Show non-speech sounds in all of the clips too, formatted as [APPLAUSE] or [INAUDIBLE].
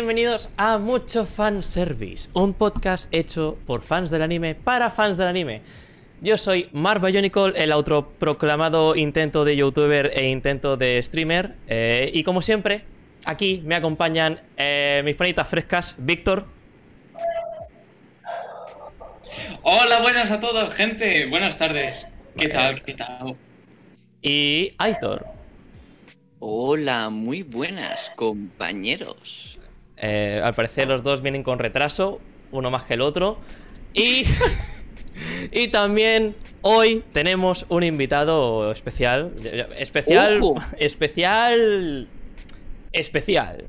Bienvenidos a Mucho Fan Service, un podcast hecho por fans del anime para fans del anime. Yo soy Mark Bionicle, el autoproclamado intento de youtuber e intento de streamer. eh, y como siempre, aquí me acompañan eh, mis panitas frescas, Víctor, Hola, buenas a todos, gente. Buenas tardes. ¿Qué Vale. tal? ¿Qué tal? y Aitor. Hola, muy buenas compañeros. Eh, al parecer los dos vienen con retraso, uno más que el otro. Y, [LAUGHS] y también hoy tenemos un invitado especial. Especial. ¡Ojo! Especial. Especial.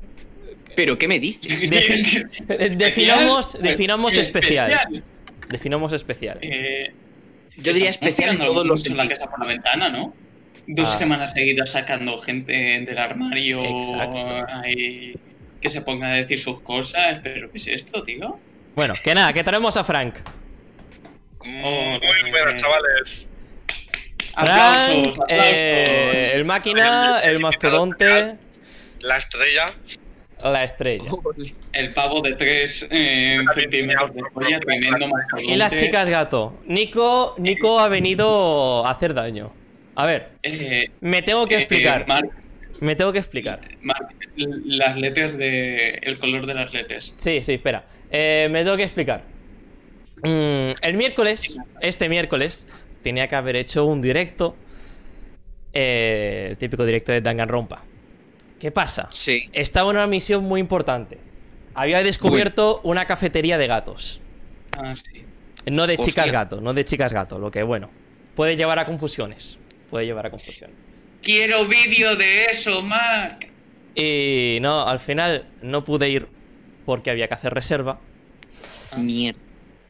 ¿Pero qué me dices? Defi- definamos, Especial. definamos especial. Definamos especial. Eh, Yo diría especial en todos los mucho la sentidos. casa por la ventana, ¿no? Dos Ah. semanas seguidas sacando gente del armario Exacto. ahí que se ponga a decir sus cosas. ¿Pero qué es esto, tío? Bueno, que nada, que traemos a Frank. Oh, Muy buenas, chavales. Frank, Aplausos, aplausos. eh, el máquina, el mastodonte, La estrella. la estrella. El pavo de 3 centímetros de polla, tremendo Y las mastodonte. chicas gato. Nico, Nico ha venido a hacer daño. A ver, Eh, me tengo que eh, explicar. Me tengo que explicar. Las letras de. El color de las letras. Sí, sí, espera. Eh, me tengo que explicar. Mm, el miércoles, este miércoles, tenía que haber hecho un directo. eh, el típico directo de Danganronpa. ¿Qué pasa? Sí. Estaba en una misión muy importante. Había descubierto una cafetería de gatos. Ah, sí. No de chicas gato, no de chicas gato. Lo que, bueno, puede llevar a confusiones. Puede llevar a confusiones. Quiero vídeo de eso, Mark. Y no, al final no pude ir porque había que hacer reserva. Mierda.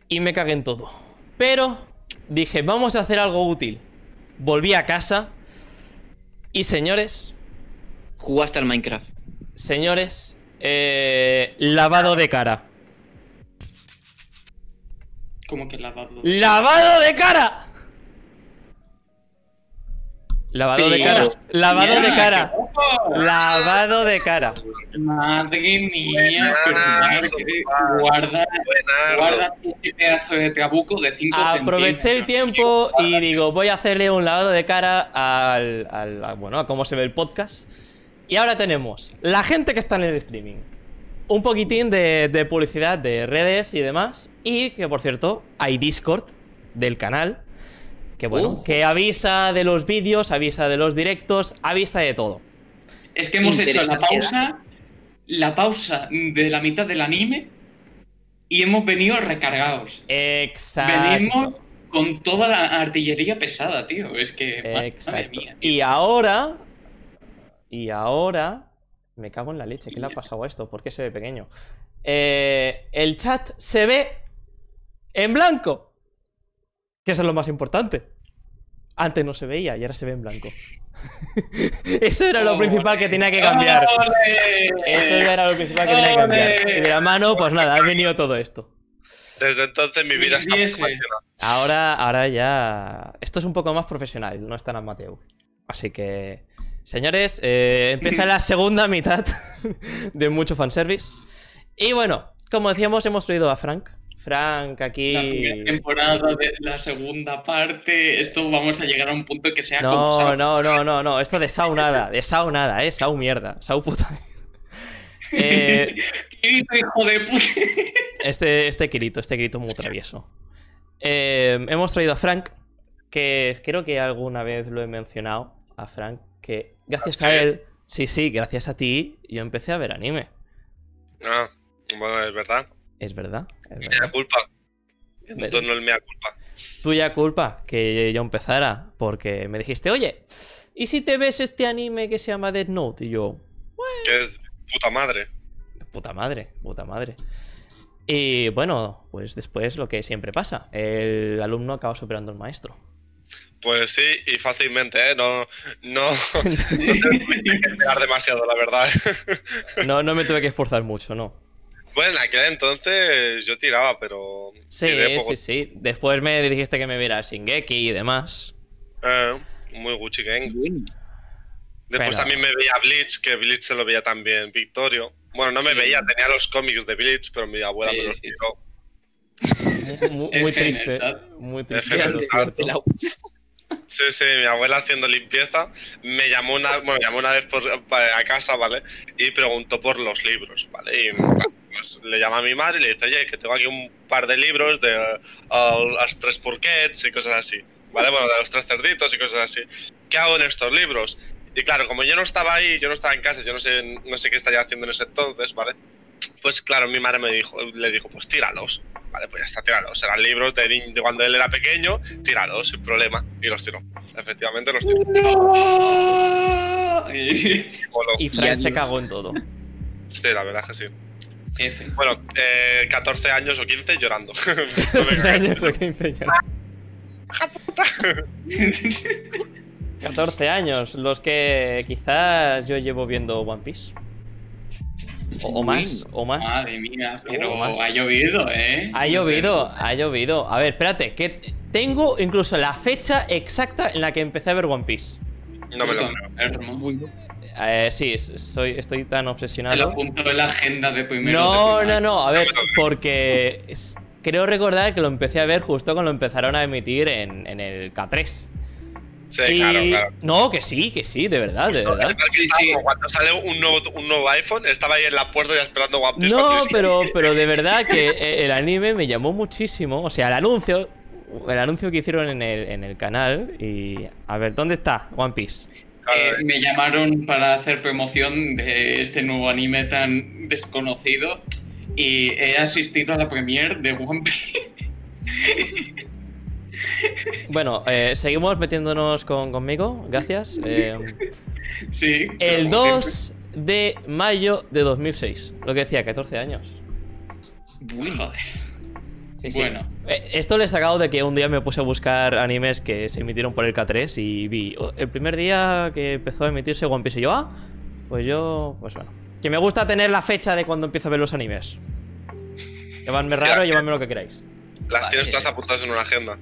Y me cagué en todo. Pero dije, vamos a hacer algo útil. Volví a casa. Y señores, Jugaste al Minecraft. señores, eh, lavado de cara. Como que lavado. ¡Lavado de cara! Lavado de cara. Lavado de cara. Lavado de cara. Madre mía, guarda, guarda este pedazo de trabuco de 5 Aproveché el tiempo y digo, voy a hacerle un lavado de cara al, al- a- bueno, a cómo se ve el podcast. Y ahora tenemos la gente que está en el streaming. Un poquitín de, de publicidad de redes y demás. Y que, por cierto, hay Discord del canal. Que bueno, que avisa de los vídeos, avisa de los directos, avisa de todo. Es que hemos hecho la pausa, la pausa de la mitad del anime y hemos venido recargados. Exacto. Venimos con toda la artillería pesada, tío. Es que, madre mía. Y ahora. Y ahora. Me cago en la leche. ¿Qué le ha pasado a esto? ¿Por qué se ve pequeño? Eh, el chat se ve en blanco. Que eso es lo más importante. Antes no se veía y ahora se ve en blanco. [LAUGHS] eso era lo principal que tenía que cambiar. Eso era lo principal que tenía que cambiar. Y de la mano, pues nada, ha venido todo esto. Desde entonces mi vida está muy. Ahora, ahora ya. Esto es un poco más profesional, no es tan amateur. Así que. Señores, eh, empieza la segunda mitad [LAUGHS] de mucho fanservice. Y bueno, como decíamos, hemos traído a Frank. Frank aquí. La primera temporada de la segunda parte, esto vamos a llegar a un punto que sea No, como no, no, no, no. Esto de Sau nada, de Sau nada, eh. Sau mierda. Sau puta. [LAUGHS] Eh, Kirito, hijo de puta. este, este Kirito, este Kirito muy travieso. Eh, hemos traído a Frank, que creo que alguna vez lo he mencionado a Frank, que gracias ¿Ah, a él, sí, sí, gracias a ti, yo empecé a ver anime. Ah, bueno, es verdad. Es verdad, es Mea culpa. Entonces no es mea culpa. Tuya culpa que yo empezara, porque me dijiste, oye, ¿y si te ves este anime que se llama Death Note? Y yo, Que es puta madre. Puta madre, puta madre. Y bueno, pues después lo que siempre pasa, el alumno acaba superando al maestro. Pues sí, y fácilmente, ¿eh? No, no, [LAUGHS] no tuviste que pegar demasiado, la verdad. No, no me tuve que esforzar mucho, no. Bueno, en aquel entonces yo tiraba, pero. Sí, poco. sí, sí. Después me dijiste que me viera Shingeki y demás. Eh, muy Gucci Gang. Después Pero- también me veía Bleach, que Bleach se lo veía también Victorio. Bueno, no me Sí. veía, tenía los cómics de Village, pero mi abuela Sí, me los sí. tiró. Muy, muy [LAUGHS] el triste. Muy triste. [LAUGHS] Sí, sí, mi abuela haciendo limpieza me llamó una, bueno, llamó una vez por, a casa, ¿vale? Y preguntó por los libros, ¿vale? Y pues, le llama a mi madre y le dice, oye, que tengo aquí un par de libros de uh, tres porquets y cosas así, ¿vale? Bueno, de los tres cerditos y cosas así. ¿Qué hago en estos libros? Y claro, como yo no estaba ahí, yo no estaba en casa, yo no sé, no sé qué estaría haciendo en ese entonces, ¿vale? Pues claro, mi madre me dijo, le dijo, pues tíralos. Vale, pues ya está, tíralos. Eran libros de, de cuando él era pequeño, tíralos, sin problema. Y los tiró. Efectivamente los tiró. ¡No! Y- Voló. Y Y Frank se cagó en todo. Sí, la verdad que sí. F. Bueno, eh, 14 años o 15 llorando. [LAUGHS] No me [LAUGHS] 14 cagué. años o 15 ya. 14 años, los que quizás yo llevo viendo One Piece. O, o más, o más. Madre mía, pero más. ha llovido, ¿eh? Ha llovido, ha llovido. A ver, espérate, que tengo incluso la fecha exacta en la que empecé a ver One Piece. No me lo creo. Eh, sí, soy, estoy tan Te lo obsesionado. apunto en la agenda de primero. No, de no, no, a ver, porque creo recordar que lo empecé a ver justo cuando lo empezaron a emitir en, en el K3. Sí, Y- claro, claro. No, que sí, que sí, de verdad, de verdad. Sí, Cuando sale un nuevo, un nuevo iPhone, estaba ahí en la puerta ya esperando One Piece. No, pero, pero de verdad que eh, el anime me llamó muchísimo. O sea, el anuncio. El anuncio que hicieron en el, en el canal. Y. A ver, ¿dónde está One Piece? Eh, Claro, me llamaron para hacer promoción de este nuevo anime tan desconocido y he asistido a la premiere de One Piece. [LAUGHS] Bueno, eh, seguimos metiéndonos con, conmigo. Gracias. Eh, Sí. el como 2 de mayo de 2006. Lo que decía, 14 años. Joder. Sí, sí. Bueno. Eh, esto le he sacado de que un día me puse a buscar animes que se emitieron por el K3 y vi oh, el primer día que empezó a emitirse One Piece y yo, ah, pues yo, pues bueno. Que me gusta tener la fecha de cuando empiezo a ver los animes. Llevadme raro, Sí, llevadme lo que queráis. Las tienes todas apuntadas en una agenda.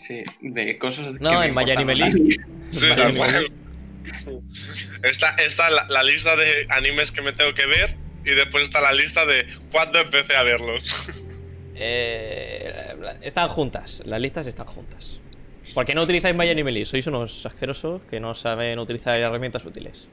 Sí, de cosas No, me en My Anime importan. List. [LAUGHS] Sí, tal me cual. Está, está la, la lista de animes que me tengo que ver y después está la lista de cuándo empecé a verlos. Eh, están juntas, las listas están juntas. ¿Por qué no utilizáis My Anime List? Sois unos asquerosos que no saben utilizar herramientas útiles.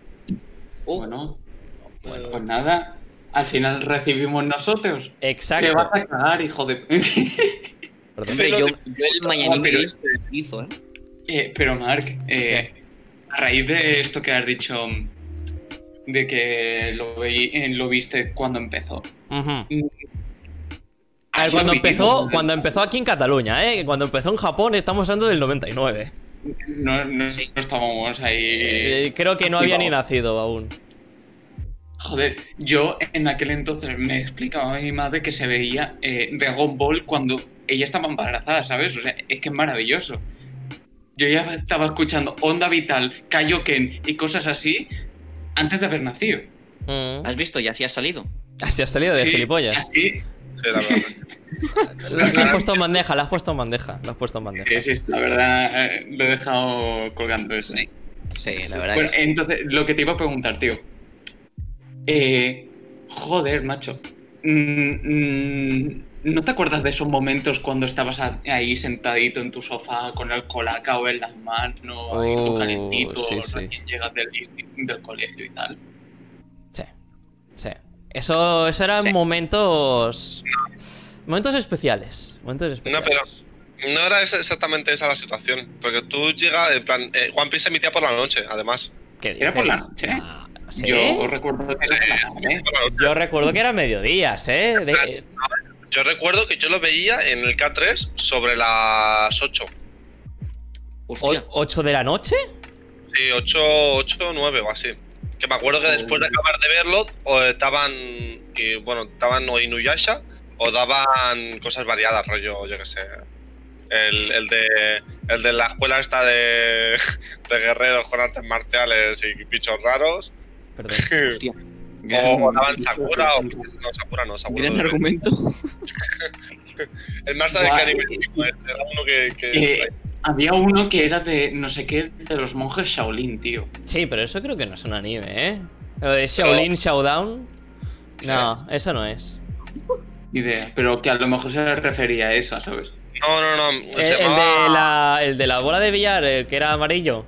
Uf, Bueno, pues nada. Al final recibimos nosotros. Te Exacto. vas a cagar, hijo de. [LAUGHS] Perdón. hombre, yo, yo el Miami pero- List lo utilizo, ¿eh? Eh, pero Mark, eh, a raíz de esto que has dicho de que lo, veí- eh, lo viste cuando empezó. Ujú. A ¿has ver, cuando empezó, cuando empezó aquí en Cataluña, ¿eh? Cuando empezó en Japón estamos hablando del 99. No, no- Sí. no estábamos ahí. Eh, creo que no había ni nacido aún. Joder, yo en aquel entonces me explicaba a mi madre que se veía eh, Dragon Ball cuando ella estaba embarazada, ¿sabes? O sea, es que es maravilloso. Yo ya estaba escuchando Onda Vital, Kaioken y cosas así antes de haber nacido. Mm. ¿Has visto? Ya sí ha salido. Así has salido de Sí, gilipollas. así- Sí, [LAUGHS] la has puesto en bandeja, la has puesto en bandeja. La has puesto en bandeja. Sí, sí, la verdad, eh, lo he dejado colgando eso. Sí. Sí, la verdad Bueno, que sí. entonces, lo que te iba a preguntar, tío. Eh, joder, macho. Mm, mm, ¿No te acuerdas de esos momentos cuando estabas ahí sentadito en tu sofá con el colacao en las manos, ahí Oh, tú calentito, sí, sí. recién llegas del, del colegio y tal? Sí. Sí. Eso, eso eran Sí. momentos. Momentos especiales. Momentos No, especiales. pero no era exactamente esa la situación. Porque tú llegas, en plan, eh, One Piece se emitía por la noche, además. ¿Qué ¿Era por la noche? Ah, ¿sí? Yo recuerdo que era. Yo recuerdo que eran mediodías, ¿eh? De- Yo recuerdo que yo lo veía en el K3 sobre las 8. Hostia. 8 de la noche. Sí, 8, 8 9 o así. Que me acuerdo que después de acabar de verlo, o daban, y, bueno, daban o Inuyasha o daban cosas variadas, rollo, yo qué sé. El, el de, el de la escuela esta de, [LAUGHS] de guerreros con artes marciales y bichos raros. Perdón. [LAUGHS] Hostia. O, Gran, o daban Sakura, o no, Sakura no, Sakura. gran no. argumento. [LAUGHS] El más de que era uno que. que- Eh, había uno que era de no sé qué, de los monjes Shaolin, tío. Sí, pero eso creo que no es un anime, ¿eh? Lo de Shaolin Showdown. No, eso no es. Idea. Pero que a lo mejor se refería a esa, ¿sabes? No, no, no. Eh, se el, llamaba- de la, el de la bola de billar, el que era amarillo.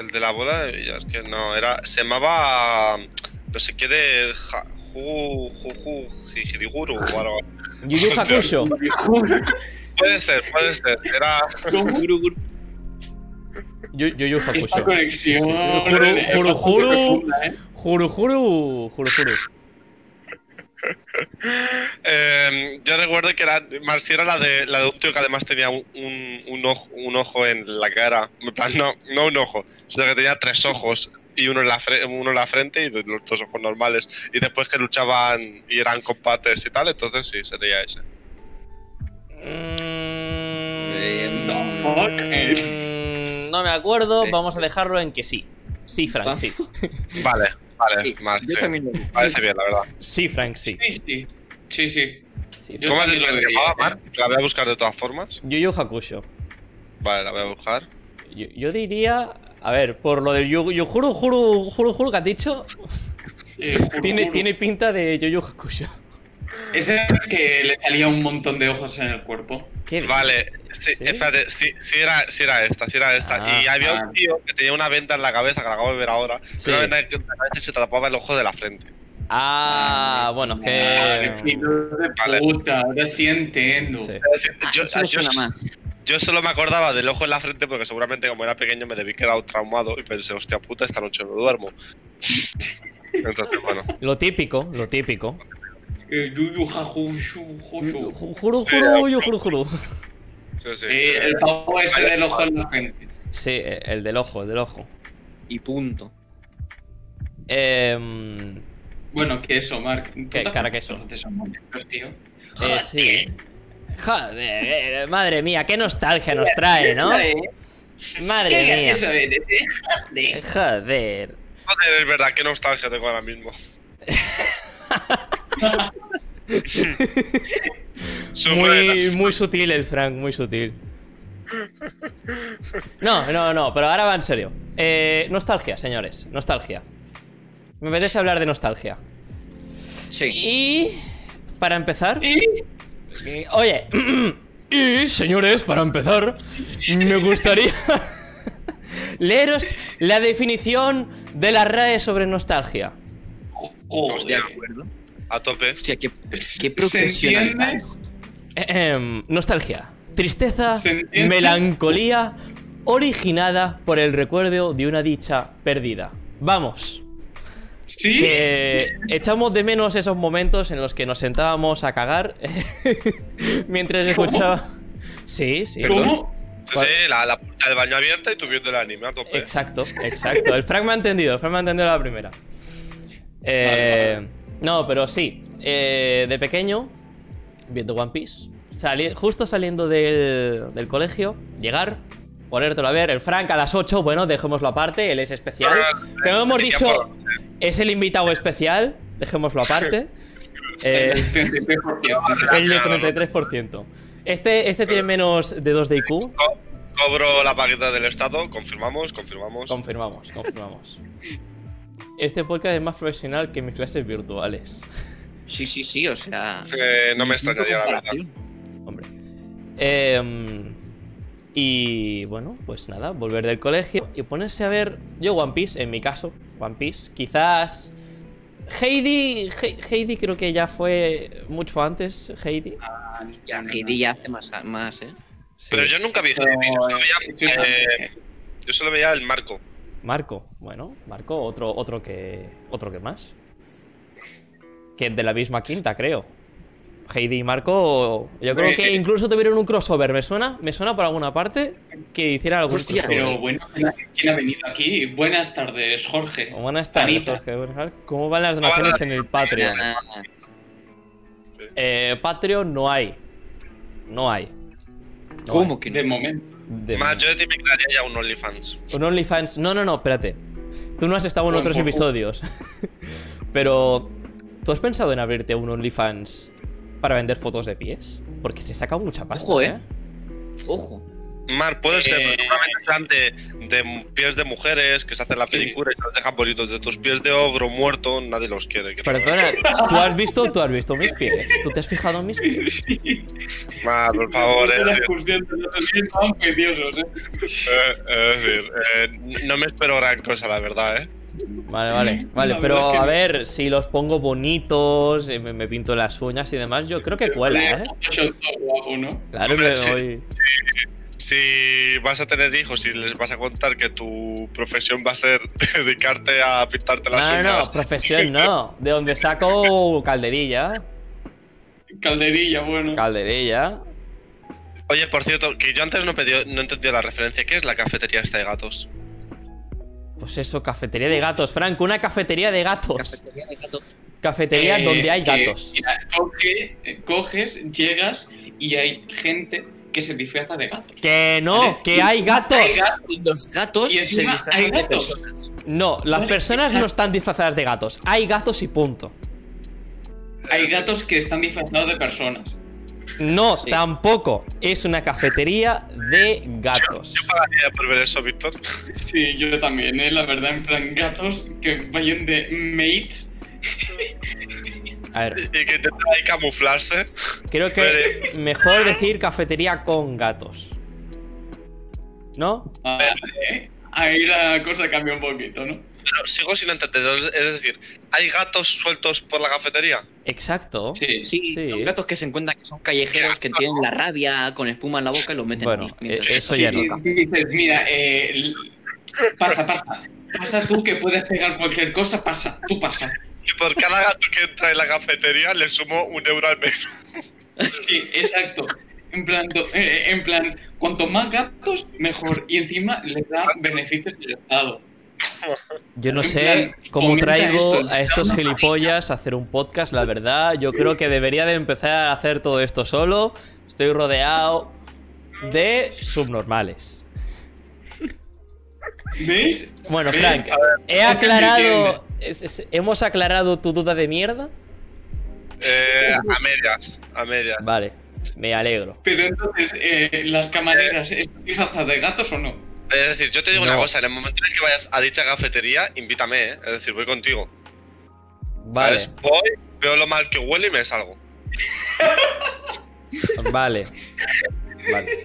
El de la bola de billar, que no, era. Se llamaba. No sé qué de. ja- Ju. Ju. Ju. Jijiriguru o algo. Yu Yu Hakusho. Puede ser, puede ser. Era. Guru, guru. Yu Yu Yu Esta Hakusho. conexión. ¿eh? Juru Juru. Juru Juru. Eh, yo recuerdo que era. Si era la de, la de un tío que además tenía un, un, un ojo, un ojo en la cara. No, no un ojo, sino que tenía tres ojos. Y uno en, la uno en la frente y los dos ojos normales. Y después que luchaban y eran combates y tal, entonces sí, sería ese. Mm, fuck, No me acuerdo, vamos a dejarlo en que sí. Sí, Frank, sí. [LAUGHS] Vale, vale, Sí, más. yo sí. también lo Parece bien, la verdad. Sí, Frank, sí. Sí, sí. Sí, sí. sí ¿Cómo has también dicho que lo se vería, llamaba, ¿eh? Mark? La voy a buscar de todas formas. Yu Yu Hakusho. Vale, la voy a buscar. Yo, yo diría. A ver, por lo del Yu, Yu Juru Juru Juru Juru que has dicho, juro, [LAUGHS] tiene, juro. tiene pinta de Yu Yu Hakusho. Ese que le salía un montón de ojos en el cuerpo. ¿Qué Vale, sí, ¿Sí? espérate, sí, sí era, sí era esta, sí era esta. Ah, y había ah. un tío que tenía una venta en la cabeza, que la acabo de ver ahora. Sí. Una venta que se tapaba el ojo de la frente. Ah, bueno, es que. hijo de Vale. puta, ahora sí entiendo. Ah, yo, eso yo- suena más. yo solo me acordaba del ojo en la frente porque seguramente como era pequeño me debí quedar traumado y pensé, hostia puta, esta noche no duermo. [LAUGHS] Entonces, bueno. Lo típico, lo típico. Eh, yu, yu, ja, ju, shu, ju, shu. Ju- Juru Juru Yu Juru Juru. Sí, sí. Eh, el pavo ese del ojo en la frente. Sí, eh, el del ojo, el del ojo. Y punto. Em, Bueno, que eso, Mark. ¿Tú ¿Qué, te cara, que acuerdas eso? de esos momentos, tío? eh, sí. Joder, eh, madre mía, qué nostalgia nos trae, ¿no? Madre mía. Eres, eh? Joder. Joder, es verdad, qué nostalgia tengo ahora mismo. [LAUGHS] Muy, muy sutil el Frank, muy sutil. No, no, no, pero ahora va en serio. Eh, nostalgia, señores, nostalgia. Me apetece hablar de nostalgia. Sí. Y para empezar, Y oye, [CLEARS THROAT] y señores, para empezar, me gustaría [LAUGHS] leeros la definición de la RAE sobre nostalgia. Joder. De acuerdo. A tope. Hostia, qué, ¿Se qué profesional. entiende? Ehem, nostalgia. Tristeza, melancolía, originada por el recuerdo de una dicha perdida. Vamos, Sí. que echamos de menos esos momentos en los que nos sentábamos a cagar [LAUGHS] mientras escuchaba. Sí, sí. ¿Cómo? Sí, sí, la, la puerta del baño abierta y tú viendo el anime a tope. Exacto, exacto. El Frank me ha entendido, el Frank me ha entendido la primera. Eh, no, pero sí. eh, de pequeño, viendo One Piece, sali- justo saliendo del, del colegio, llegar, ponértelo a ver. El Frank a las 8, bueno, dejémoslo aparte, él es especial. Como hemos dicho, es el invitado especial, dejémoslo aparte. [LAUGHS] Eh, El 33%. el de 33%. Este, este tiene menos de 2 de IQ. Co- cobro la paqueta del Estado, confirmamos, confirmamos. Confirmamos, confirmamos. Este podcast es más profesional que mis clases virtuales. Sí, sí, sí, o sea. Eh, no me extrañaría, la verdad. Hombre. Em, y bueno, pues nada, volver del colegio y ponerse a ver. Yo, One Piece, en mi caso, One Piece. Quizás. Heidi. He- Heidi creo que ya fue mucho antes. Heidi. Hostia, Heidi ya hace más, más, ¿eh? Sí. Pero yo nunca vi Heidi, yo solo veía, sí, eh, yo solo veía el marco. Marco. Bueno, Marco, otro, otro que. Otro que más. Que es de la misma quinta, creo. Heidi y Marco, yo creo que incluso tuvieron un crossover. ¿Me suena? ¿Me suena por alguna parte? Que hicieran algún Hostia, crossover. Pero bueno, ¿quién ha venido aquí? Buenas tardes, Jorge. Buenas tardes. Jorge. ¿Cómo van las donaciones en el Patreon? Eh, Patreon no hay. No hay. No ¿Cómo que De no? momento. De- Más, yo de ti me crearía ya un OnlyFans. Un OnlyFans. No, no, no, espérate. Tú no has estado en otros episodios. [LAUGHS] Pero. ¿Tú has pensado en abrirte un OnlyFans para vender fotos de pies? Porque se saca mucha pasta. Ojo, ¿eh? Ojo. Mar, puede ser, Eh. pero normalmente sean de, de pies de mujeres que se hacen la Sí. pedicura y se los dejan bonitos. De tus pies de ogro muerto, nadie los quiere. Perdona, ¿tú has visto, tú has visto mis pies? ¿Tú te has fijado en mis [LAUGHS] pies? Mar, por favor, ¿eh? eh, es decir, eh, no me espero gran cosa, la verdad, ¿eh? Vale, vale, vale, La pero verdad es que a no. ver, si los pongo bonitos, eh, me, me pinto las uñas y demás, yo creo que cuela, ¿eh? Claro Hombre, que sí. voy. Si vas a tener hijos y les vas a contar que tu profesión va a ser [LAUGHS] dedicarte a pintarte las No, no, uñas. no, profesión no. [LAUGHS] De donde saco calderilla. Calderilla, bueno. Calderilla. Oye, por cierto, que yo antes no, pedí- no entendía la referencia. ¿Qué es la cafetería esta de gatos? Pues eso, cafetería de gatos, Frank, una cafetería de gatos. Cafetería de gatos. Cafetería Eh, donde hay que, gatos. mira, coge- eh, coges, llegas y hay gente que se disfraza de gato. Que no, Vale. que hay gatos. Hay gatos. Y los gatos Y se disfrazan de gatos. personas. No, las Vale, personas no están disfrazadas de gatos. Hay gatos y punto. Hay gatos que están disfrazados de personas. No, Sí. tampoco. Es una cafetería de gatos. Yo pagaría por ver eso, Víctor. Sí, yo también, ¿eh? La verdad, en plan, gatos que vayan de mates. A ver, Y que intentan ahí camuflarse. creo que mejor decir cafetería con gatos. ¿No? Vale, ¿eh? Ahí la cosa cambia un poquito, ¿no? Pero sigo sin entender. Es decir, ¿hay gatos sueltos por la cafetería? Exacto. Sí. Sí, Sí. son gatos que se encuentran que son callejeros, que tienen la rabia con espuma en la boca y los meten Bueno, ahí mientras eh, eso ya no. Dices, mira, eh, pasa, pasa. Pasa tú que puedes pegar cualquier cosa, pasa, tú pasa. Y por cada gato que entra en la cafetería le sumo un euro al mes. Sí, exacto. En plan, do- eh, en plan, cuanto más gatos, mejor. Y encima les da beneficios del Estado. Yo no sé cómo traigo a estos gilipollas a hacer un podcast, la verdad. Yo creo que debería de empezar a hacer todo esto solo. Estoy rodeado de subnormales. ¿Veis? Bueno. Frank, ver, he aclarado. es- es- ¿Hemos aclarado tu duda de mierda? Eh, a medias, a medias. Vale, me alegro. Pero entonces, eh, ¿las camareras están disfrazadas de gatos o no? Es decir, yo te digo No. una cosa, en el momento en el que vayas a dicha cafetería, invítame, ¿eh? Es decir, voy contigo. Vale, ¿Sabes? Voy, veo lo mal que huele y me salgo. vale. [LAUGHS] Vale.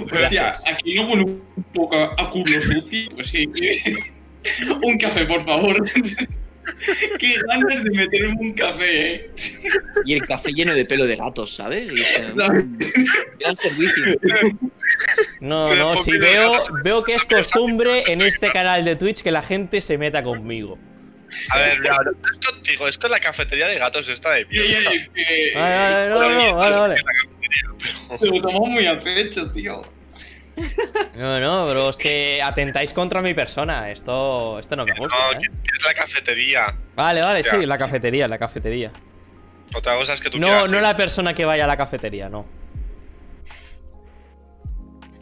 Hostia, Gracias. aquí no huele un poco a a culo sucio. Pues sí. [LAUGHS] un café, por favor. [LAUGHS] Qué ganas de meterme un café, eh. Y el café lleno de pelo de gatos, ¿sabes? Y ¿Sabes? [LAUGHS] gran servicio. No, no, ¿por sí no veo, veo que es costumbre en este canal de Twitch que la gente se meta conmigo. A ver, mira, no es contigo, es con la cafetería de gatos esta de mierda. Vale, vale, no, no, vale, vale. Se lo tomamos muy a pecho, tío. No, no, pero es que atentáis contra mi persona. Esto, esto no me gusta, No, ¿eh? que, es la cafetería. Vale, vale, Hostia. sí, la cafetería, la cafetería. Otra cosa es que tú No, quieras no ir. la persona que vaya a la cafetería, no.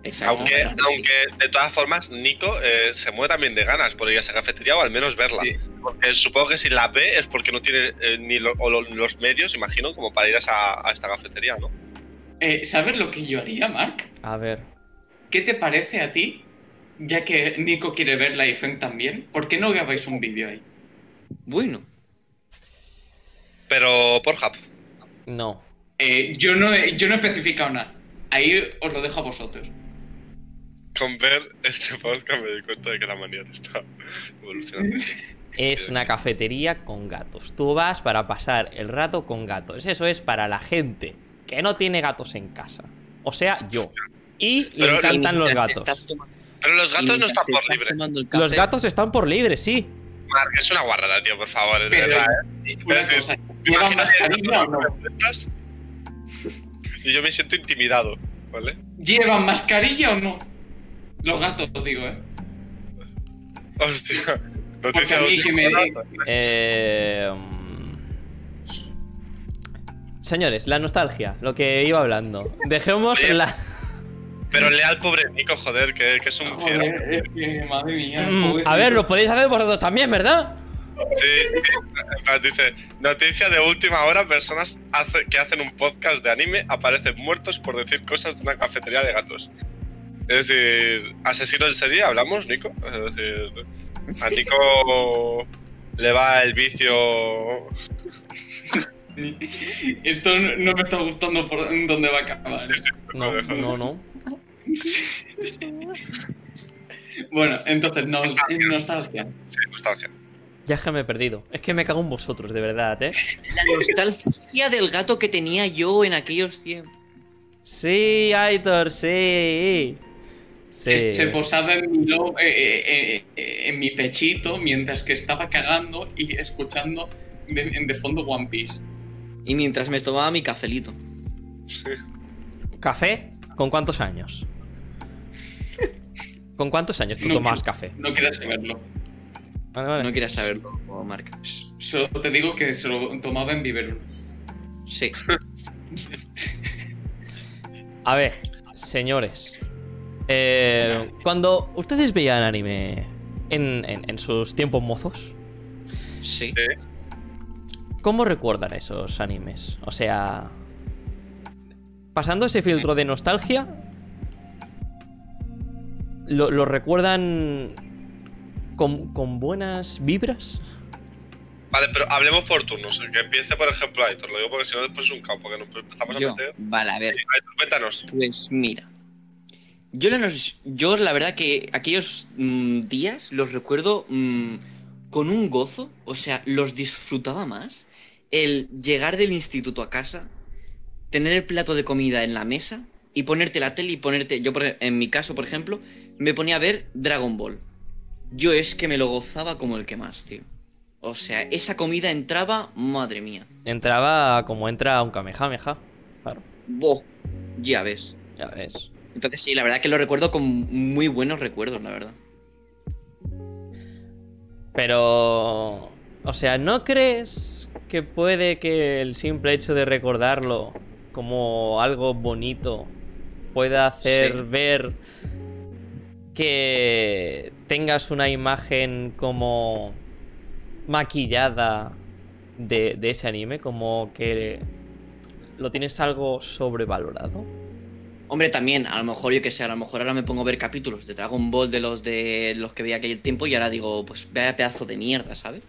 Exacto. Aunque, aunque de todas formas, Nico eh, se mueve también de ganas por ir a esa cafetería o al menos verla. Sí. Porque supongo que si la ve es porque no tiene eh, ni lo- o lo- los medios, imagino, como para ir a, esa- a esta cafetería, ¿no? Eh, ¿Sabes lo que yo haría, Mark? A ver. ¿Qué te parece a ti? Ya que Nico quiere verla y Feng también, ¿por qué no grabáis un vídeo ahí? Bueno, Pero por Hub. No. Eh, yo, no he, yo no he especificado nada. Ahí os lo dejo a vosotros. Con ver este podcast me di cuenta de que la manía te está evolucionando. Es una cafetería con gatos. Tú vas para pasar el rato con gatos. Eso es para la gente que no tiene gatos en casa. O sea, yo. Y le Pero- y encantan los gatos. estás Pero los gatos no están por libre. Los gatos están por libre, sí. Mark, es una guarrada, tío, por favor. Es Pero, verdad, eh, ¿eh? una Espérate, cosa, ¿te ¿lleva imaginas mascarilla o no? Y yo me siento intimidado, ¿vale? ¿Llevan mascarilla o no? Los gatos, digo, ¿eh? Hostia. Porque Noticia a mí que me... Eh. Señores, la nostalgia, lo que iba hablando. Dejemos Oye, la. Pero lea al pobre Nico, joder, que, que es un fiero. Joder, es que, madre mía. Mm, a ver, lo podéis hacer vosotros también, ¿verdad? Sí, sí. Dice, noticia de última hora, personas hace- que hacen un podcast de anime aparecen muertos por decir cosas de una cafetería de gatos. Es decir, asesino en serie, hablamos, Nico. Es decir, a Nico le va el vicio. [LAUGHS] Esto no no me está gustando por dónde va a acabar. No, no, no. Bueno, entonces, nos, nostalgia. Sí, nostalgia. Ya es que me he perdido. Es que me cago en vosotros, de verdad, ¿eh? La nostalgia del gato que tenía yo en aquellos tiempos. Sí, Aitor, sí. Se posaba en mi, lo- eh, eh, eh, en mi pechito mientras que estaba cagando y escuchando de, de fondo One Piece. Y mientras me tomaba mi cafelito. Sí. ¿Café? ¿Con cuántos años? ¿Con cuántos años tú No tomabas quiero- café? No quieras saberlo. Vale, vale. No quieras saberlo, Marc. Solo te digo que se lo tomaba en biberón. Sí. A ver, señores. eh, cuando ustedes veían anime en, en- en sus tiempos mozos, Sí. ¿Cómo recuerdan esos animes? O sea, pasando ese filtro de nostalgia, ¿lo, lo recuerdan con, con buenas vibras? Vale, pero hablemos por turnos. Que empiece, por ejemplo, Aitor. Lo digo porque si no, después es un caos. Porque nos empezamos a meter. Vale, a ver. Aitor, cuéntanos. Pues mira. Yo yo la verdad que aquellos mm, días los recuerdo mm, con un gozo. O sea, los disfrutaba más. El llegar del instituto a casa, tener el plato de comida en la mesa y ponerte la tele y ponerte. Yo, en mi caso, por ejemplo, me ponía a ver Dragon Ball. Yo es que me lo gozaba como el que más, tío. O sea, esa comida entraba, madre mía. Entraba como entra un Kamehameha. Claro, Bo, ya ves. ya ves. Entonces sí, la verdad que lo recuerdo con muy buenos recuerdos, la verdad. Pero, o sea, ¿no crees que puede que el simple hecho de recordarlo como algo bonito pueda hacer Sí. ver que tengas una imagen como maquillada de, de ese anime? Como que lo tienes algo sobrevalorado. Hombre, también, a lo mejor yo que sé, a lo mejor ahora me pongo a ver capítulos de Dragon Ball de los de los que veía aquel tiempo y ahora digo, pues vaya pedazo de mierda, ¿sabes?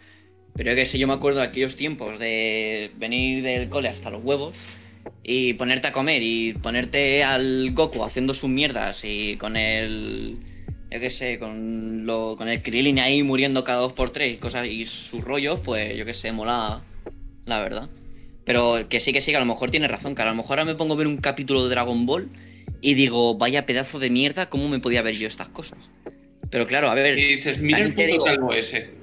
Pero yo que sé, yo me acuerdo de aquellos tiempos de venir del cole hasta los huevos y ponerte a comer y ponerte al Goku haciendo sus mierdas y con el. Yo qué sé, con, lo, con el Krillin ahí muriendo cada dos por tres y cosas y sus rollos, pues yo qué sé, mola, la verdad. Pero que sí, que sí, que a lo mejor tiene razón, que a lo mejor ahora me pongo a ver un capítulo de Dragon Ball y digo, vaya pedazo de mierda, ¿cómo me podía ver yo estas cosas? Pero claro, a ver, Y dices, mira el También te puto digo- calvo ese.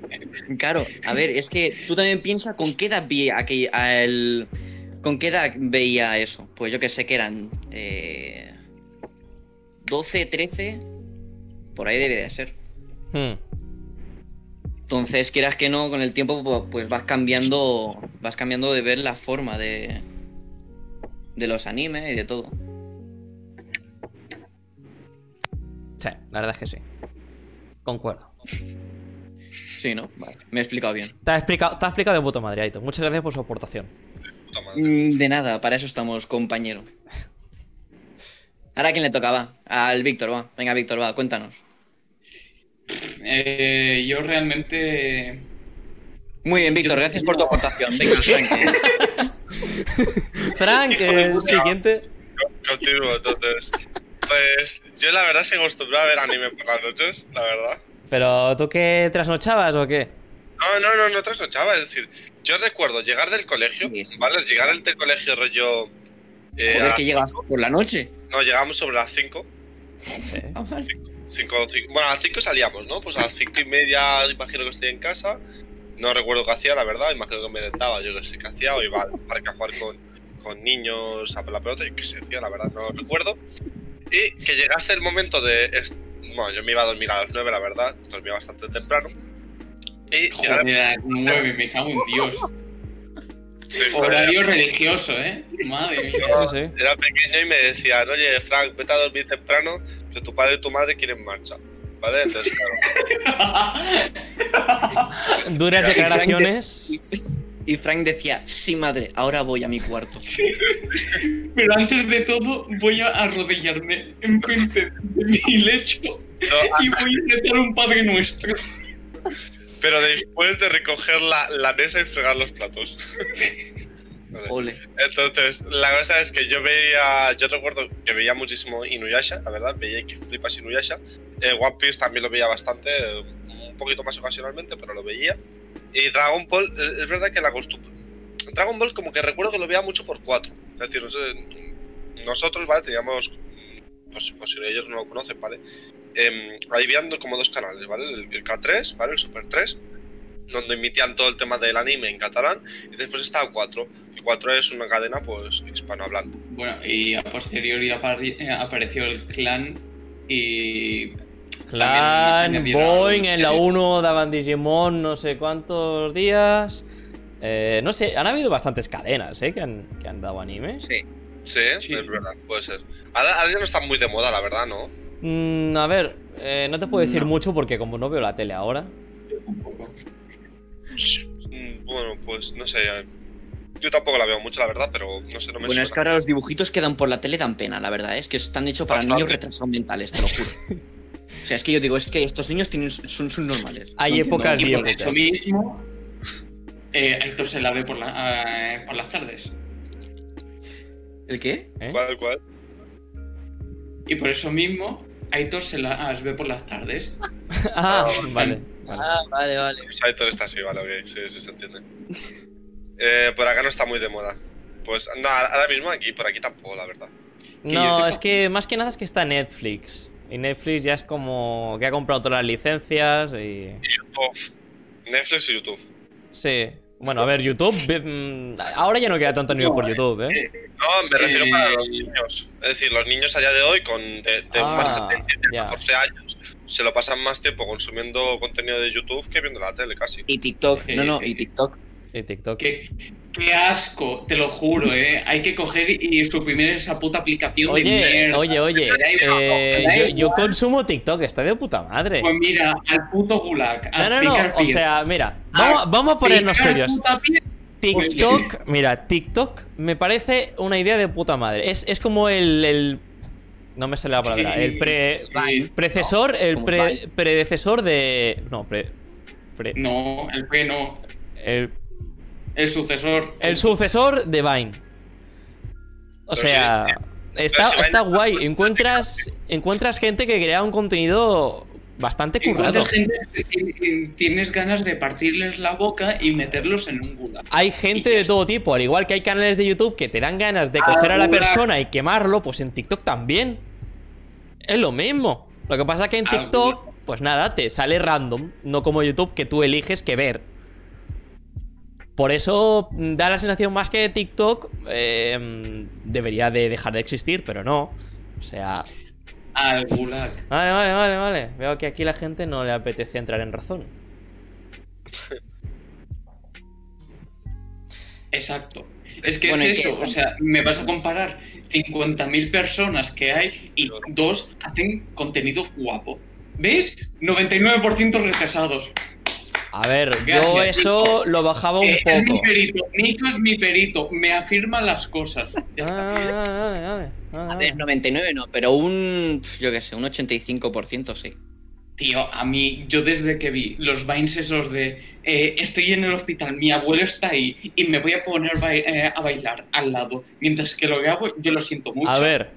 Claro, a ver, es que tú también piensas con qué edad vi aquel, a el- con qué edad veía eso. Pues yo que sé que eran eh, 12, 13, por ahí debe de ser. Hmm. Entonces, quieras que no, con el tiempo pu- pues vas cambiando, vas cambiando de ver la forma de de los animes y de todo. Sí, la verdad es que sí. Concuerdo. Sí, ¿no? Vale, me he explicado bien. Te ha explicado, te ha explicado de puta madre, Aito. Muchas gracias por su aportación. Puta madre. Mm, De nada, para eso estamos, compañero. Ahora a quién le tocaba? Al Víctor, va. Venga, Víctor, va, cuéntanos. Eh, yo realmente. Muy bien, Víctor, gracias por tu aportación. Venga, [LAUGHS] Frank. eh. Frank, de el puta. siguiente. Continúo, entonces. Pues yo la verdad se acostumbré a ver anime por las noches, la verdad. ¿Pero tú qué trasnochabas o qué? No, no, no, no trasnochaba. Es decir, yo recuerdo llegar del colegio, Sí, sí. ¿vale? Llegar del del colegio rollo. eh, Joder, que llegas por la noche. No, llegamos sobre las 5. Sí. Ah. Cinco, cinco- bueno, a las 5 salíamos, ¿no? Pues a las 5 y media imagino que estoy en casa. No recuerdo qué hacía, la verdad. Imagino que me dentaba, yo no sé qué hacía. O iba al parque a jugar con, con niños a la pelota. Y qué sé, tío, la verdad no recuerdo. Y que llegase el momento de... Bueno, yo me iba a dormir a las 9, la verdad. Dormía bastante temprano. Y Joder, a las nueve, me cago en Dios. sí, Horario religioso, ¿eh? Madre mía. Sí, sí. Era pequeño y me decían, oye, Frank, vete a dormir temprano, que tu padre y tu madre quieren marcha. ¿vale? Entonces, claro. [LAUGHS] Duras declaraciones. Y- Frank decía, sí madre, ahora voy a mi cuarto. [LAUGHS] Pero antes de todo, voy a arrodillarme enfrente de mi lecho No, y voy a rezar un Padre Nuestro. pero después de recoger la, la mesa y fregar los platos. Ole. Entonces, la cosa es que yo veía, yo recuerdo que veía muchísimo Inuyasha, la verdad, veía que flipas Inuyasha. Eh, One Piece también lo veía bastante, eh, un poquito más ocasionalmente, pero lo veía. Y Dragon Ball, eh, es verdad que la costumbre... Dragon Ball como que recuerdo que lo veía mucho por cuatro. Es decir, nosotros, ¿vale? Teníamos, pues, pues si ellos no lo conocen, ¿vale? Eh, ahí viendo como dos canales, ¿vale? El, el K3, ¿vale? El Super 3, donde emitían todo el tema del anime en catalán, y después estaba 4, y 4 es una cadena, pues, hispanohablante. Bueno, y a posteriori eh, apareció el clan y. Clan, Boeing, en la 1 daban Digimon no sé cuántos días. Eh, no sé, han habido bastantes cadenas, ¿eh? Que han, que han dado anime. Sí. Sí, Sí. es verdad, puede ser. Ahora, ahora ya no están muy de moda, la verdad, ¿no? Mm, a ver, eh, no te puedo decir No. mucho porque como no veo la tele ahora. Un poco. Mm, Bueno, pues no sé. Yo tampoco la veo mucho, la verdad, pero no sé, no me Bueno, es que ahora los dibujitos que dan por la tele dan pena, la verdad. ¿eh? Es que están hechos para Bastante. niños retrasados mentales, te lo juro. [LAUGHS] O sea, es que yo digo, es que estos niños tienen, son, son normales. Hay No épocas Y por eso mismo, eh, Héctor se la ve por, la- eh, por las tardes. ¿El qué? ¿eh? ¿Cuál, cuál? Y por eso mismo, Aitor se las ve por las tardes. [LAUGHS] ah, vale. vale. Ah, vale, vale. Saito está así, vale, ok, sí, sí se entiende. Eh, por acá no está muy de moda. Pues no, ahora mismo aquí, por aquí tampoco, la verdad. No, es que más que nada es que está Netflix. Y Netflix ya es como que ha comprado todas las licencias y... Y YouTube. Netflix y YouTube. Sí. Bueno, a ver, YouTube... mm, Ahora ya no queda tanto nivel por YouTube, ¿eh? No, me refiero para los niños. Es decir, los niños a día de hoy, con de, de Ah, margen de 7 ya. a 14 años, se lo pasan más tiempo consumiendo contenido de YouTube que viendo la tele, casi. Y TikTok, no, no, y. TikTok. TikTok. Qué, qué asco, te lo juro, [LAUGHS] ¿eh? Hay que coger y suprimir esa puta aplicación de mierda. oye, oye, eh, yo, consumo TikTok, está de puta madre. Pues mira, al puto gulag. No, no, no, o sea, mira, vamos, vamos a ponernos serios. TikTok, mira, TikTok me parece una idea de puta madre. Es, es como el, el- No me sale la palabra. Sí. El pre, precesor, ¿no? el pre- predecesor de. No, pre, pre- No, el P no. el, El sucesor. el sucesor de Vine. O sea, está, está guay. Encuentras, encuentras gente que crea un contenido bastante currado. Gente tienes ganas de partirles la boca y meterlos en un gulag. Hay gente de todo tipo, al igual que hay canales de YouTube que te dan ganas de coger a la persona y quemarlo, pues en TikTok también. Es lo mismo. Lo que pasa que en TikTok, pues nada, te sale random, no como YouTube que tú eliges que ver. Por eso da la sensación más que TikTok eh, debería de dejar de existir, pero no. O sea, Al gulag. vale, vale, vale, vale. Veo que aquí la gente no le apetece entrar en razón. Exacto. Es que Bueno, ¿y es eso, es? o sea, me vas a comparar 50.000 personas que hay y dos hacen contenido guapo. ¿Ves? 99% retrasados. A ver, yo eso lo bajaba un Eh, es mi poco. perito, Nico es mi perito, me afirma las cosas. Ya Ah, está. vale, vale, vale, vale, A ver, 99 no, pero un, yo qué sé, un 85% sí. Tío, a mí, yo desde que vi los Vines esos de eh, estoy en el hospital, mi abuelo está ahí y me voy a poner ba- eh, a bailar al lado, mientras que lo que hago yo lo siento mucho. A ver,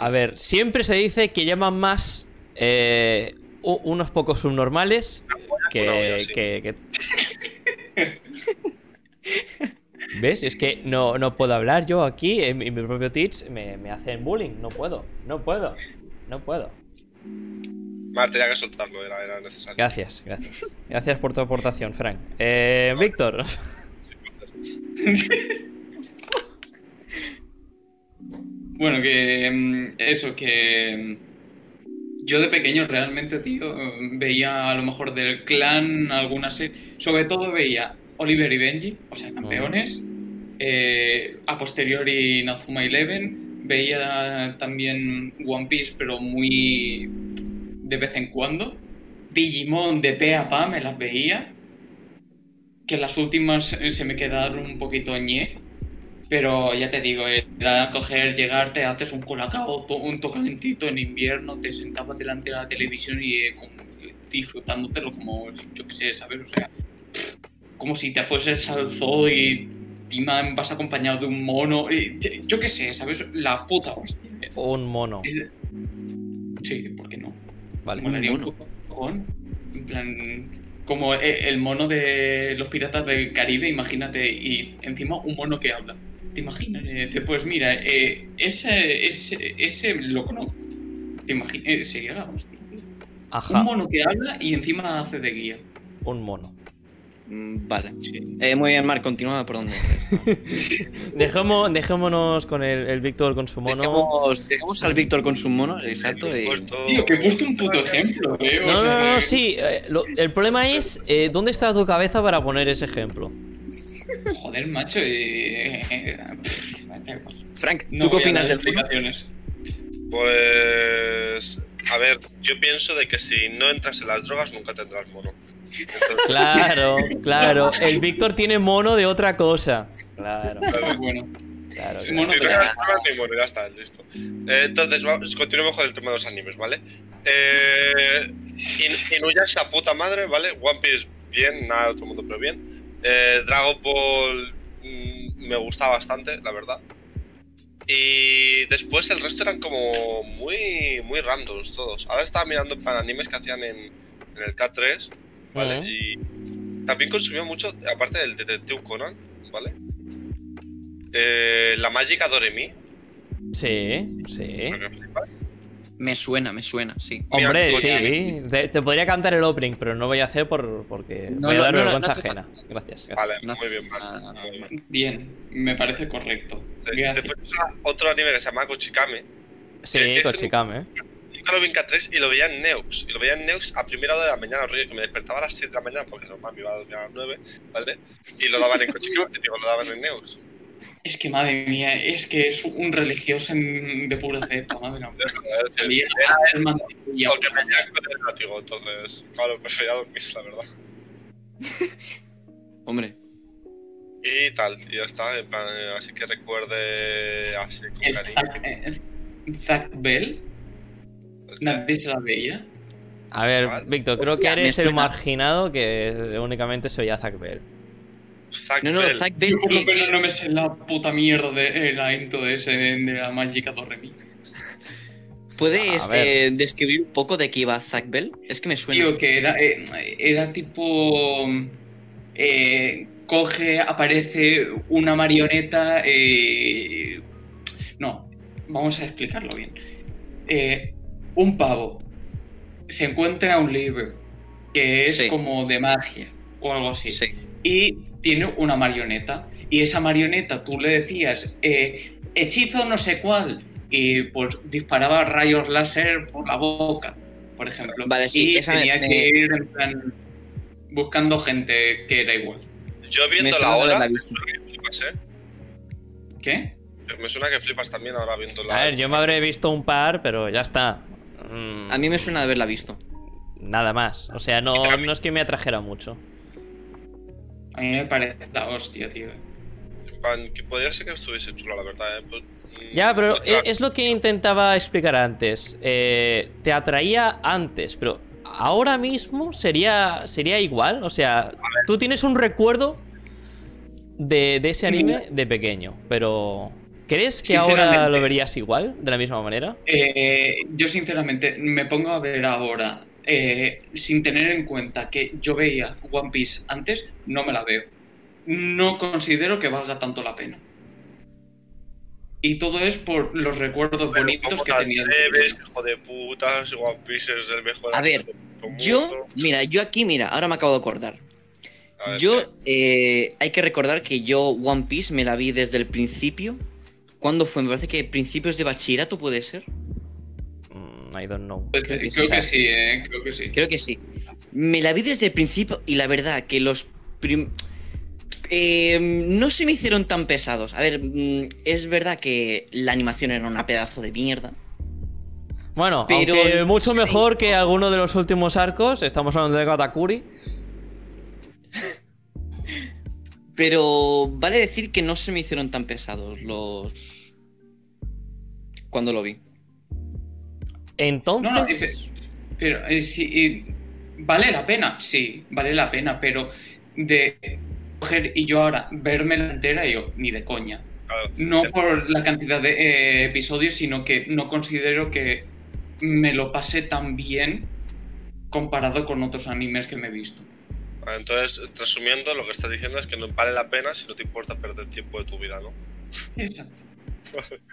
a ver, siempre se dice que llaman más eh, unos pocos subnormales que, olla, sí. que- que- [LAUGHS] ¿Ves? Es que no, no puedo hablar yo aquí en, mi en mi propio Teach, me, me hacen bullying, no puedo, no puedo, no puedo. Vale, tenía que soltarlo, era, era necesario. Gracias, gracias. Gracias por tu aportación, Frank. Eh, Víctor. [LAUGHS] Bueno, que mm, eso, que mm, yo de pequeño realmente, tío, mm, veía a lo mejor del clan alguna serie, sobre todo veía Oliver y Benji, o sea, campeones, eh, a posteriori Nazuma Eleven, veía también One Piece, pero muy de vez en cuando. Digimon de pe a pa me las veía. Que las últimas eh, se me quedaron un poquito ñe. Pero ya te digo, era coger, llegar, te haces un colacao, un tocalentito en invierno, te sentabas delante de la televisión y eh, como, eh, disfrutándotelo como, si- yo qué sé, ¿sabes? O sea, como si te fueses al zoo y encima vas acompañado de un mono. y- yo qué sé, ¿sabes? La puta hostia. Un mono. Eh, Sí, ¿por qué no? Vale. Un Molaría un mono. En plan, como e- el mono de los piratas del Caribe, imagínate, y encima un mono que habla. ¿Te imaginas? Dice, pues mira, eh, ese, ese, ese lo conozco. ¿Te imaginas? Eh, sería la hostia. Ajá. Un mono que habla y encima hace de guía. Un mono. Mm, Vale. Eh, muy bien, Marc, continúa por donde. [LAUGHS] Dejemos, dejémonos con el, el Víctor con su mono. Dejemos, dejemos al Víctor con su mono, exacto. y- Tío, que he puesto un puto ejemplo, eh. No, no, no, no, sí. eh, lo- el problema es eh, dónde está tu cabeza para poner ese ejemplo. Joder, macho, eh, eh. Frank, No ¿tú qué opinas del explicaciones. Pues. A ver, yo pienso de que si no entras en las drogas nunca tendrás mono. Entonces, Claro, [LAUGHS] claro. El Víctor tiene mono de otra cosa. Claro, Bueno, claro. Sí, claro. mono si de- no eres drogas, ni mono, ya está, listo. Eh, entonces, vamos, continuemos con el tema de los animes, ¿vale? Eh, In- Inuyasha, puta madre, ¿vale? One Piece, bien, nada de otro mundo, pero bien. Eh, Dragon Ball mm, me gustaba bastante, la verdad. Y después el resto eran como muy, muy randoms todos. Ahora estaba mirando para animes que hacían en, en el K3, ¿vale? Y también consumió mucho, aparte del Detective Conan, ¿vale? Eh, la mágica Doremi. Sí, sí. Me suena, me suena, sí. Hombre, Mira, sí. Te, te podría cantar el opening, pero no voy a hacer por, porque No, voy a dar no, no, vergüenza ajena. Gracias. gracias. Vale, No muy bien, muy bien. Me parece correcto. Después otro anime que se llama Kochikame. Sí, Kochikame. Nunca lo vi en K3 y lo veía en Neus. Y lo veía en Neus a primera hora de la mañana, que me despertaba a las 7 de la mañana porque normal me iba a dormir a las 9, ¿vale? Y lo daban en [LAUGHS] Kochikame, digo, lo daban en Neus. Es que madre mía, es que es un religioso en- de pura cepa, madre mía. Salía Era a hacer mantequilla. porque me con el látigo, entonces, claro, prefería dormir, la verdad. [LAUGHS] Hombre, Y tal, y ya está, en plan, así que recuerde así con El cariño. Zack, eh, Bell, nadie se la veía. A ver. Víctor, creo Hostia, que eres el marginado que únicamente se veía Zack Bell. Zack no, no, Bell. Zack Bell, Yo por ¿qué- lo menos qué- no me sé la puta mierda de la intro de ese de la mágica Doremi. [LAUGHS] ¿puedes A ver. eh, describir un poco de qué iba Zack Bell? Es que me suena. Tío, que era, eh, era tipo. eh, coge, aparece una marioneta. eh, no, vamos a explicarlo bien. Eh, un pavo se encuentra un libro que es Sí. como de magia o algo así. Sí. Y tiene una marioneta. Y esa marioneta tú le decías, eh, hechizo no sé cuál. Y pues disparaba rayos láser por la boca, por ejemplo. Vale, sí, y esa tenía me- que ir en plan buscando gente que era igual. Yo viendo la hora, flipas, ¿eh? ¿Qué? Me suena que flipas también ahora viendo la A ver, yo me habré visto un par, pero ya está. Mm, A mí me suena de haberla visto. Nada más. O sea, no, no es que me atrajera mucho. A mí me parece la hostia, tío. En plan, que podría ser que estuviese chulo, la verdad, ¿eh? Pues, mm, Ya, pero otra- e- es lo que intentaba explicar antes. Eh, te atraía antes, pero ahora mismo sería, sería igual. O sea, tú tienes un recuerdo de, de ese anime de pequeño, pero ¿crees que ahora lo verías igual, de la misma manera? Eh, yo sinceramente me pongo a ver ahora, eh, sin tener en cuenta que yo veía One Piece antes, no me la veo. No considero que valga tanto la pena. Y todo es por los recuerdos Pero bonitos ¿cómo que te tenía. de atreves, pequeño. hijo de putas, One Piece es el mejor A ver, Yo, mundo. mira, yo aquí, mira, ahora me acabo de acordar. Ver, Yo, eh, hay que recordar que yo One Piece me la vi desde el principio. ¿Cuándo fue? Me parece que principios de bachillerato puede ser. I don't know. Pues, creo que creo sí. que sí, eh, creo que sí. Creo que sí. Me la vi desde el principio y la verdad que los... prim- eh, no se me hicieron tan pesados. A ver, mm, es verdad que la animación era una pedazo de mierda. Bueno, Pero aunque mucho mejor hizo. que alguno de los últimos arcos. Estamos hablando de Katakuri. [LAUGHS] Pero vale decir que no se me hicieron tan pesados los. Cuando lo vi. Entonces. No, no, Pero eh, sí, y vale la pena, sí, vale la pena, pero de coger y yo ahora verme la entera, yo ni de coña. Claro. No por la cantidad de eh, episodios, sino que no considero que me lo pase tan bien comparado con otros animes que me he visto. Entonces, resumiendo, lo que estás diciendo es que no vale la pena si no te importa perder tiempo de tu vida, ¿no? Exacto.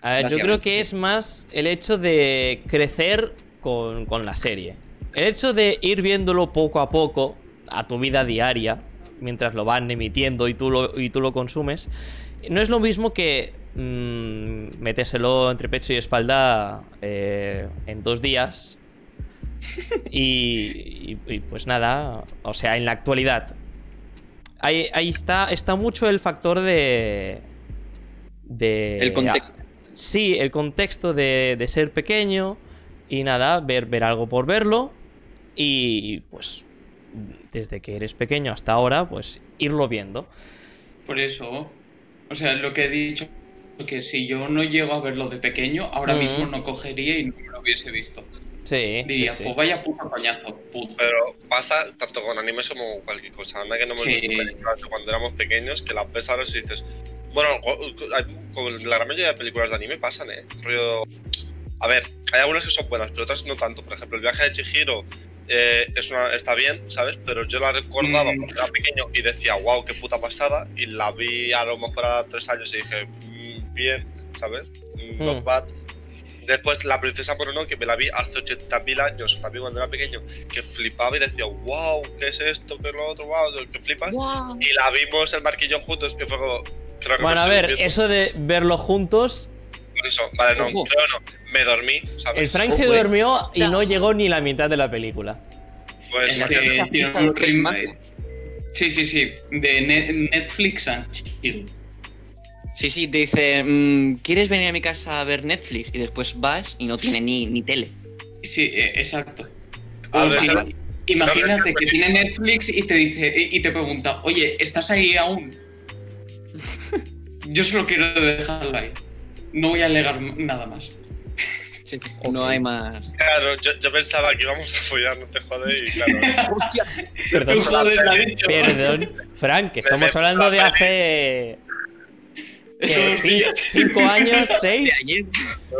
A ver, yo creo que es más el hecho de crecer con, con la serie. El hecho de ir viéndolo poco a poco a tu vida diaria, mientras lo van emitiendo y tú lo, y tú lo consumes, no es lo mismo que mm, metérselo entre pecho y espalda eh, en dos días. [LAUGHS] Y, y- y, pues nada, o sea, en la actualidad. Ahí, ahí está, está mucho el factor de... de El contexto. Sí, el contexto de, de ser pequeño y nada, ver, ver algo por verlo y pues desde que eres pequeño hasta ahora, pues irlo viendo. Por eso, o sea, lo que he dicho, que si yo no llego a verlo de pequeño, ahora mismo no cogería y no me lo hubiese visto. Sí, sí, Diría, sí. pues vaya puto coñazo, puto. Pero pasa tanto con animes como con cualquier cosa. Anda que no hemos Sí. visto películas de cuando éramos pequeños que las ves ahora y dices. Bueno, con la gran mayoría de películas de anime pasan, ¿eh? Rollo- A ver, hay algunas que son buenas, pero otras no tanto. Por ejemplo, el viaje de Chihiro eh, es una, está bien, ¿sabes? Pero yo la recordaba Mm. cuando era pequeño y decía, wow, qué puta pasada. Y la vi a lo mejor a tres años y dije, "Mm, bien, ¿sabes? Mm, Not Mm. bad. Después la princesa Mononoke me la vi hace 80.000 años, también cuando era pequeño, que flipaba y decía, wow, ¿qué es esto? ¿Qué es lo otro? Wow, que flipas. ¡Guau! Y la vimos el marquillo juntos, que fue como. Creo que Bueno, me a ver, durmiendo. eso de verlo juntos, Por eso, vale, no, Ojo. creo no. Me dormí, ¿sabes? el Frank se Ojo, eh. durmió y no llegó ni la mitad de la película. Pues la que tiene un ritmo-. Sí, sí, sí, de Ne- Netflix and chill. Sí, sí, te dice, mm, ¿quieres venir a mi casa a ver Netflix? Y después vas y no tiene ni, ni tele. Sí, eh, exacto. Imagínate no, que tiene Netflix y te dice y y te pregunta, oye, ¿estás ahí aún? Yo solo quiero dejarlo ahí. No voy a alegar nada más. Sí, sí, No hay más. Claro, yo, yo pensaba que íbamos a follar, no te jodes, y claro. [LAUGHS] ¡Hostia! Perdón, Tú, joder, perdón. Frank, que Me- estamos me- hablando de me- hace... ¿Cinco años? ¿Seis?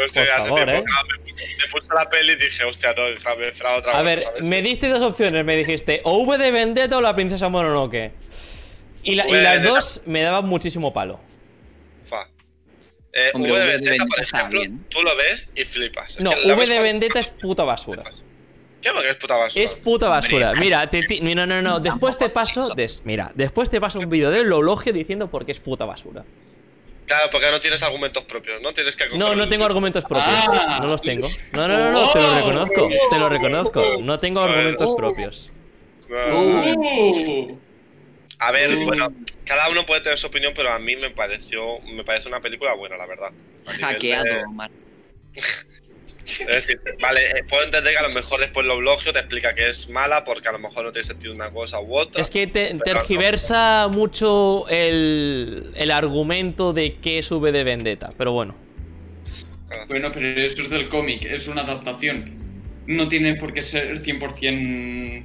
hace favor, ¿eh? me, puse, me la peli y dije, hostia, no, déjame fra otra A vez. ver, ¿sabes? me diste dos opciones. Me dijiste o V de Vendetta o la princesa Mononoke. Y, la- las dos me daban muchísimo palo. Fa. Eh, Hombre, V de V de Vendetta, por ejemplo, bien. tú lo ves y flipas. Es No, que la V de Vendetta es puta basura. ¿Qué? Porque es puta basura. Es puta basura. Hombre, Mira, te, mira, no, no, después te paso. des- mira, después te paso un vídeo del Lologio diciendo por qué es puta basura. Claro, porque no tienes argumentos propios, ¿no? Tienes que No, no tengo argumentos propios. Ah. No los tengo. No, no, no, no, te lo Oh. reconozco. Te lo reconozco. No tengo argumentos propios. No. Uh, A ver, Uh. bueno, cada uno puede tener su opinión, pero a mí me pareció, me parece una película buena, la verdad. De- Hackeado, [LAUGHS] Mark. Es decir, vale, eh, puedo entender que a lo mejor después lo blogio te explica que es mala porque a lo mejor no tiene sentido una cosa u otra. Es que te, tergiversa mucho el, el argumento de qué sube de Vendetta. Pero bueno. bueno, pero eso es del cómic, es una adaptación. No tiene por qué ser 100%.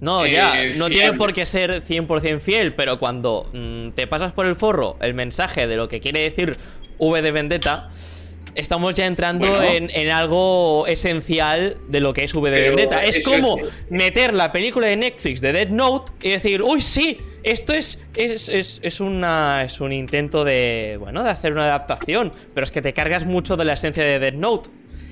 No, Eh, ya, no fiel. tiene por qué ser 100% fiel, pero cuando mm, te pasas por el forro el mensaje de lo que quiere decir V de Vendetta, estamos ya entrando Bueno. en, en algo esencial de lo que es V de Vendetta. Es como es- meter la película de Netflix de Dead Note y decir, uy, sí, esto es, es, es, es una, es un intento de, bueno, de hacer una adaptación, pero es que te cargas mucho de la esencia de Dead Note.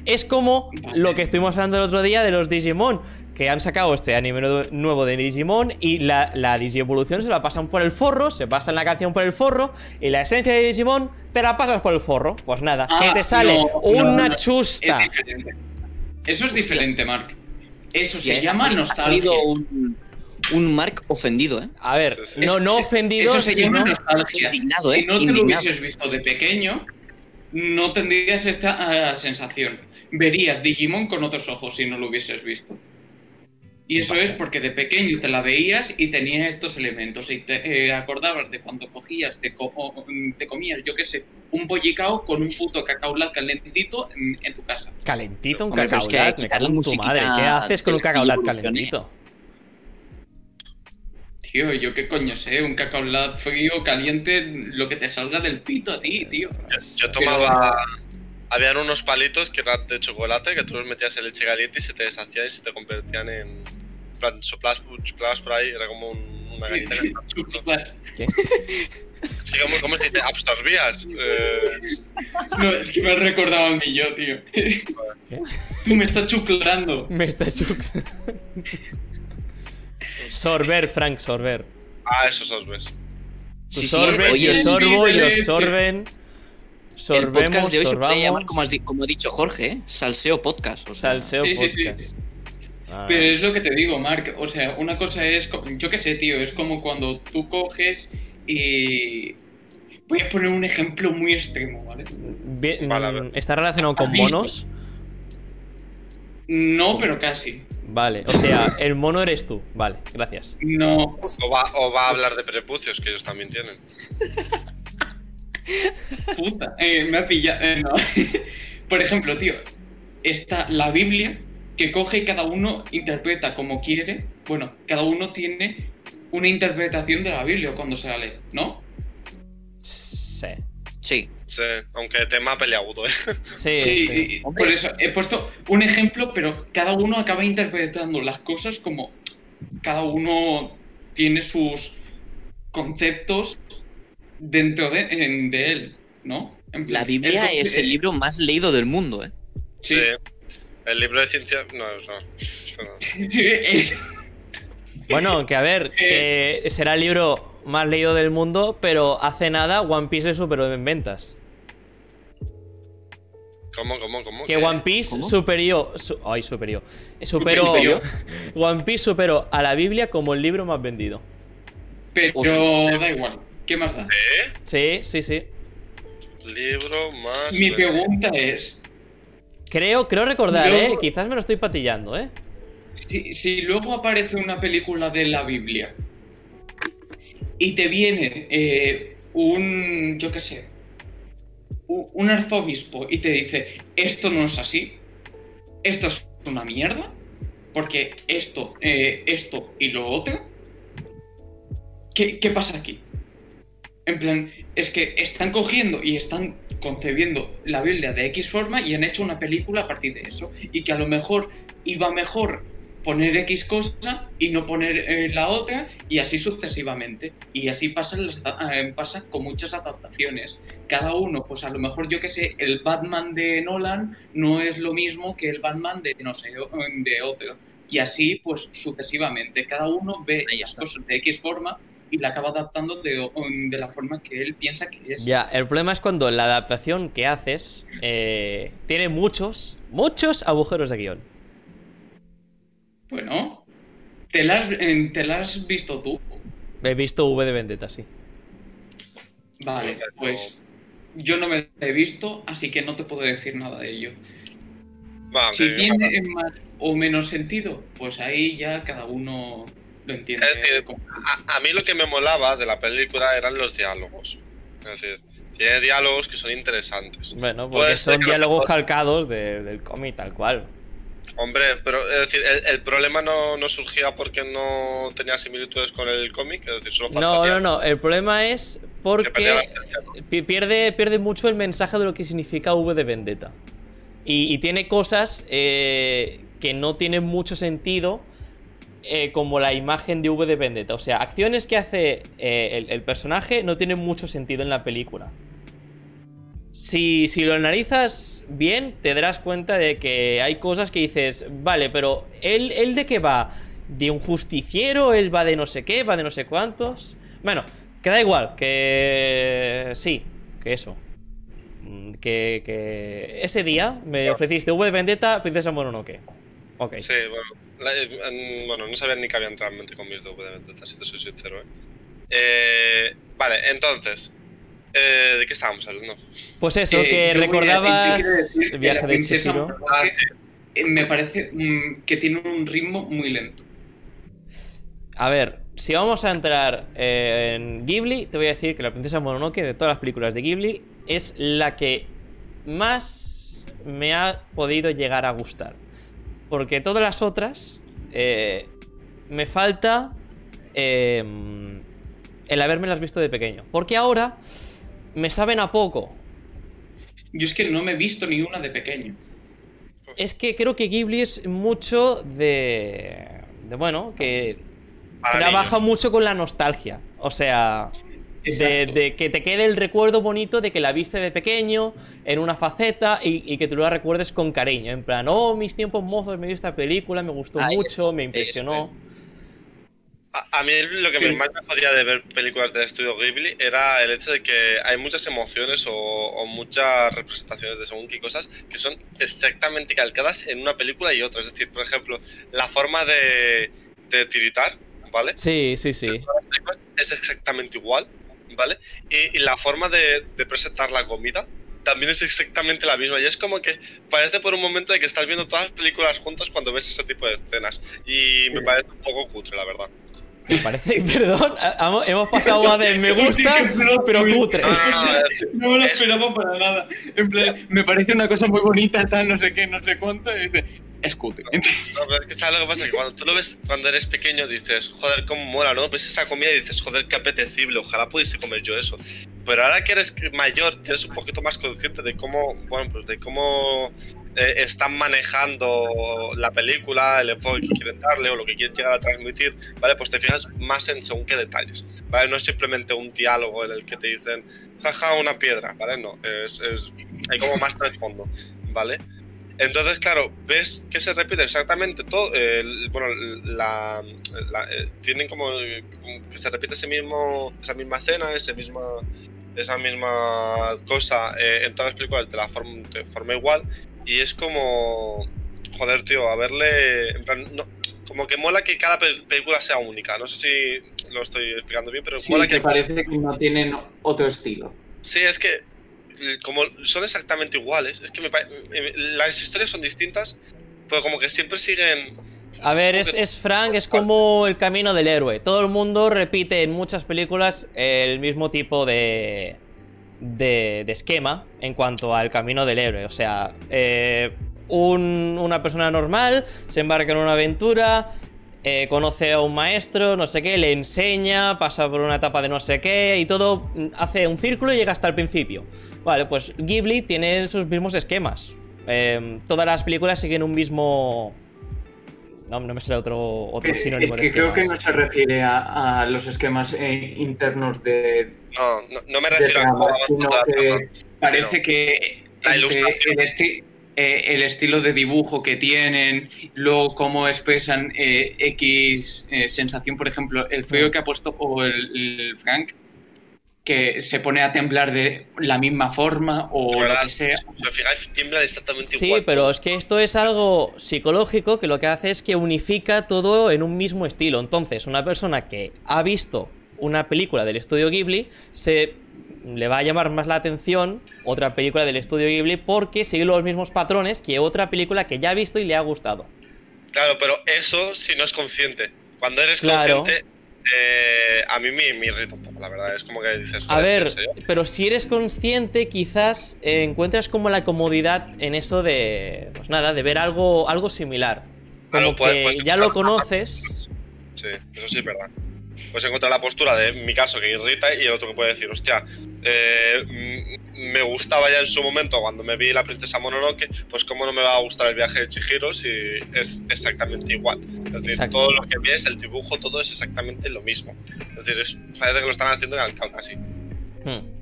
Es como lo que estuvimos hablando el otro día de los Digimon, que han sacado este anime nu- nuevo de Digimon y la, la Digievolución se la pasan por el forro, se pasan la canción por el forro y la esencia de Digimon te la pasas por el forro. Pues nada, Ah, que te sale no, una no, no. chusta. Es. Eso es Hostia. diferente, Mark. Eso Hostia, se ha llama nostalgia. salido un, un Mark ofendido, ¿eh? A ver, Sí, sí. no, no Eso ofendido, se sino... llama nostalgia. Indignado, si ¿eh? no te lo hubieses visto de pequeño, no tendrías esta ah, sensación. Verías Digimon con otros ojos si no lo hubieses visto. Y eso es porque de pequeño te la veías y tenía estos elementos. Y te eh, acordabas de cuando cogías, te, co- mm, te comías, yo qué sé, un bollicao con un puto cacao lat calentito en, en tu casa. Calentito un cacao es que me cago en tu madre. ¿Qué haces con un del cacao lat estilo calentito? Tío, yo qué coño sé, un cacao lat frío, caliente, lo que te salga del pito a ti, tío. Yo tomaba. Habían unos palitos que eran de chocolate que tú los metías en leche caliente y se te deshacían y se te convertían en. En plan, soplabas, soplabas por ahí, era como un- una galleta. [LAUGHS] chupando. Sí, ¿cómo, cómo se dice? ¿Absorbías? Eh, No, es que me has recordado a mí yo, tío. Tú me estás chuclando. Me está chuc. sorber, Frank, sorber. ah, ves. Tú Sí, sí, sorbes, oye, yo sorbo, vídeo ellos sorben. El Sorbemos, podcast de hoy se puede llamar, sorbamos. como, has di- como ha dicho Jorge, ¿eh? Salseo Podcast. O sea, Salseo Sí, sí, sí. podcast. Ah. Pero es lo que te digo, Mark. O sea, una cosa es. Yo qué sé, tío. Es como cuando tú coges y. Voy a poner un ejemplo muy extremo, ¿vale? Bien, ¿Está relacionado con monos? No, pero casi. Vale, o sea, el mono eres tú. Vale, gracias. No. O va, o va a hablar de prepucios, que ellos también tienen. [LAUGHS] Puta. Eh, me ha pillado. eh, no. [LAUGHS] Por ejemplo, tío. Está la Biblia que coge y cada uno interpreta como quiere. Bueno, cada uno tiene una interpretación de la Biblia cuando se la lee, ¿no? Sí. sí. Sí, aunque tema peliagudo, ¿eh? Sí, Sí, sí. por eso he puesto un ejemplo, pero cada uno acaba interpretando las cosas como cada uno tiene sus conceptos dentro de, en- de él, ¿no? En plan, La Biblia es el libro más leído del mundo, ¿eh? Sí. El libro de ciencia. No, no. [LAUGHS] Bueno, que a ver, que será el libro más leído del mundo, pero hace nada One Piece le superó en ventas. ¿Cómo, cómo, cómo? Que. One Piece ¿Cómo? superió. su- ay, superió. Superó. ¿Superió? One Piece superó a la Biblia como el libro más vendido. pero Hostia. da igual, ¿qué más da? ¿Eh? Sí, sí, sí. Libro más. Mi pregunta es, Creo, creo recordar, Yo- ¿eh? Quizás me lo estoy patillando, ¿eh? si, si luego aparece una película de la Biblia y te viene eh, un, yo qué sé, un arzobispo y te dice, esto no es así, esto es una mierda, porque esto, eh, esto y lo otro, ¿qué, qué pasa aquí? En plan, es que están cogiendo y están concebiendo la Biblia de X forma y han hecho una película a partir de eso. Y que a lo mejor iba mejor poner X cosa y no poner eh, la otra y así sucesivamente. Y así pasan las, eh, pasa con muchas adaptaciones. Cada uno, pues a lo mejor yo que sé, el Batman de Nolan no es lo mismo que el Batman de no sé, de otro. Y así, pues sucesivamente. Cada uno ve las cosas de X forma y la acaba adaptando de, de la forma que él piensa que es. Ya, el problema es cuando la adaptación que haces eh, tiene muchos, muchos agujeros de guion. Bueno, ¿te la, has, eh, ¿te la has visto tú? He visto V de Vendetta, sí. Vale, pues yo no me la he visto, así que no te puedo decir nada de ello. Vale, Si tiene más o menos sentido, pues ahí ya cada uno lo entiende. Es decir, a, a mí lo que me molaba de la película eran los diálogos. Es decir, tiene diálogos que son interesantes. Bueno, porque son diálogos mejor- calcados de- del cómic tal cual. Hombre, pero es decir, el, el problema no, no surgía porque no tenía similitudes con el cómic, es decir, solo No, no, no. El problema es porque pierde, pierde mucho el mensaje de lo que significa V de Vendetta. Y, y tiene cosas eh, que no tienen mucho sentido, eh, como la imagen de V de Vendetta. O sea, acciones que hace eh, el, personaje no tienen mucho sentido en la película. Si, si lo analizas bien, te darás cuenta de que hay cosas que dices, vale, pero ¿él, él de qué va? ¿De un justiciero? ¿Él va de no sé qué? ¿Va de no sé cuántos? Bueno, que da igual, que sí, que eso. Mm, Que, que ese día me ofreciste V de Vendetta, Princesa Mononoke. Ok. Sí, bueno, la- eh, en- bueno, no sabían ni que habían realmente con mis de si te soy sincero. ¿eh? Eh, vale, entonces, eh, ¿de qué estábamos hablando? Pues eso, Eh, que a- recordabas el viaje de Chihiro. Ah, sí. Me parece mm, que tiene un ritmo muy lento. A ver, si vamos a entrar eh, en Ghibli, te voy a decir que la princesa Mononoke de todas las películas de Ghibli es la que más me ha podido llegar a gustar. Porque todas las otras eh, me falta eh, el haberme visto de pequeño. Porque ahora me saben a poco. Yo es que no me he visto ni una de pequeño. Es que creo que Ghibli es mucho de... de bueno, que Para trabaja niños. mucho con la nostalgia. O sea, de, de que te quede el recuerdo bonito de que la viste de pequeño, en una faceta, y, y que tú la recuerdes con cariño. En plan, oh, mis tiempos mozos, me vi esta película, me gustó Ahí mucho, está, me impresionó. es. A, a mí lo que Sí. más me jodía de ver películas del estudio Ghibli era el hecho de que hay muchas emociones o, o muchas representaciones de según qué cosas que son exactamente calcadas en una película y otra. Es decir, por ejemplo, la forma de, de tiritar, ¿vale? Sí, sí, sí. Es exactamente igual, ¿vale? Y, y la forma de, de presentar la comida también es exactamente la misma. Y es como que parece por un momento de que estás viendo todas las películas juntas cuando ves ese tipo de escenas. Y me Sí. parece un poco cutre, la verdad. Me parece, [LAUGHS] perdón, hemos pasado a de me [LAUGHS] gusta, pero cutre. [LAUGHS] No, no, no, No me lo Es- esperaba para nada. En plan, me parece una cosa muy bonita, tal, no sé qué, no sé cuánto. y dice, es cutre. No, pero es que sabes lo que pasa, que cuando tú lo ves cuando eres pequeño dices, joder, cómo mola, ¿no? Ves esa comida y dices, joder, qué apetecible, ojalá pudiese comer yo eso. Pero ahora que eres mayor, eres un poquito más consciente de cómo, bueno, pues de cómo eh, están manejando la película, el enfoque que quieren darle o lo que quieren llegar a transmitir, ¿vale? Pues te fijas más en según qué detalles, ¿vale? No es simplemente un diálogo en el que te dicen, jaja, una piedra, ¿vale? No, es, es- hay como más trasfondo, ¿vale? Entonces, claro, ves que se repite exactamente todo. eh, bueno, la, la- eh, tienen como, como que se repite ese mismo, esa misma escena, ese misma, esa misma cosa eh, en todas las películas de la forma, de forma igual. Y es como, joder, tío, a verle, en plan, no, como que mola que cada pe- película sea única. No sé si lo estoy explicando bien, pero Sí, mola que parece que no tienen otro estilo. Sí, es que como son exactamente iguales, es que me eh, las historias son distintas, pero como que siempre siguen... A ver, es, es Frank, es como el camino del héroe. Todo el mundo repite en muchas películas el mismo tipo de, de, de esquema en cuanto al camino del héroe. O sea, eh, un- una persona normal se embarca en una aventura, eh, conoce a un maestro, no sé qué, le enseña, pasa por una etapa de no sé qué y todo mm, hace un círculo y llega hasta el principio. Vale, pues Ghibli tiene sus mismos esquemas. Eh, todas las películas siguen un mismo... No, no me sale otro, otro Es, sinónimo es de que creo que no se refiere a, a los esquemas eh, internos de, No, no, no me de refiero a sino que parece que La ilustración. el, eh, el estilo de dibujo que tienen, luego cómo expresan eh, X eh, sensación, por ejemplo, el feo que ha puesto o el, el Frank, que se pone a temblar de la misma forma o lo que sea. Fijáis, tiemblan exactamente Sí, igual. pero es que esto es algo psicológico que lo que hace es que unifica todo en un mismo estilo. Entonces, una persona que ha visto una película del estudio Ghibli se le va a llamar más la atención otra película del estudio Ghibli porque sigue los mismos patrones que otra película que ya ha visto y le ha gustado. Claro, pero eso si no es consciente. Cuando eres Claro. consciente, eh, a mí me, me irrita un poco, la verdad. Es como que dices, A ver, pero si eres consciente, quizás eh, encuentras como la comodidad en eso de, pues nada, de ver algo, algo similar. Como Claro, puedes- que puedes ya lo [LAUGHS] conoces. Sí, eso sí es verdad. Puedes encontrar la postura de mi caso que irrita y el otro que puede decir, hostia, eh, mm, me gustaba ya en su momento cuando me vi la princesa Mononoke, pues cómo no me va a gustar el viaje de Chihiro si es exactamente igual. Es decir, Exacto. todo lo que ves, el dibujo, todo es exactamente lo mismo. Es decir, es, parece que lo están haciendo en Alcalá casi. Hmm.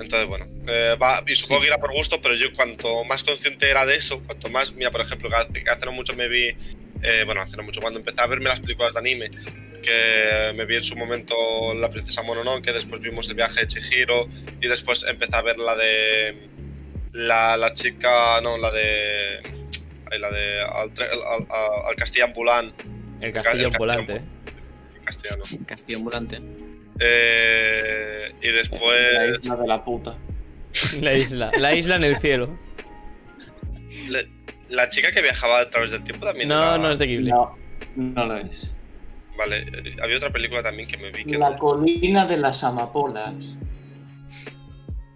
Entonces, bueno, eh, va, y supongo que irá por gusto, pero yo cuanto más consciente era de eso, cuanto más, mira, por ejemplo, que hace, que hace no mucho me vi, eh, bueno, hace no mucho, cuando empecé a verme las películas de anime, que me vi en su momento La Princesa Mononoke, después vimos El viaje de Chihiro, y después empecé a ver la de la, la chica, no, la de... La de Al, al, al- Castillo Ambulante, El castillo el ambulante. castellano. Castillo ambulante. Eh, y La después. isla de la puta. La isla. La isla en el cielo. le- la chica que viajaba a través del tiempo también. No, era- no es de Ghibli. No, no lo es. Vale, eh, había otra película también que me vi que. La colina de las amapolas.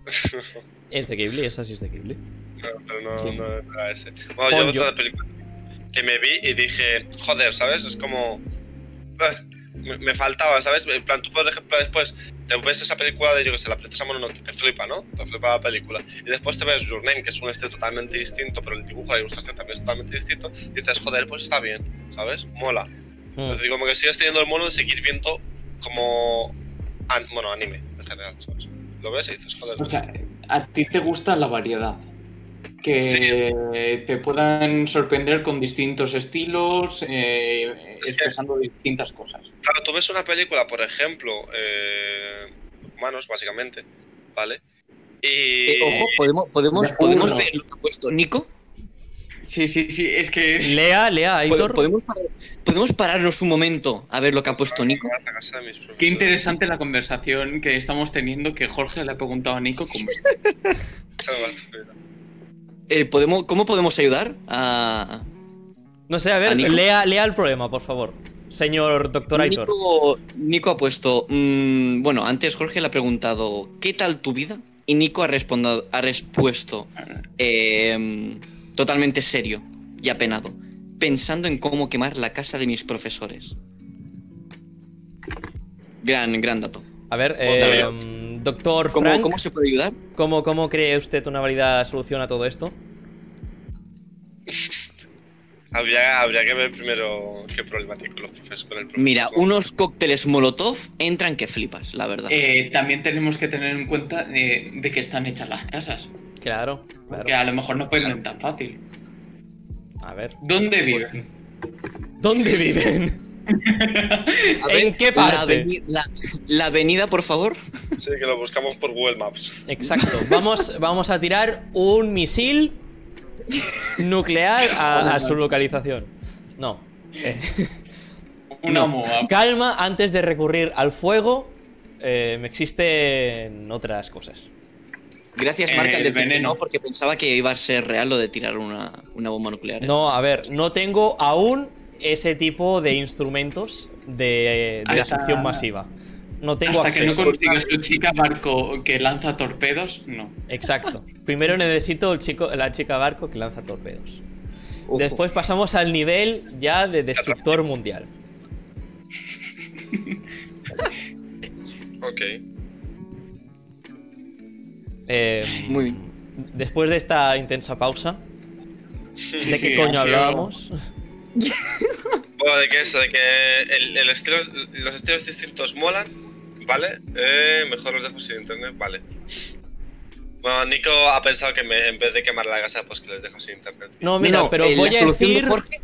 [LAUGHS] Es de Ghibli, esa sí es de Ghibli. No, pero no, Sí. no era ese. Bueno, yo Ponyo. otra película que me vi y dije, joder, ¿sabes? Es como. Me, me faltaba, ¿sabes? En plan, tú por ejemplo después te ves esa película de, yo que sé, La Princesa Mononoke, te flipa, ¿no? Te flipa la película. Y después te ves Your Name, que es un estilo totalmente distinto, pero el dibujo, la ilustración también es totalmente distinto. Y dices, joder, pues está bien, ¿sabes? Mola. Mm. Es decir, como que sigues teniendo el mono de seguir viendo como. an- bueno, anime en general, ¿sabes? Lo ves y dices, joder. O sea, a ti te gusta la variedad. Que Sí. te puedan sorprender con distintos estilos, eh, Es que- expresando distintas cosas. Claro, tú ves una película, por ejemplo, eh, humanos, básicamente, ¿vale? Y. Eh, ojo, ¿podemos, podemos, De podemos ver lo que ha puesto Nico? Sí, sí, sí, es que es- Lea, Lea, ¿Pod- Aitor. ¿Podemos, parar- podemos pararnos un momento a ver lo que ha puesto Nico? Qué interesante la conversación que estamos teniendo, que Jorge le ha preguntado a Nico cómo... [LAUGHS] Eh, ¿podemos, ¿Cómo podemos ayudar a, No sé, a ver, lea, lea el problema, por favor. Señor Doctor Aitor. Nico, Nico ha puesto. mm, bueno, antes Jorge le ha preguntado: ¿Qué tal tu vida? Y Nico ha, respondido, ha respuesto eh, totalmente serio y apenado, pensando en cómo quemar la casa de mis profesores. Gran, gran dato. A ver, eh, Doctor ¿Cómo, Frank, ¿Cómo se puede ayudar? ¿Cómo, cómo cree usted una válida solución a todo esto? [LAUGHS] Habría, habría que ver primero qué problema tiene con los profesores. Con el profesor. Mira, unos cócteles Molotov entran que flipas, la verdad. Eh, también tenemos que tener en cuenta eh, de que están hechas las casas, Claro, claro. que a lo mejor no pueden tan fácil. A ver. ¿Dónde viven? Pues- ¿Dónde viven? A [LAUGHS] ¿en qué La, parte? la- la avenida, por favor. Sí, que lo buscamos por Google Maps. Exacto. Vamos, vamos a tirar un misil nuclear a, a su localización. No. Eh, [LAUGHS] Una No. Calma, antes de recurrir al fuego, eh, me existen otras cosas. Gracias, Eh, Marca, al el que veneno. no, porque pensaba que iba a ser real lo de tirar una, una bomba nuclear. ¿eh? No, a ver, no tengo aún ese tipo de instrumentos de, de Hasta- destrucción masiva. No tengo Hasta que no acceso. consigas tu chica barco que lanza torpedos, no. Exacto. Primero necesito el chico, la chica barco que lanza torpedos. Ojo. Después pasamos al nivel ya de destructor mundial. [LAUGHS] Ok. Eh, Muy bien. Después de esta intensa pausa, ¿de qué sí, coño sido- hablábamos? [LAUGHS] Bueno, de que eso, de que el, el estilo, los estilos distintos molan, ¿vale? Eh, mejor los dejo sin internet, vale. Bueno, Nico ha pensado que me- en vez de quemar la casa, pues que les dejo sin internet. No, mira, no, pero eh, voy la a solución decir. de Jorge.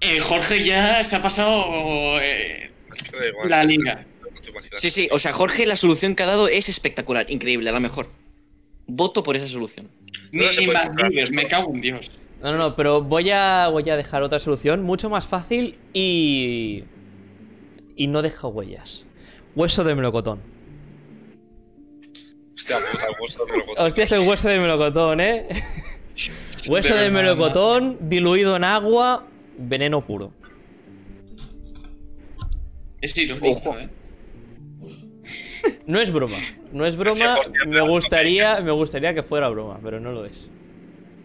Eh, Jorge ya se ha pasado eh, igual. la liga. No. Sí, sí, o sea, Jorge, la solución que ha dado es espectacular, increíble, la mejor. Voto por esa solución. Ni, No ni más me cago en Dios. No, no, no, pero voy a, voy a dejar otra solución mucho más fácil y. Y no deja huellas. Hueso de melocotón. Hostia puta, el gusto de lo Hostia, es el hueso de melocotón, ¿eh? [LAUGHS] hueso De melocotón diluido en agua, veneno puro. Es irónico, Ojo. ¿eh? No es broma, no es [LAUGHS] broma. 100% Me gustaría, me gustaría que fuera broma, pero no lo es.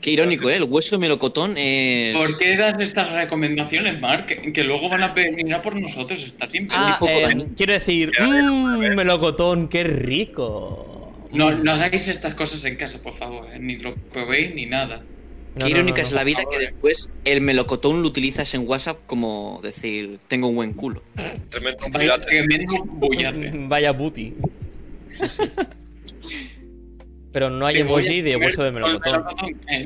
Qué irónico, ¿eh? El hueso de melocotón es. ¿Por qué das estas recomendaciones, Mark? Que, que luego van a venir a por nosotros. Está siempre. Ah, poco eh, quiero decir, mmm, melocotón, qué rico. No, no hagáis estas cosas en casa, por favor. ¿eh? Ni lo probéis ni nada. No, Qué no, irónica no, es la vida que después el melocotón lo utilizas en WhatsApp como decir, tengo un buen culo. Tremendo Vaya [LAUGHS] bullate. Vaya booty. Pero no hay emoji de hueso de melocotón. Eh,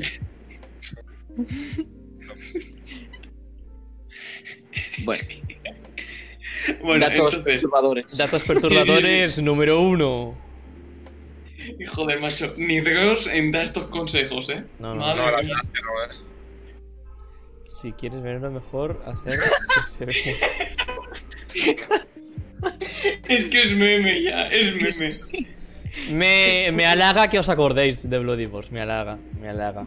[LAUGHS] Bueno, Bueno, datos entonces, perturbadores. Datos [LAUGHS] perturbadores número uno. joder, macho, ni Dios en dar estos consejos, ¿eh? No, no, Madre No, la mía. verdad es que no, eh. Si quieres verlo mejor, hacer. [LAUGHS] Es que es meme ya, es meme. Me, me halaga que os acordéis de Bloody Wars, me halaga, me halaga.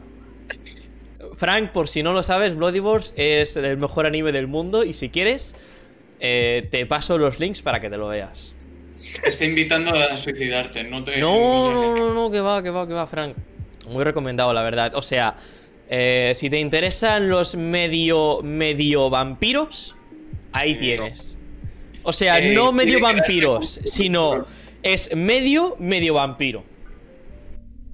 Frank, por si no lo sabes, Bloody Wars es el mejor anime del mundo y si quieres, eh, te paso los links para que te lo veas. Te está invitando a suicidarte, no te. No, no, no, no, que va, que va, que va, Frank. Muy recomendado, la verdad. O sea, eh, si te interesan los medio, medio vampiros, ahí No. tienes. O sea, Eh, no medio vampiros, sino es medio, medio vampiro.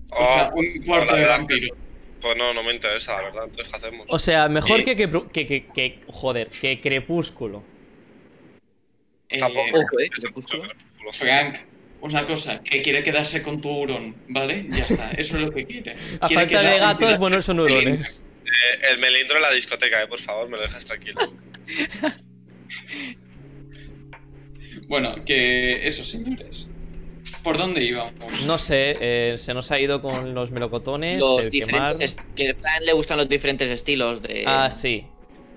Oh, un cuarto de vampiro. Pues no, no me interesa, la verdad. Entonces, ¿qué hacemos? O sea, mejor que, que, que, que- Joder, que Crepúsculo. Eh, Tampoco. Ojo, eh, Crepúsculo. Frank, una cosa, que quiere quedarse con tu hurón, ¿vale? Ya está, eso es lo que quiere. [LAUGHS] A Quiere falta de gatos, bueno, son neurones. Eh, el melindro en la discoteca, eh, por favor, me lo dejas tranquilo. [LAUGHS] Bueno, que eso, señores. ¿Por dónde íbamos? No sé, eh, se nos ha ido con los melocotones. Los el diferentes. Que a Fran le gustan los diferentes estilos de, Ah, sí.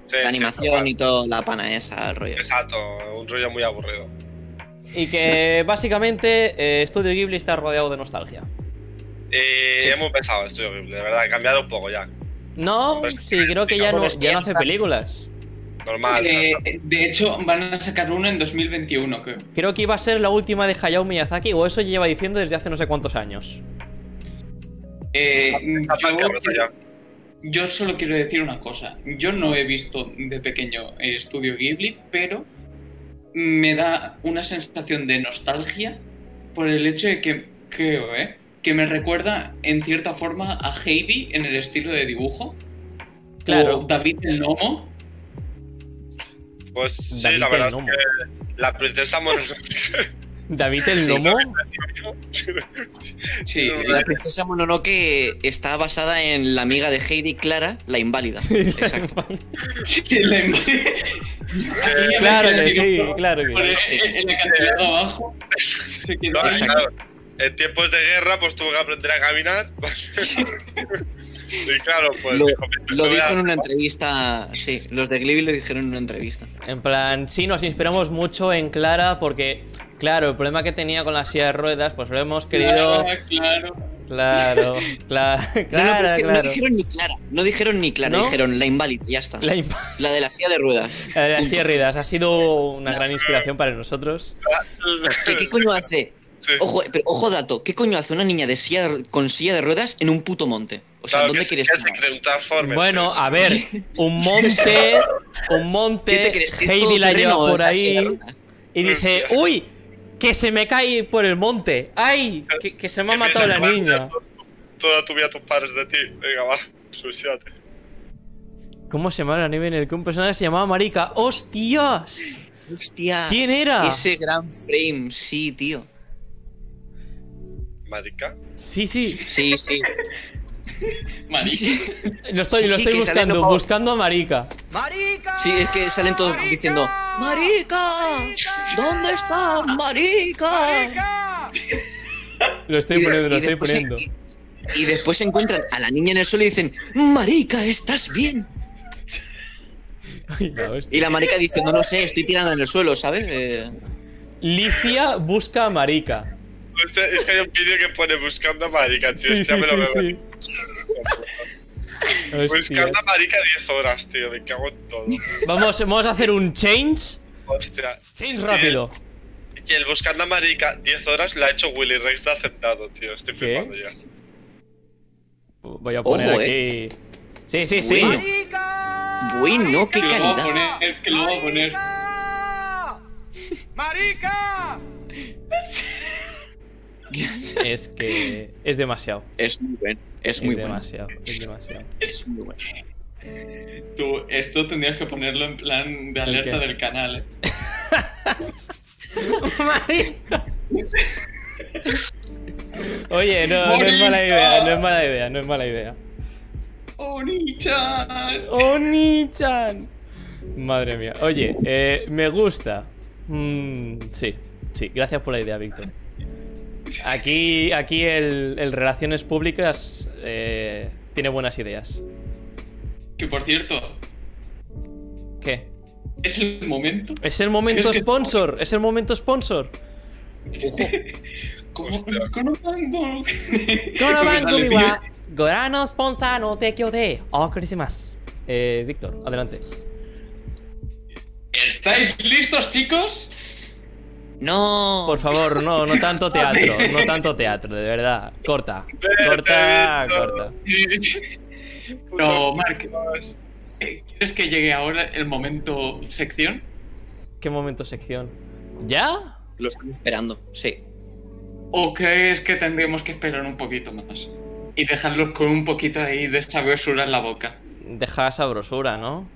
Sí, de sí, animación y todo, la pana esa, el rollo. Exacto, un rollo muy aburrido. Y que [LAUGHS] básicamente eh, Studio Ghibli está rodeado de nostalgia. Y Sí. hemos pensado, estoy horrible, de verdad, ha cambiado un poco ya. No, Pues, sí, creo que ya no, ya no hace películas. Normal. Eh, de hecho, van a sacar uno en 2021, creo. Creo que iba a ser la última de Hayao Miyazaki, o eso lleva diciendo desde hace no sé cuántos años. Eh, yo, solo quiero decir una cosa. Yo no he visto de pequeño eh, Estudio Ghibli, pero me da una sensación de nostalgia por el hecho de que, creo, ¿eh? Que me recuerda en cierta forma a Heidi en el estilo de dibujo. Claro. O David el Gnomo. Pues sí, David la verdad es que la princesa Mononoke. [LAUGHS] David el. Gnomo. Sí, La princesa Mononoke está basada en la amiga de Heidi, Clara, la inválida. [LAUGHS] Exacto. sí, la [LAUGHS] claro que sí, claro que sí. el acantilado abajo. En tiempos de guerra, pues tuvo que aprender a caminar. Y claro, pues. Lo, dijo, lo "Me voy a- dijo en una entrevista. Sí, los de Ghibli lo dijeron en una entrevista. En plan, sí, nos inspiramos mucho en Clara porque, claro, el problema que tenía con la silla de ruedas, pues lo hemos querido. Claro, claro. Claro, [LAUGHS] claro, No, no, pero es que no dijeron ni Clara. No dijeron ni Clara, ¿No? dijeron la inválida, ya está. La La, de la silla de ruedas. la de las Punto. sillas de ruedas ha sido una gran inspiración para nosotros. [LAUGHS] ¿Qué, qué coño hace? Sí. Ojo, pero ojo dato, ¿qué coño hace una niña de silla, con silla de ruedas en un puto monte? O sea, Claro, ¿dónde quieres estar? Bueno, a ver, [LAUGHS] un monte, un monte, ¿Qué te crees? ¿Que es Heidi la lleva por la ahí y dice, uy, que se me cae por el monte, ay, que, que se me ha matado la niña. toda- tu vida tus padres de ti. Venga, va, suicídate. ¿Cómo se llama el anime en el que un personaje se llamaba Marika? ¡Hostias! Hostia. ¿Quién era? Ese gran frame, sí, tío. Marica. Sí, sí, Sí, sí. [LAUGHS] Marica. lo estoy, Sí, lo estoy buscando, buscando a Marika. Sí, es que salen todos diciendo ¡Marica! ¿Dónde está Marica? Lo estoy Y- poniendo, lo estoy poniendo. Y, y después encuentran a la niña en el suelo y dicen Marica, ¿estás bien? Ay, la hostia. Y la marica dice, no lo sé, estoy tirando en el suelo, ¿sabes? Eh, Licia busca a Marika. Sea, es que hay un vídeo que pone buscando a Marica, tío. Sí, ya sí, me lo sí, veo. sí. [LAUGHS] Buscando a Marica 10 horas, tío. Me cago en todo. Vamos, vamos a hacer un change. Hostia. Change rápido. Y el buscando a Marica 10 horas lo ha hecho Willy Rex de aceptado, tío. Estoy ¿Qué? flipando ya. Voy a poner Ojo, aquí. Sí, sí, sí. Bueno. bueno, qué Que lo va a calidad. poner, que lo va a poner. ¡Marica! [LAUGHS] [LAUGHS] Es que es demasiado. Es muy bueno, es Es muy bueno, demasiado, es demasiado. es muy bueno. Tú, esto tendrías que ponerlo en plan de alerta qué? del canal, eh. [LAUGHS] Oye, no, no es mala idea, no es mala idea, no es mala idea. ¡Oni-chan! Oni-chan. Madre mía. Oye, eh, me gusta. Mm, sí, sí. Gracias por la idea, Víctor. Aquí, aquí el, el Relaciones Públicas eh, tiene buenas ideas. Que por cierto, ¿Qué? Es el momento. Es el momento Es que- sponsor, es el momento sponsor. ¿Cómo? ¿Cómo? [LAUGHS] Gorano sponsor no tekyo de okurimasu. Eh, Víctor, adelante. ¿Estáis listos, chicos? No. Por favor, no, no tanto teatro, [LAUGHS] no tanto teatro, de verdad. Corta, corta, corta. No, Mark, eh, ¿quieres que llegue ahora el momento sección? ¿Qué momento sección? ¿Ya? Lo están esperando, sí. ¿O crees que tendríamos que esperar un poquito más? Y dejarlos con un poquito ahí de sabrosura en la boca. Deja sabrosura, ¿no?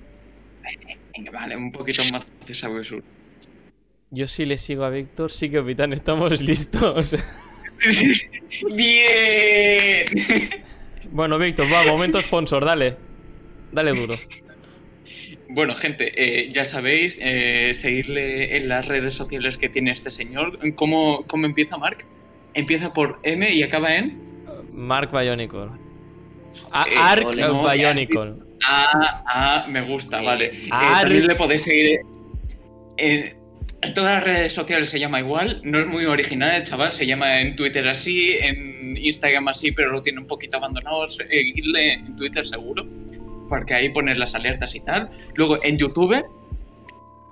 Venga, vale, un poquito más de sabrosura. Yo sí le sigo a Víctor, sí, capitán, estamos [LAUGHS] listos. [LAUGHS] ¡Bien! bueno, Víctor, va, momento sponsor, dale. Dale duro. Bueno, gente, eh, ya sabéis, eh, seguirle en las redes sociales que tiene este señor. ¿Cómo, cómo empieza, Mark? Empieza por M y acaba en Mark Bionicle. A- Eh, no, Bionicle. Ah, ah, me gusta, vale. Eh, Eh, también le podéis seguir en, en todas las redes sociales se llama igual, no es muy original el chaval, se llama en Twitter así, en Instagram así, pero lo tiene un poquito abandonado, seguirle en Twitter seguro, porque ahí ponen las alertas y tal. Luego en YouTube,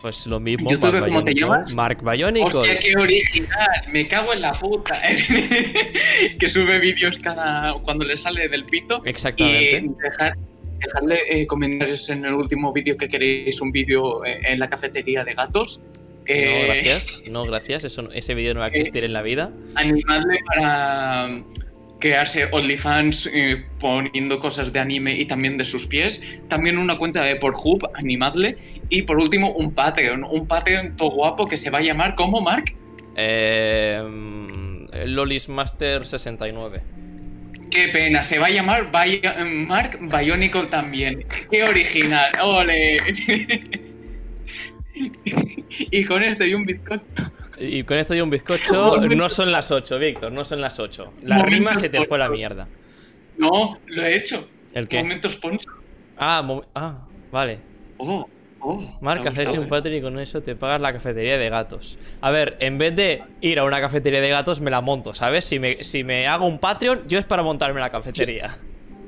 Pues lo mismo. YouTube, ¿cómo te llamas? Mark Bionicle. hostia, qué original, me cago en la puta, [LAUGHS] que sube vídeos cada cuando le sale del pito. Exactamente. Y dejar, dejadle eh, comentarios en el último vídeo que queréis un vídeo eh, en la cafetería de gatos. No, Eh, gracias. No, gracias. Eso, ese vídeo no va a existir en la vida. Animadle para mm, crearse OnlyFans eh, poniendo cosas de anime y también de sus pies. También una cuenta de Pornhub, animadle. Y por último, un Patreon. Un Patreon todo guapo que se va a llamar como Mark. Eh, mm, Lolis Master 69. Qué pena, se va a llamar Bi- Mark Bionicle también. Qué original, ole. [LAUGHS] y con esto y un bizcocho. Y con esto y un bizcocho, [LAUGHS] no son las 8, Víctor, no son las 8. La rima se te fue a la mierda. No, lo he hecho. ¿El qué? Momento sponsor. Ah, mo- ah, vale. Oh, oh. Marca, hacerte un. Patreon y con eso te pagas la cafetería de gatos. A ver, en vez de ir a una cafetería de gatos, me la monto, ¿sabes? Si me, si me hago un Patreon, yo es para montarme la cafetería. [LAUGHS]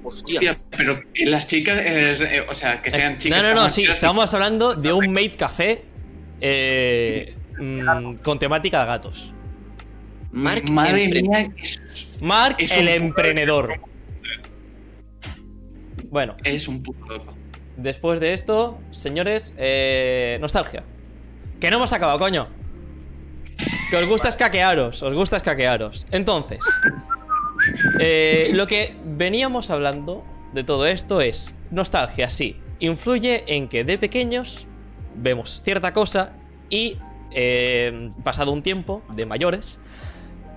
Hostia. Hostia, pero que las chicas, eh, eh, o sea, que sean chicas. no, no, no, sí, estamos hablando de un made café eh, mm, con temática de gatos. Mark Madre Empre- mía, es, Mark, Es el emprendedor. Bueno, es un puto loco. después de esto, señores, eh, nostalgia. Que no hemos acabado, coño. Que os gusta escaquearos, os gusta escaquearos. Entonces, eh, lo que veníamos hablando de todo esto es nostalgia, sí. Influye en que de pequeños vemos cierta cosa y eh, pasado un tiempo de mayores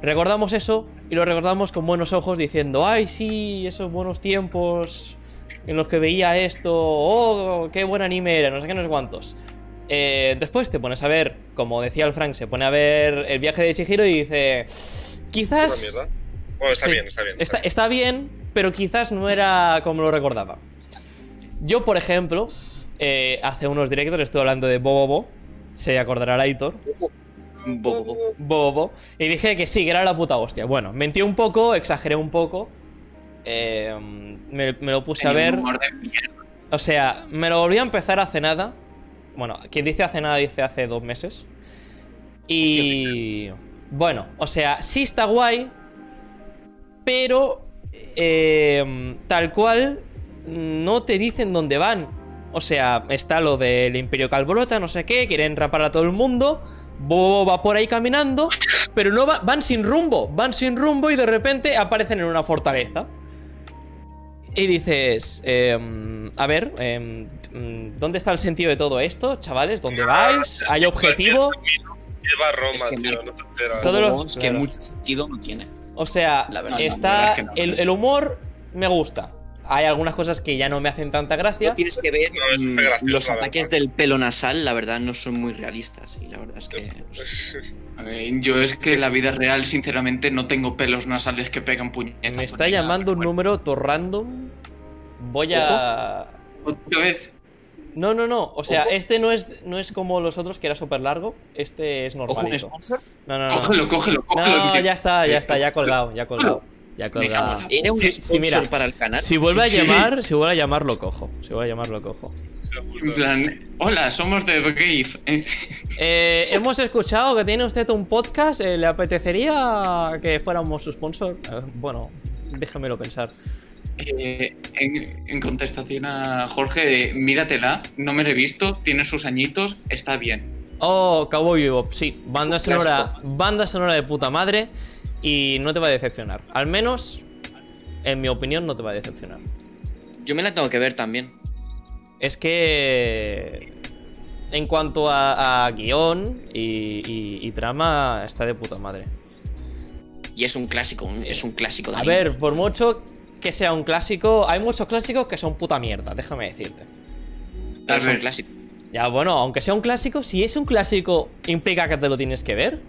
recordamos eso y lo recordamos con buenos ojos diciendo, ay sí, esos buenos tiempos en los que veía esto, oh, qué buen anime era, no sé qué, no sé cuántos. Eh, después te pones a ver, como decía el Frank, se pone a ver el viaje de Chihiro y dice, quizás... Bueno, está Sí. bien, está bien. Está, está bien, pero quizás no era como lo recordaba. Yo, por ejemplo, eh, hace unos directos estoy hablando de Bobobo. Se acordará Aitor. Bo- bo- bo. Bobo. Y dije que sí, que era la puta hostia. Bueno, mentí un poco, exageré un poco. eh, me, me lo puse a ver. O sea, me lo volví a empezar hace nada. Bueno, quien dice hace nada dice hace dos meses. Y. Bueno, o sea, sí está guay. Pero. eh, tal cual. No te dicen dónde van. O sea, está lo del Imperio Calbolota, no sé qué. Quieren rapar a todo el mundo. Bobo va por ahí caminando. Pero no va- van sin rumbo. Van sin rumbo y de repente aparecen en una fortaleza. Y dices, em, a ver, em, ¿dónde está el sentido de todo esto, chavales? ¿Dónde vais? ¿Hay objetivo? Lleva Roma, Es que tío, no te enteras. Que mucho sentido no tiene. O sea, La verdad, no, la está verdad es que no. el, el humor me gusta. Hay algunas cosas que ya no me hacen tanta gracia. Solo tienes que ver No, mm, gracioso, los ataques del pelo nasal, la verdad, no son muy realistas. Y la verdad es que. pues, yo es que en la vida real, sinceramente, no tengo pelos nasales que pegan puñetas. Me está nada, llamando un número to random. Voy a. Otra vez. No, no, no. O sea, Ojo. este no es, no es como los otros que era súper largo. Este es Ojo, un sponsor. No, no, no. Cógelo, cógelo, cógelo. No, ya está, ya está, ya ha colgado, ya ha colgado. Ya colgado. Era un Sí, sponsor sí, mira. para el canal. Si vuelve a llamar, si vuelve a llamar, lo cojo. Si vuelve a llamar, lo cojo. En plan, hola, somos de Brave. Eh, Eh, hemos escuchado que tiene usted un podcast. eh, ¿Le apetecería que fuéramos su sponsor? Eh, bueno, déjamelo pensar. Eh, en, en contestación a Jorge, eh, míratela, no me la he visto, tiene sus añitos, está bien. Oh, Cowboy Bebop, sí. Banda sonora, banda sonora de puta madre. Y no te va a decepcionar. Al menos, en mi opinión, no te va a decepcionar. Yo me la tengo que ver también. Es que. En cuanto a, a guion y, y- y trama, está de puta madre. Y es un clásico, un- es un clásico de A anime. ver, por mucho que sea un clásico, hay muchos clásicos que son puta mierda, déjame decirte. Pero es un clásico. Ya, bueno, aunque sea un clásico, si es un clásico, implica que te lo tienes que ver.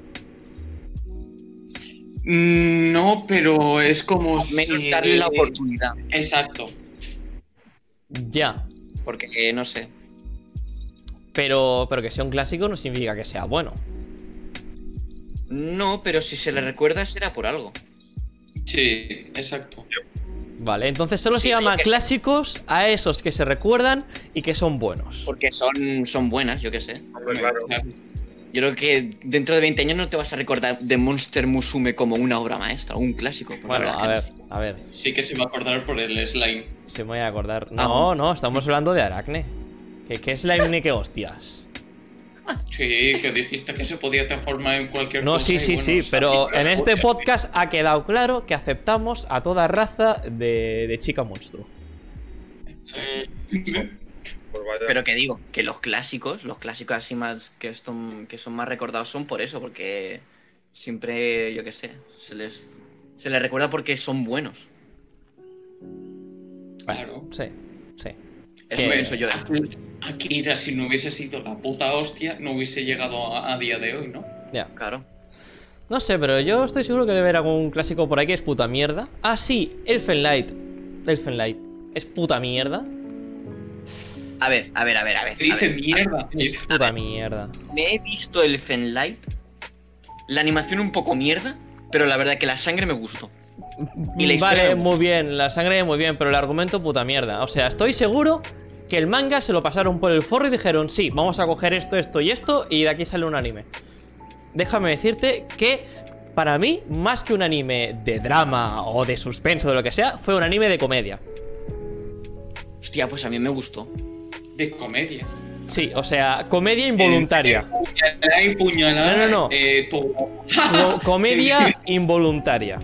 Mm, No, pero es como. Al menos si- darle la oportunidad. Exacto. Ya. Porque, eh, no sé. Pero, pero que sea un clásico no significa que sea bueno. No, pero si se le recuerda será por algo. Sí, exacto. Vale, entonces solo Sí, se llama sí. clásicos a esos que se recuerdan y que son buenos. Porque son, son buenas, yo qué sé. Claro. Yo creo que dentro de 20 años no te vas a recordar de Monster Musume como una obra maestra, un clásico. la Bueno, a que ver, a ver, Sí que se va a acordar por el slime. se me voy a acordar. Ah, No, bueno. no, estamos hablando de Aracne. Que, que la ni que hostias. Sí, que dijiste que se podía transformar en cualquier No, cosa. sí, y sí, bueno, sí, sea, pero sí, en este podcast ha quedado claro que aceptamos a toda raza de, de chica monstruo. Pues vaya. Pero que digo, que los clásicos, los clásicos así más que son, que son más recordados son por eso, porque siempre, yo qué sé, se les, se les recuerda porque son buenos. Claro. Sí, sí. Eso Que- pienso yo. ¿eh? Aquí- Akira, si no hubiese sido la puta hostia, no hubiese llegado a, a día de hoy, ¿no? Ya. Claro. No sé, pero yo estoy seguro que debe haber algún clásico por ahí que es puta mierda. Ah, sí, Elfen Light. Elfen Light. Es puta mierda. A ver, a ver, a ver, a ver. Se dice ver. mierda. Es puta mierda. Me he visto el Fenlight. La animación un poco mierda, pero la verdad que la sangre me gustó. Y la historia vale, muy bien, la sangre muy bien, pero el argumento puta mierda. O sea, estoy seguro que el manga se lo pasaron por el forro y dijeron, sí, vamos a coger esto, esto y esto, y de aquí sale un anime. Déjame decirte que para mí, más que un anime de drama o de suspenso o de lo que sea, fue un anime de comedia. Hostia, pues a mí me gustó. De comedia. Sí, o sea, comedia involuntaria. Puñalada y puñalada. No, no, no. eh, todo. Co- [LAUGHS] comedia involuntaria.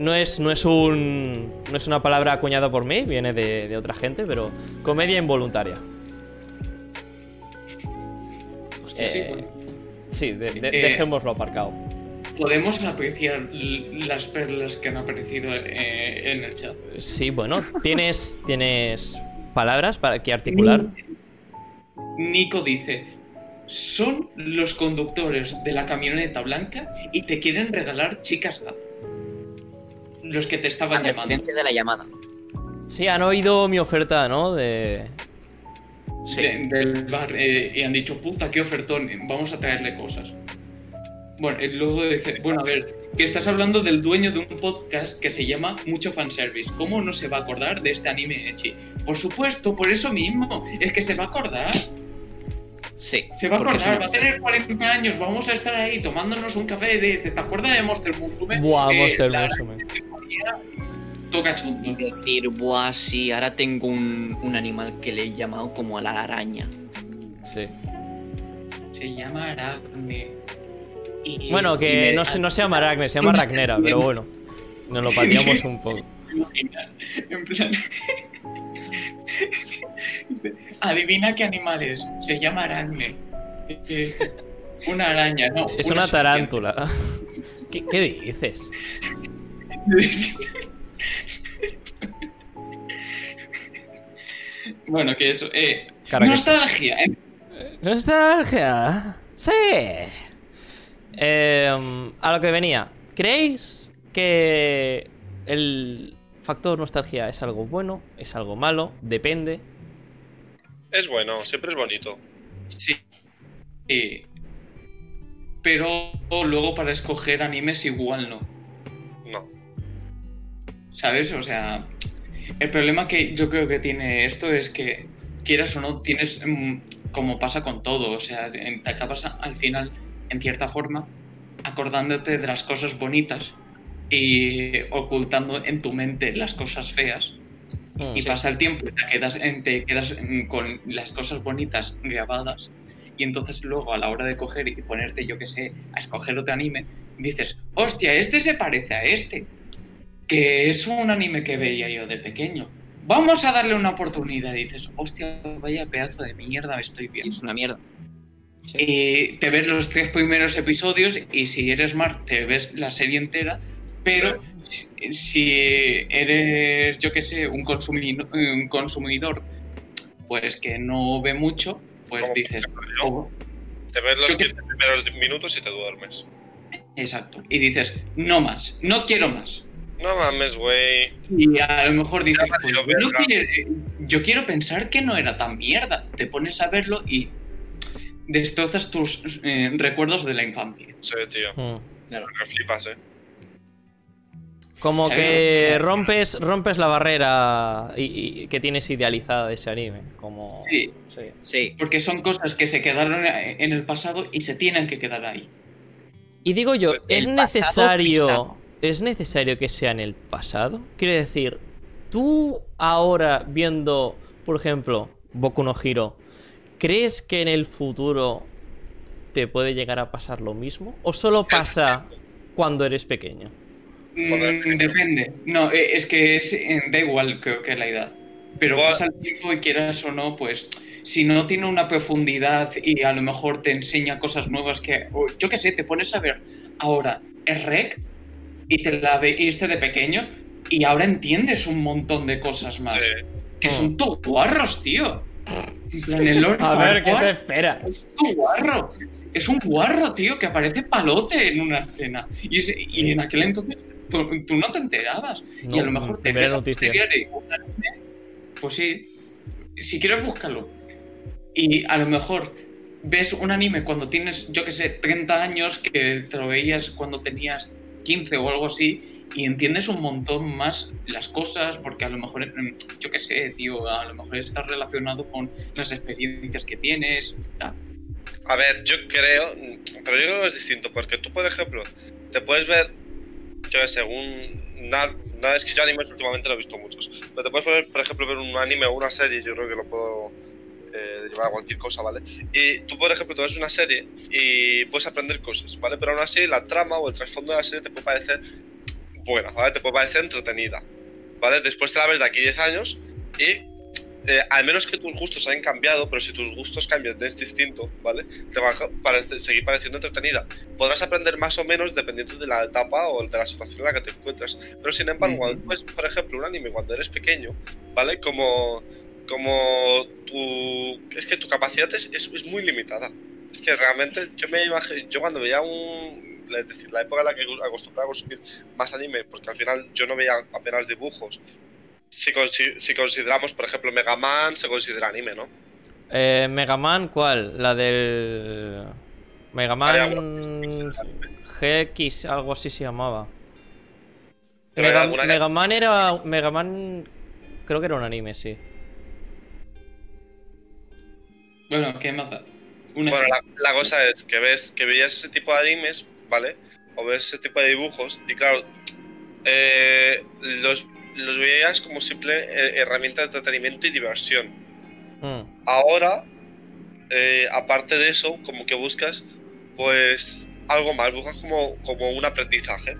No es, no es un. No es una palabra acuñada por mí, viene de, de otra gente, pero comedia involuntaria. Hostia, Sí, Eh, bueno. Sí, de- de- Eh, dejémoslo aparcado. Podemos apreciar las perlas que han aparecido eh, en el chat. Sí, bueno, tienes. [LAUGHS] Tienes palabras para que articular. Nico dice: Son los conductores de la camioneta blanca y te quieren regalar chicas gato. Los que te estaban llamando. referencia de la llamada. Sí, han oído mi oferta, ¿no? De. Sí. de- del bar eh, y han dicho, puta, qué ofertón, vamos a traerle cosas. Bueno, y luego dice, bueno, a ver, que estás hablando del dueño de un podcast que se llama Mucho Fanservice. ¿Cómo no se va a acordar de este anime Echi? Por supuesto, por eso mismo, es que se va a acordar. Sí. Se va a acordar, va a tener 40 años, vamos a estar ahí tomándonos un café de... ¿Te, te acuerdas de Monster Musume? Buah, Eh, Monster la- Toca chun. Y decir, buah, sí, ahora tengo un, un animal que le he llamado como a la araña. Sí. Se llama Aracne. Y- Bueno, que me- no, se- no se llama Aracne, se llama Ragnera, pero [LAUGHS] bueno. Nos lo pateamos un poco. imaginas? [LAUGHS] En plan. [LAUGHS] Adivina qué animal es. Se llama aracne. Eh, una araña, no. Es una tarántula. ¿Qué, qué dices? [LAUGHS] bueno, que eso. Eh, Cara que nostalgia. eh. Nostalgia. Sí. Eh, a lo que venía. ¿Creéis que el factor nostalgia es algo bueno? ¿Es algo malo? Depende. Es bueno, siempre es bonito. Sí. Pero luego para escoger animes igual. No. ¿Sabes? O sea, el problema que yo creo que tiene esto es que, quieras o no, tienes, mm, como pasa con todo, o sea, te acabas al final, en cierta forma, acordándote de las cosas bonitas y ocultando en tu mente las cosas feas. Mm. Y pasa el tiempo y te quedas, te quedas mm, con las cosas bonitas grabadas. Y entonces luego a la hora de coger y ponerte, yo qué sé, a escoger otro anime, dices, hostia, este se parece a este. Que es un anime que veía yo de pequeño. Vamos a darle una oportunidad. Y dices, hostia, vaya pedazo de mierda me estoy viendo. es una mierda. Sí. Y te ves los tres primeros episodios y si eres smart te ves la serie entera, pero si, si eres, yo qué sé, un, consumi- un consumidor, pues que no ve mucho, pues Como dices. "Oh". Te ves los Yo que- 15 primeros minutos y te duermes. exacto, y dices, no más, no quiero más. No mames, güey. Y a lo mejor dices, Ya, pues tío, yo, quiero- yo quiero pensar que no era tan mierda. Te pones a verlo y destrozas tus eh, recuerdos de la infancia. Sí, tío. Mm. Claro. Flipas, eh. Como Sí, que sí. rompes, rompes la barrera y, y- que tienes idealizada de ese anime. Como. Sí, sí. Sí. porque son cosas que se quedaron en el pasado y se tienen que quedar ahí. Y digo yo, El ¿es necesario. ¿Es necesario que sea en el pasado? Quiero decir, tú ahora viendo, por ejemplo, Boku no Hiro, ¿crees que en el futuro te puede llegar a pasar lo mismo? ¿O solo pasa cuando eres pequeño? Mm, depende. No, eh, es que es, eh, da igual, creo que la edad. Pero Igual- pasa el tiempo y quieras o no, pues si no tiene una profundidad y a lo mejor te enseña cosas nuevas que, yo qué sé, te pones a ver ahora es rec y te la veiste de pequeño y ahora entiendes un montón de cosas más. Sí. Que Mm. son todo guarros, tío. El Lord [LAUGHS] A ver, ¿qué te esperas? es un guarro. Es un guarro, tío, que aparece palote en una escena. Y, es- y en aquel entonces tú, tú no te enterabas. y a lo mejor te ves pues sí, si quieres búscalo. Y a lo mejor ves un anime cuando tienes, yo que sé, 30 años, que te lo veías cuando tenías 15 o algo así, y entiendes un montón más las cosas, porque a lo mejor, mm, yo que sé, tío, a lo mejor está relacionado con las experiencias que tienes, tal. A ver, yo creo, pero yo creo que es distinto, porque tú, por ejemplo, te puedes ver, yo qué sé, un. Una- es que yo animes últimamente no he visto muchos, pero te puedes poner, por ejemplo, ver un anime o una serie, yo creo que lo puedo eh, derivar a cualquier cosa, ¿vale? Y tú, por ejemplo, te ves una serie y puedes aprender cosas, ¿vale? Pero aún así, la trama o el trasfondo de la serie te puede parecer buena, ¿vale? Te puede parecer entretenida, ¿vale? Después te la ves de aquí 10 años y eh, al menos que tus gustos hayan cambiado, pero si tus gustos cambian es distinto, ¿vale? Te va a parecer- seguir pareciendo entretenida. Podrás aprender más o menos dependiendo de la etapa o de la situación en la que te encuentras. Pero sin embargo, Ujú. cuando tú ves, por ejemplo, un anime cuando eres pequeño, ¿vale? Como, como tu... Es que tu capacidad es, es, es muy limitada. Es que realmente yo me imagino, yo cuando veía un... Es decir, la época en la que acostumbraba a consumir más anime, porque al final yo no veía apenas dibujos, si, si consideramos, por ejemplo, Mega Man, se considera anime, ¿no? Eh, Mega Man, ¿cuál? La del. Mega Man GX, algo así se llamaba. Mega, Mega Man era. Mega Man. Creo que era un anime, sí. Bueno, ¿qué más da? Una Bueno, la, la cosa es que ves que veías ese tipo de animes, ¿vale? O ves ese tipo de dibujos, y claro, eh, los, los veías como simple eh, herramienta de entretenimiento y diversión. Mm. Ahora, eh, aparte de eso, como que buscas, pues, algo más, buscas como, como un aprendizaje.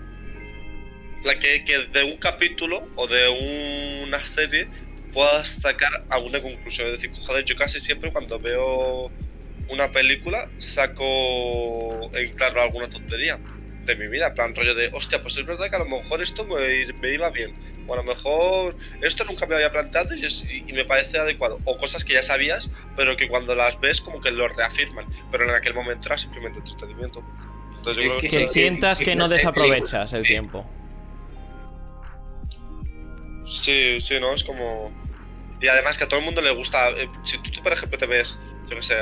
La que, que de un capítulo o de una serie puedas sacar alguna conclusión. Es decir, joder, yo casi siempre cuando veo una película saco en claro alguna tontería de mi vida, en plan rollo de, hostia, pues es verdad que a lo mejor esto me, me iba bien, o a lo mejor esto nunca me lo había planteado y, es- y me parece adecuado, o cosas que ya sabías, pero que cuando las ves como que lo reafirman, pero en aquel momento era simplemente entretenimiento. Entonces yo creo Que- Que Sí, sientas que no desaprovechas el tiempo. Sí, sí, ¿no? Es como... Y además que a todo el mundo le gusta. eh, si tú, por ejemplo, te ves, yo qué sé,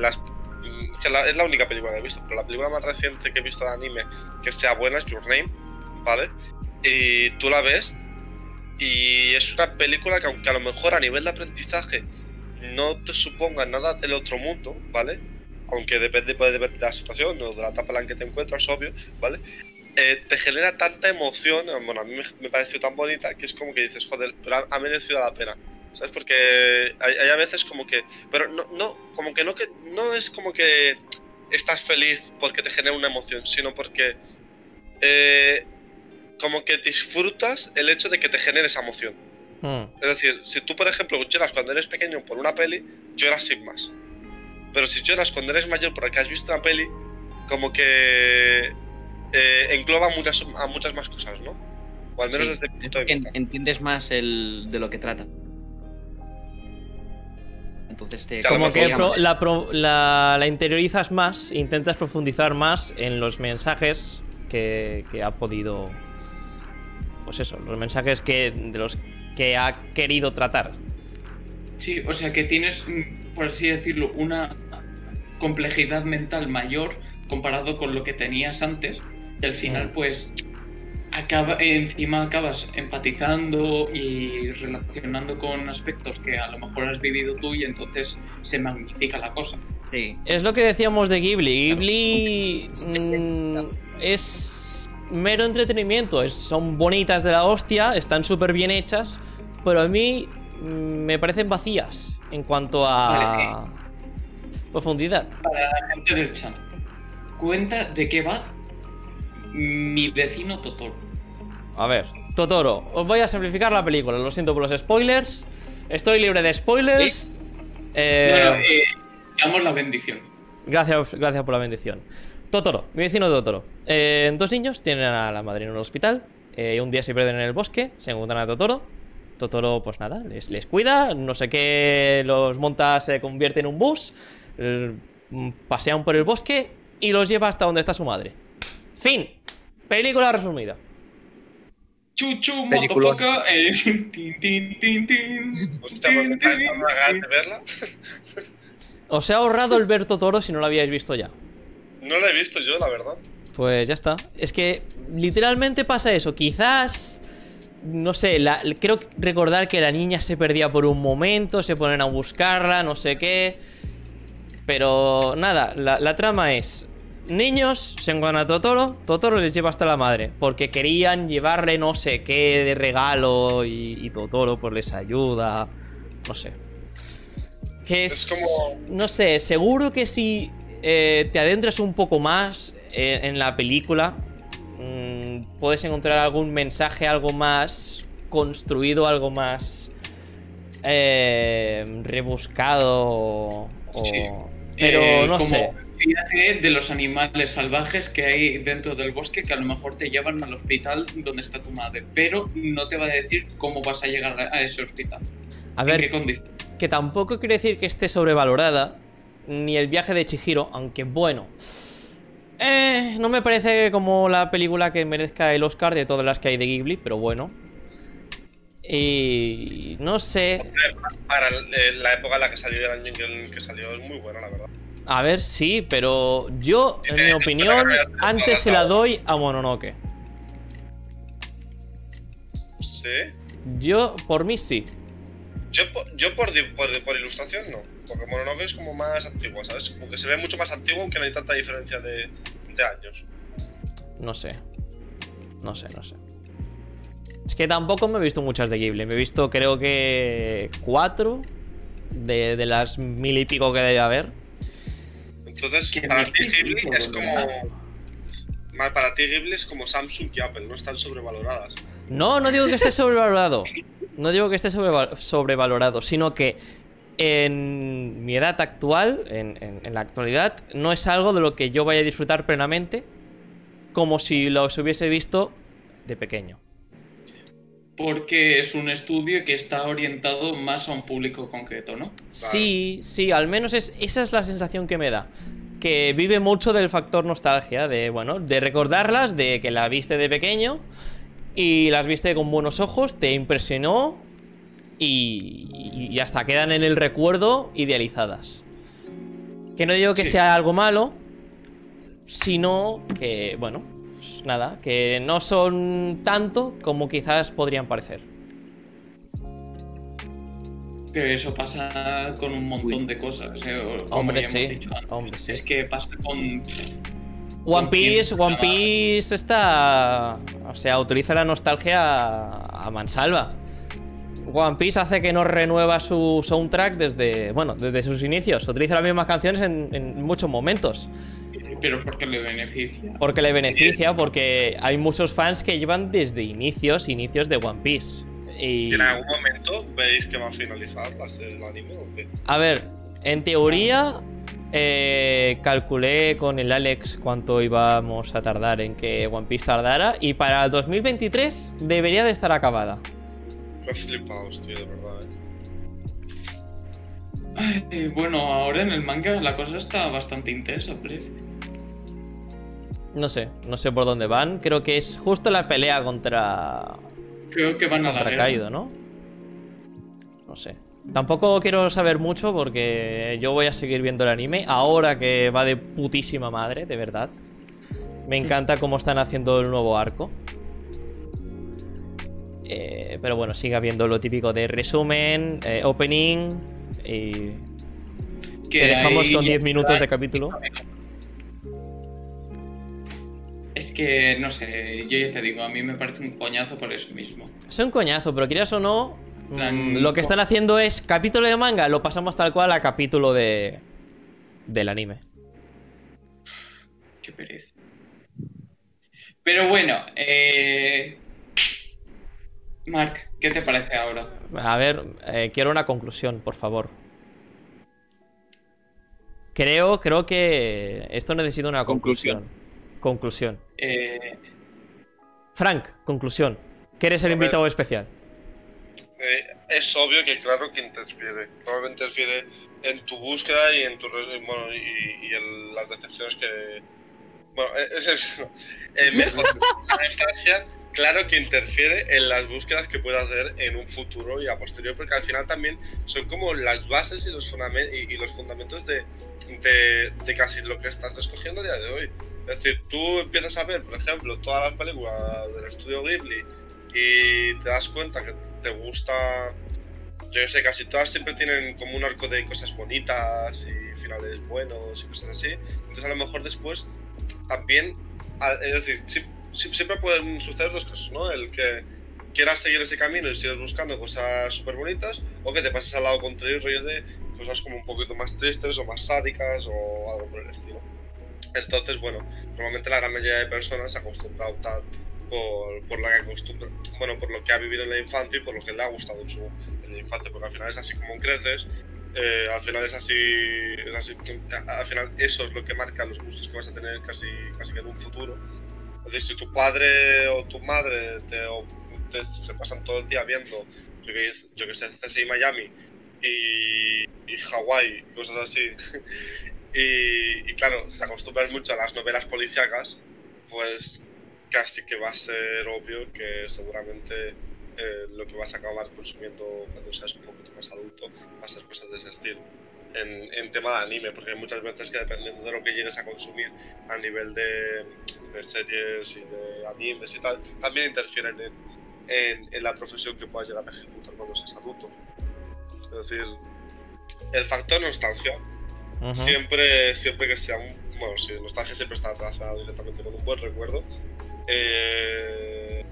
las. mm, Que es la única película que he visto, pero la película más reciente que he visto de anime que sea buena es Your Name, ¿vale? Y tú la ves y es una película que aunque a lo mejor a nivel de aprendizaje no te suponga nada del otro mundo, ¿vale? Aunque depende, de la situación o de la etapa en la que te encuentras, obvio, ¿vale? Eh, te genera tanta emoción, bueno, a mí me, me pareció tan bonita que es como que dices, joder, pero ha, ha merecido la pena. ¿Sabes? Porque hay, hay a veces como que. Pero no, no, como que no que. No es como que estás feliz porque te genera una emoción, sino porque. eh, como que disfrutas el hecho de que te genere esa emoción. Hmm. Es decir, si tú, por ejemplo, lloras cuando eres pequeño por una peli, lloras sin más. Pero si lloras cuando eres mayor porque has visto una peli, como que eh, engloba muchas, a muchas más cosas, ¿no? O al menos Sí, desde mi punto de vista. en- entiendes más el, de lo que trata. Entonces te. Como que pro- la, pro- la- la interiorizas más, intentas profundizar más en los mensajes que, que ha podido. Pues eso, los mensajes que de los que ha querido tratar. Sí, o sea que tienes, mm, por así decirlo, una complejidad mental mayor comparado con lo que tenías antes. Y al final, Mm. pues, acaba, encima acabas empatizando y relacionando con aspectos que a lo mejor has vivido tú y entonces se magnifica la cosa. Sí. Es lo que decíamos de Ghibli. Ghibli mm, es mero entretenimiento. es- son bonitas de la hostia, están súper bien hechas, pero a mí mm, me parecen vacías en cuanto a profundidad. Para la gente del chat, cuenta de qué va mi vecino Totoro. A ver, Totoro, os voy a simplificar la película. Lo siento por los spoilers. Estoy libre de spoilers. Eh, Bueno, eh, damos la bendición. Gracias, gracias por la bendición. Totoro, mi vecino Totoro. Eh, dos niños tienen a la madre en un hospital. eh, un día se pierden en el bosque, se encuentran a Totoro. Totoro, pues nada, les, les cuida, no sé qué, los monta, se convierte en un bus, pasean por el bosque y los lleva hasta donde está su madre. Fin. Película resumida. Chuchu, motherfucker, eh, [LAUGHS] tin, tin, verla. Os he ahorrado el ver Totoro si no lo habíais visto ya. No la he visto yo, la verdad. Pues ya está. Es que literalmente pasa eso. Quizás. No sé, la- creo recordar que la niña se perdía por un momento, se ponen a buscarla, no sé qué. Pero nada, la, la trama es. Niños se encuentran a Totoro, Totoro les lleva hasta la madre, porque querían llevarle no sé qué de regalo y, y Totoro pues les ayuda, no sé. Que es, Es como- no sé, seguro que si eh, te adentras un poco más eh, en la película, mm, puedes encontrar algún mensaje, algo más construido, algo más eh, rebuscado. o- Sí. Pero no como, sé. Fíjate de los animales salvajes que hay dentro del bosque que a lo mejor te llevan al hospital donde está tu madre, pero no te va a decir cómo vas a llegar a ese hospital. A ¿En qué ver, que tampoco quiere decir que esté sobrevalorada, ni el viaje de Chihiro, aunque bueno. Eh, no me parece como la película que merezca el Oscar de todas las que hay de Ghibli, pero bueno. Y no sé, Para eh, la época en la que salió y el año en que salió es muy buena, la verdad. A ver, sí, pero yo, en mi opinión, te- te- te- antes se la doy a Mononoke. Sí. Yo, por mí sí. Yo, po- yo por, por, por ilustración no. Porque Mononoke es como más antigua, ¿sabes? Como que se ve mucho más antiguo aunque no hay tanta diferencia de, de años. No sé. No sé, no sé. Es que tampoco me he visto muchas de Ghibli. Me he visto, creo que. cuatro. De, de las mil y pico que debe haber. Entonces, para ti Ghibli es como. Para ti Ghibli es como Samsung y Apple, no están sobrevaloradas. No, no digo que esté sobrevalorado. No digo que esté sobreval- sobrevalorado, sino que en mi edad actual, en, en- en la actualidad, no es algo de lo que yo vaya a disfrutar plenamente como si lo hubiese visto de pequeño. Porque es un estudio que está orientado más a un público concreto, ¿no? Sí, sí, al menos es, esa es la sensación que me da. Que vive mucho del factor nostalgia, de, bueno, de recordarlas, de que la viste de pequeño y las viste con buenos ojos, te impresionó y, y hasta quedan en el recuerdo idealizadas. Que no digo que Sí. sea algo malo, sino que, bueno, pues nada, que no son tanto como quizás podrían parecer. Pero eso pasa con un montón Uy. de cosas. ¿eh? Hombre, sí. dicho. Hombre, sí. Es que pasa con. One. Piece, One Piece está. O sea, utiliza la nostalgia a, a mansalva. One Piece hace que no renueva su soundtrack desde. Bueno, desde sus inicios. Utiliza las mismas canciones en, en muchos momentos. Pero porque le beneficia. Porque le beneficia, porque hay muchos fans que llevan desde inicios, inicios de One Piece. Y. ¿Y en algún momento veis que va a finalizar la serie, el anime o qué? A ver, en teoría, eh, calculé con el Alex cuánto íbamos a tardar en que One Piece tardara. Y para el 2023 debería de estar acabada. Me he flipado, tío, de verdad. ¿eh? Ay, bueno, ahora en el manga la cosa está bastante intensa, parece. No sé, no sé por dónde van. Creo que es justo la pelea contra, Creo que van a la guerra. Kaido, ¿no? No sé. Tampoco quiero saber mucho porque yo voy a seguir viendo el anime ahora que va de putísima madre, de verdad. Me encanta cómo están haciendo el nuevo arco. Eh, pero bueno, sigue habiendo lo típico de resumen, eh, opening y Que te dejamos con ya 10 minutos de capítulo. Es que, no sé, yo ya te digo, a mí me parece un coñazo por eso mismo. Es un coñazo, pero quieras o no, mm, Plan- lo que están haciendo es capítulo de manga, lo pasamos tal cual a capítulo de del anime. Qué pereza. Pero bueno, eh... Mark, ¿qué te parece ahora? A ver, eh, quiero una conclusión, por favor. Creo, creo que esto necesita una conclusión. Conclusión. Eh, Frank, conclusión. Que eres el A ver. invitado especial. Eh, es obvio que claro que interfiere. Claro que interfiere en tu búsqueda y en tu bueno, y, y en las decepciones que. Bueno, es eso. [LAUGHS] Eh, mejor, [LAUGHS] la nostalgia, claro que interfiere en las búsquedas que puedes hacer en un futuro y a posterior, porque al final también son como las bases y los, fundamentos de, casi lo que estás escogiendo a día de hoy. Es decir, tú empiezas a ver, por ejemplo, todas las películas del estudio Ghibli y te das cuenta que te gusta. Yo que sé, casi todas siempre tienen como un arco de cosas bonitas y finales buenos y cosas así. Entonces, a lo mejor después también. Es decir, siempre pueden suceder dos cosas, ¿no? El que quieras seguir ese camino y sigues buscando cosas súper bonitas, o que te pases al lado contrario, rollo de cosas como un poquito más tristes o más sádicas o algo por el estilo. Entonces, bueno, normalmente la gran mayoría de personas se acostumbra a optar por, por la que acostumbra, bueno, por lo que ha vivido en la infancia y por lo que le ha gustado en su la infancia, porque al final es así como creces, eh, al final es así, así, al final eso es lo que marca los gustos que vas a tener casi, casi que en un futuro. Decir, si tu padre o tu madre te- se pasan todo el día viendo, yo que, yo que sé, CSI Miami y, y Hawái, cosas así, [LAUGHS] y, y claro, te acostumbras mucho a las novelas policíacas, pues casi que va a ser obvio que seguramente eh, lo que vas a acabar consumiendo cuando seas un poquito más adulto va a ser cosas de ese estilo. En, en tema de anime, porque hay muchas veces que dependiendo de lo que llegues a consumir a nivel de, de series y de animes y tal, también interfieren en, en, en la profesión que puedas llegar a ejecutar cuando seas adulto. Es decir, el factor nostalgia Ujú. siempre, siempre que sea un. Bueno, sí, nostalgia siempre está relacionado directamente con un buen recuerdo. eh,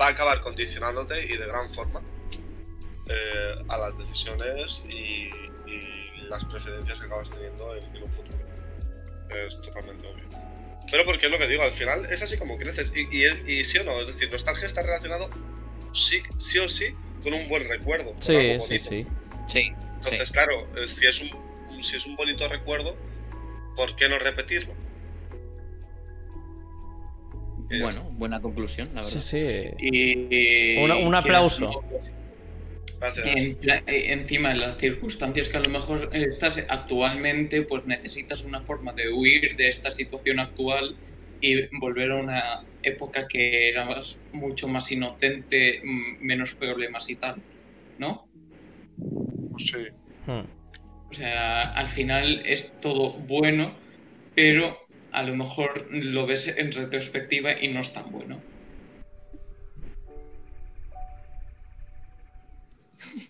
va a acabar condicionándote y de gran forma eh, a las decisiones y, y las preferencias que acabas teniendo en, en un futuro. Es totalmente obvio. Pero porque es lo que digo, al final es así como creces. Y, y, y sí o no, es decir, nostalgia está relacionado sí, sí o sí con un buen recuerdo. Sí, sí, sí. Sí, Entonces, claro, eh, si es un, si es un bonito recuerdo, ¿por qué no repetirlo? Bueno, buena conclusión, la verdad. Sí, sí. y, un quieras aplauso. En encima, en las circunstancias que a lo mejor estás actualmente, pues necesitas una forma de huir de esta situación actual y volver a una época que eras mucho más inocente, mm, menos problemas y tal. ¿no? Sí. Hmm. O sea, al final es todo bueno, pero a lo mejor lo ves en retrospectiva y no es tan bueno.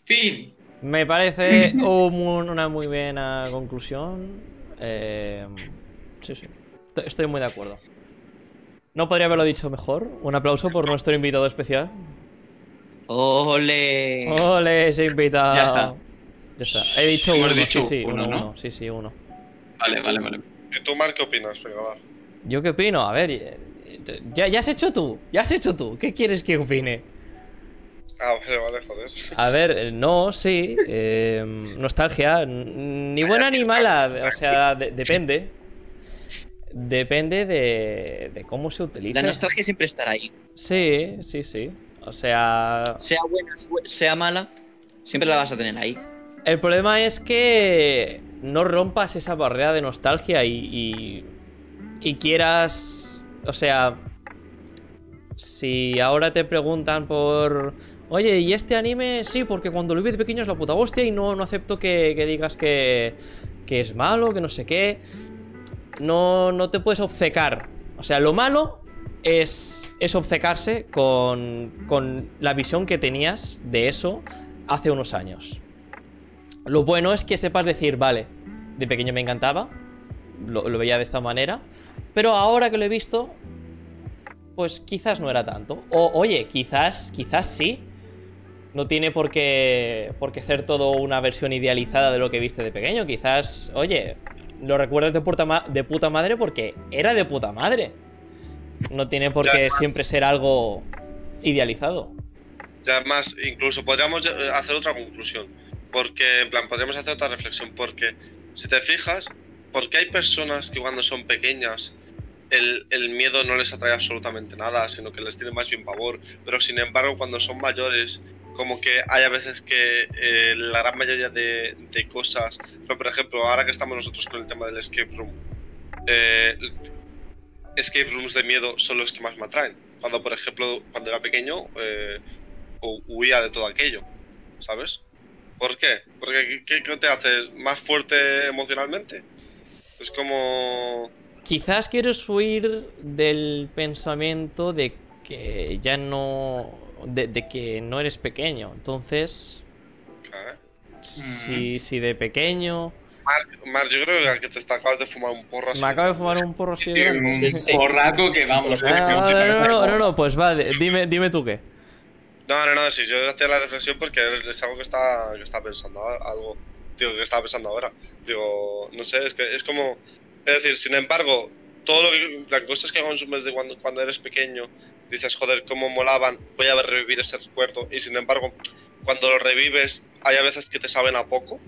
Fin. Me parece [LAUGHS] un- una muy buena conclusión. Eh, sí, sí. Estoy- muy de acuerdo. No podría haberlo dicho mejor. Un aplauso por nuestro invitado especial. ¡Ole! ¡Ole, ese invitado! Ya está. Ya está. He dicho uno, dicho sí, sí, uno, uno, ¿no? uno. Sí, sí, uno. Vale, vale, vale. ¿Y tú, Mar, qué opinas? Venga, va. ¿Yo qué opino? A ver, eh, ya, ya has hecho tú. Ya has hecho tú. ¿Qué quieres que opine? [LAUGHS] Ah, vale, vale, joder. A ver, eh, no, sí. eh, nostalgia. Ni buena ni mala. O sea, de- depende. Depende de, de cómo se utiliza. La nostalgia siempre estará ahí. Sí, sí, sí. O sea, Sea buena, sea mala, siempre la vas a tener ahí. el problema es que no rompas esa barrera de nostalgia y, y, y quieras... O sea, si ahora te preguntan por... Oye, ¿y este anime? Sí, porque cuando lo vi de pequeño es la puta hostia y no, no acepto que, que digas que, que es malo, que no sé qué. No, no te puedes obcecar. O sea, lo malo es, es obcecarse con, con la visión que tenías de eso hace unos años. Lo bueno es que sepas decir, vale, de pequeño me encantaba, lo, lo veía de esta manera, pero ahora que lo he visto, pues quizás no era tanto. O oye, quizás, quizás sí. No tiene por qué, por qué ser todo una versión idealizada de lo que viste de pequeño. Quizás, oye, lo recuerdas de puta, ma- de puta madre porque era de puta madre. No tiene por Ya. qué siempre ser algo idealizado. Y además, incluso podríamos eh, hacer otra conclusión. Porque, en plan, podríamos hacer otra reflexión. Porque, si te fijas, ¿por qué hay personas que cuando son pequeñas el, el miedo no les atrae absolutamente nada, sino que les tiene más bien pavor? Pero, sin embargo, cuando son mayores, como que hay a veces que eh, la gran mayoría de, de cosas. Pero, por ejemplo, ahora que estamos nosotros con el tema del escape room, eh, escape rooms de miedo son los que más me atraen. Cuando, por ejemplo, cuando era pequeño, eh, hu- huía de todo aquello, ¿sabes? ¿Por qué? Porque ¿qué, qué te haces? ¿Más fuerte emocionalmente? Es como... Quizás quieres huir del pensamiento de que ya no. De, de que no eres pequeño. Entonces, ¿eh? si, si de pequeño. Marc, Marc, yo creo que te está- acabas de fumar un porro así. Me acabo de fumar un porro así un porraco que vamos. Ah, no, no, no, no, no, pues va, dime, dime tú qué. No, no, no, sí, yo hacía la reflexión porque es algo que está, que está pensando a- algo. Digo, que estaba pensando ahora. Digo, no sé, es que es como. Es decir, sin embargo, todo lo que. Las cosas que consumes de cuando, cuando eres pequeño, dices, joder, cómo molaban, voy a revivir ese recuerdo. Y sin embargo, cuando lo revives, hay a veces que te saben a poco,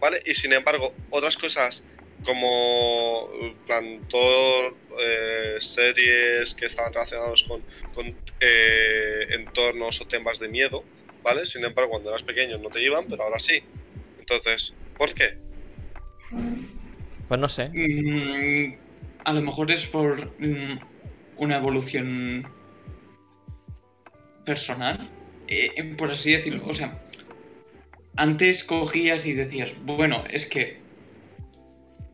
¿vale? Y sin embargo, otras cosas como plan todo eh, series que estaban relacionados con, con eh, entornos o temas de miedo, ¿vale? Sin embargo, cuando eras pequeño no te iban, pero ahora sí. Entonces, ¿por qué? Pues no sé. Mm, a lo mejor es por mm, una evolución personal, eh, por así decirlo. O sea, antes cogías y decías, bueno, es que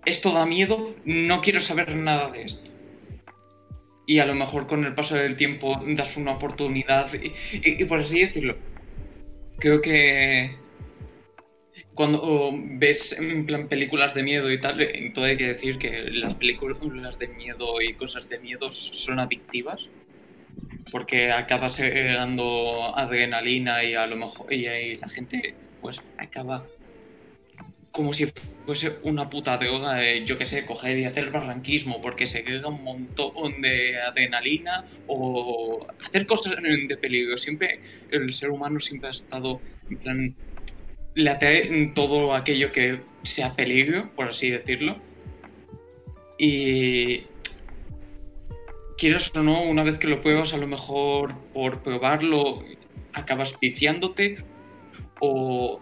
esto da miedo, no quiero saber nada de esto. Y a lo mejor con el paso del tiempo das una oportunidad y, y- por así decirlo. Creo que cuando ves en plan películas de miedo y tal, eh, todo hay que decir que las películas de miedo y cosas de miedo son adictivas. Porque acabas eh, dando adrenalina y a lo mejor y, ahí la gente pues acaba como si fuese una puta droga de, yo que sé, coger y hacer barranquismo porque se queda un montón de adrenalina o hacer cosas de peligro. Siempre el ser humano siempre ha estado en plan le atrae todo aquello que sea peligro, por así decirlo. Y quieras o no, una vez que lo pruebas, a lo mejor por probarlo acabas viciándote o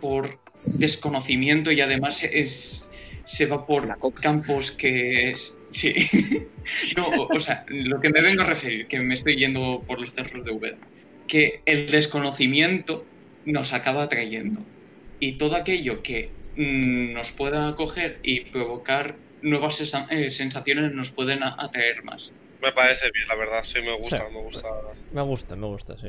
por desconocimiento y además es se va por campos que es- sí [LAUGHS] no o, o sea lo que me vengo a referir que me estoy yendo por los cerros de Úbeda que el desconocimiento nos acaba atrayendo. Y todo aquello que mm, nos pueda coger y provocar nuevas eh, sensaciones nos pueden atraer más. Me parece bien, la verdad. Sí, me gusta, Sí. me gusta. Me gusta, me gusta, sí.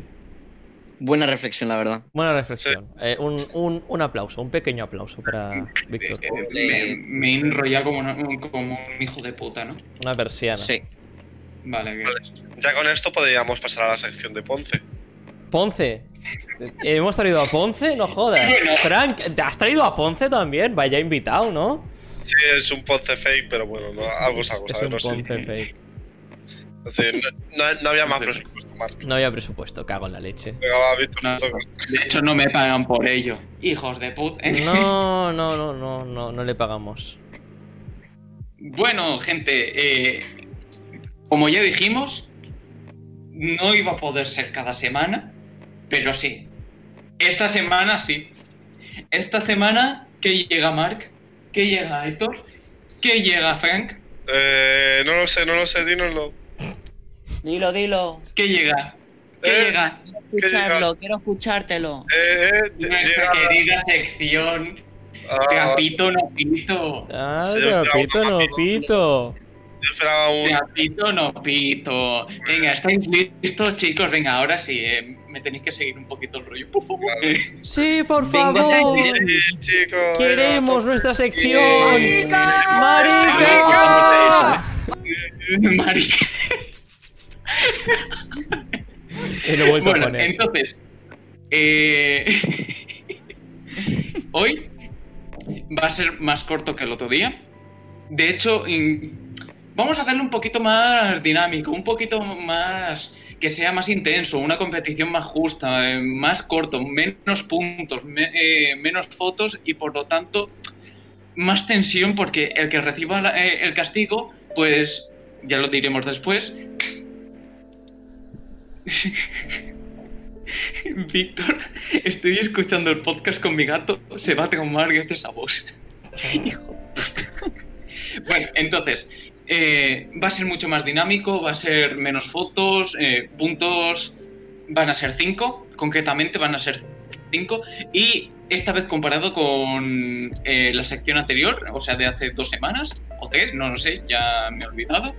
Buena reflexión, la verdad. Buena reflexión. Eh, un, un- un aplauso, un pequeño aplauso para Víctor. Me, me he enrollado como, una- como un hijo de puta, ¿no? Una persiana. Sí. Vale, Vale. Ya con esto podríamos pasar a la sección de Ponce. Ponce. Eh, ¿Hemos traído a Ponce? No jodas. Frank, ¿te has traído a Ponce también? Vaya invitado, ¿no? Sí, es un Ponce fake, pero bueno, no, algo es algo, Es ¿sabes? un No, sé. Ponce fake. No, no- no había más presupuesto, Mark. No había presupuesto, cago en la leche. No, de hecho, no me pagan por ello. Hijos de puta. No, no, no, no, no, no le pagamos. Bueno, gente, eh, como ya dijimos, no iba a poder ser cada semana, pero sí. Esta semana sí. Esta semana, ¿qué llega Mark? ¿Qué llega Héctor? ¿Qué llega Frank? Eh, no lo sé, no lo sé, dínoslo. Dilo, dilo. ¿Qué llega? ¿Qué Eh, llega? Quiero escucharlo, quiero escuchártelo. Eh, eh, Nuestra llega. querida sección Ah, Trapito no pito. Ah, Sí, pero pito, no pito. yo esperaba un. Trapito no pito. Venga, ¿estáis listos, chicos? Venga, ahora sí, eh, me tenéis que seguir un poquito el rollo, por favor. Sí, por favor. Queremos nuestra sección. ¡Marica! ¡Marica! Marica. [LAUGHS] Lo vuelto Bueno, a poner. entonces, eh, [LAUGHS] hoy va a ser más corto que el otro día. De hecho, in- vamos a hacerlo un poquito más dinámico, un poquito más que sea más intenso, una competición más justa, eh, más corto, menos puntos, me- eh, menos fotos y por lo tanto más tensión porque el que reciba la- eh, el castigo, pues ya lo diremos después. [LAUGHS] Víctor, estoy escuchando el podcast con mi gato, se va a traumar gracias a vos. [LAUGHS] Hijo. bueno, entonces, eh, va a ser mucho más dinámico, va a ser menos fotos, eh, puntos van a ser 5, concretamente van a ser 5, y esta vez comparado con eh, la sección anterior, o sea, de hace dos semanas, o tres, no lo sé, ya me he olvidado,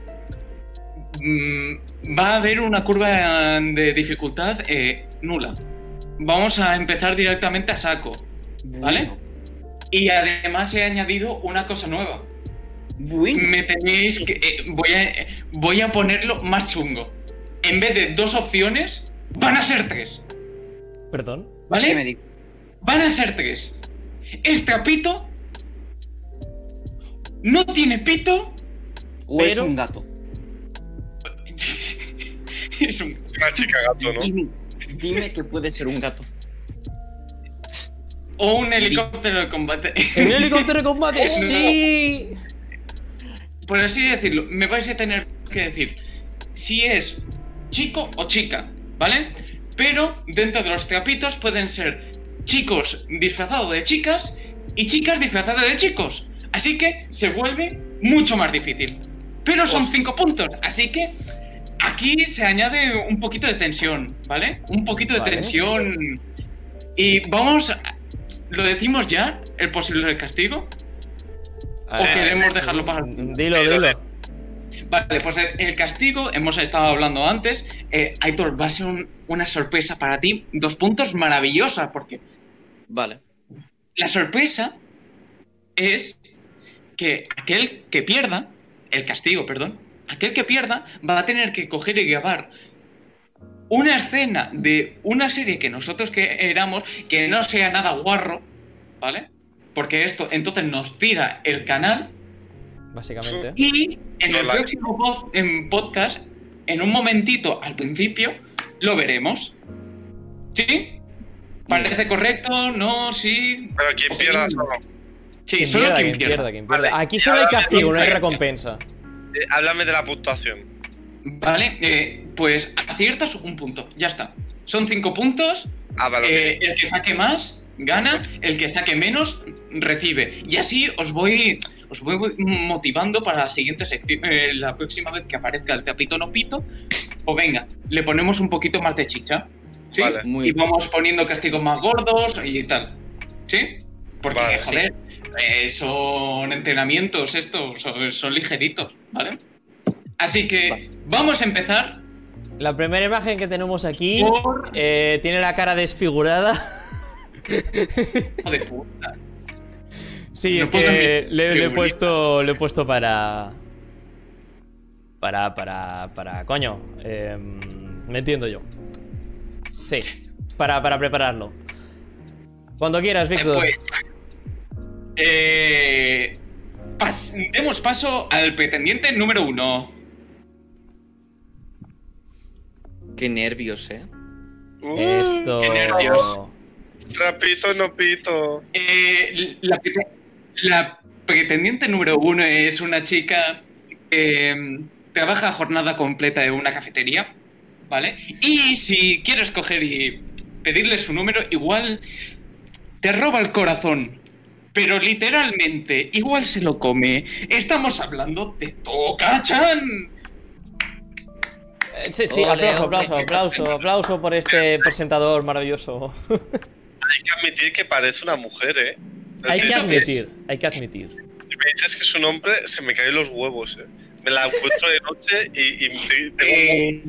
va a haber una curva de dificultad eh, nula. Vamos a empezar directamente a saco. ¿Vale? Bueno. Y además he añadido una cosa nueva. Bueno. Me tenéis que. eh, voy, a, voy a ponerlo más chungo. En vez de dos opciones, van a ser tres. Perdón. ¿Vale? ¿Qué me dices? Van a ser tres. Este apito no tiene pito. ¿O es un gato? [LAUGHS] es un. Una chica gato, ¿no? Dime, dime que puede ser un gato. O un helicóptero de combate. ¿En el [LAUGHS] helicóptero de combate? ¡Sí! Por así decirlo, me vais a tener que decir si es chico o chica, ¿vale? Pero dentro de los trapitos pueden ser chicos disfrazados de chicas y chicas disfrazadas de chicos. Así que se vuelve mucho más difícil. Pero son Hostia. cinco puntos, así que aquí se añade un poquito de tensión, ¿vale? Un poquito de Vale. tensión. Y vamos, ¿lo decimos ya? ¿El posible castigo? ¿O ver, queremos dejarlo para Dilo, dilo. Vale, pues el, el castigo, hemos estado hablando antes. Eh, Aitor, va a ser un- una sorpresa para ti. Dos puntos maravillosa, porque Vale. la sorpresa es que aquel que pierda, el castigo, perdón, aquel que pierda va a tener que coger y grabar una escena de una serie que nosotros queramos que no sea nada guarro, ¿vale? Porque esto entonces nos tira el canal Básicamente. y en No el la- próximo pod- en podcast, en un momentito al principio, lo veremos. ¿Sí? ¿Parece correcto? ¿No? ¿Sí? Pero quien Sí. pierda solo. Sí, Quien solo pierda, quien quien pierda. quien pierda. Vale. Aquí solo hay castigo, no hay recompensa. Eh, háblame de la puntuación. Vale, eh, pues aciertas un punto, ya está. Son cinco puntos, Ah, vale. eh, el que saque más gana, el que saque menos recibe. Y así os voy, os voy motivando para la siguiente sección, eh, la próxima vez que aparezca el tapito no pito, o venga, le ponemos un poquito más de chicha. ¿Sí? Vale. Muy y vamos poniendo castigos más gordos y tal. ¿Sí? Porque, Vale, joder, eh, son entrenamientos estos, son, son ligeritos, ¿vale? Así que vamos a empezar La primera imagen que tenemos aquí por... eh, tiene la cara desfigurada. Hijo de puta. Sí, No es que le, le he puesto. Le he puesto para. Para. Para. Para. Coño. eh, me entiendo yo. Sí. Para, para prepararlo. Cuando quieras, Víctor. Pues, eh, pas- demos paso al pretendiente número uno. Qué nervios, eh. Uh, Esto. qué nervios. Trapito no pito. Eh, la, la pretendiente número uno es una chica que mm, trabaja a jornada completa en una cafetería, ¿vale? Y si quieres coger y pedirle su número, igual te roba el corazón. Pero literalmente, igual se lo come. Estamos hablando de Toka-chan. Eh, Sí, sí, Ole, aplauso, aplauso, aplauso, aplauso por este presentador maravilloso. Hay que admitir que parece una mujer, ¿eh? Hay que admitir, hay que admitir. Si me dices que es un hombre, se me caen los huevos, ¿eh? Me la encuentro de noche y, y te- tengo Eh,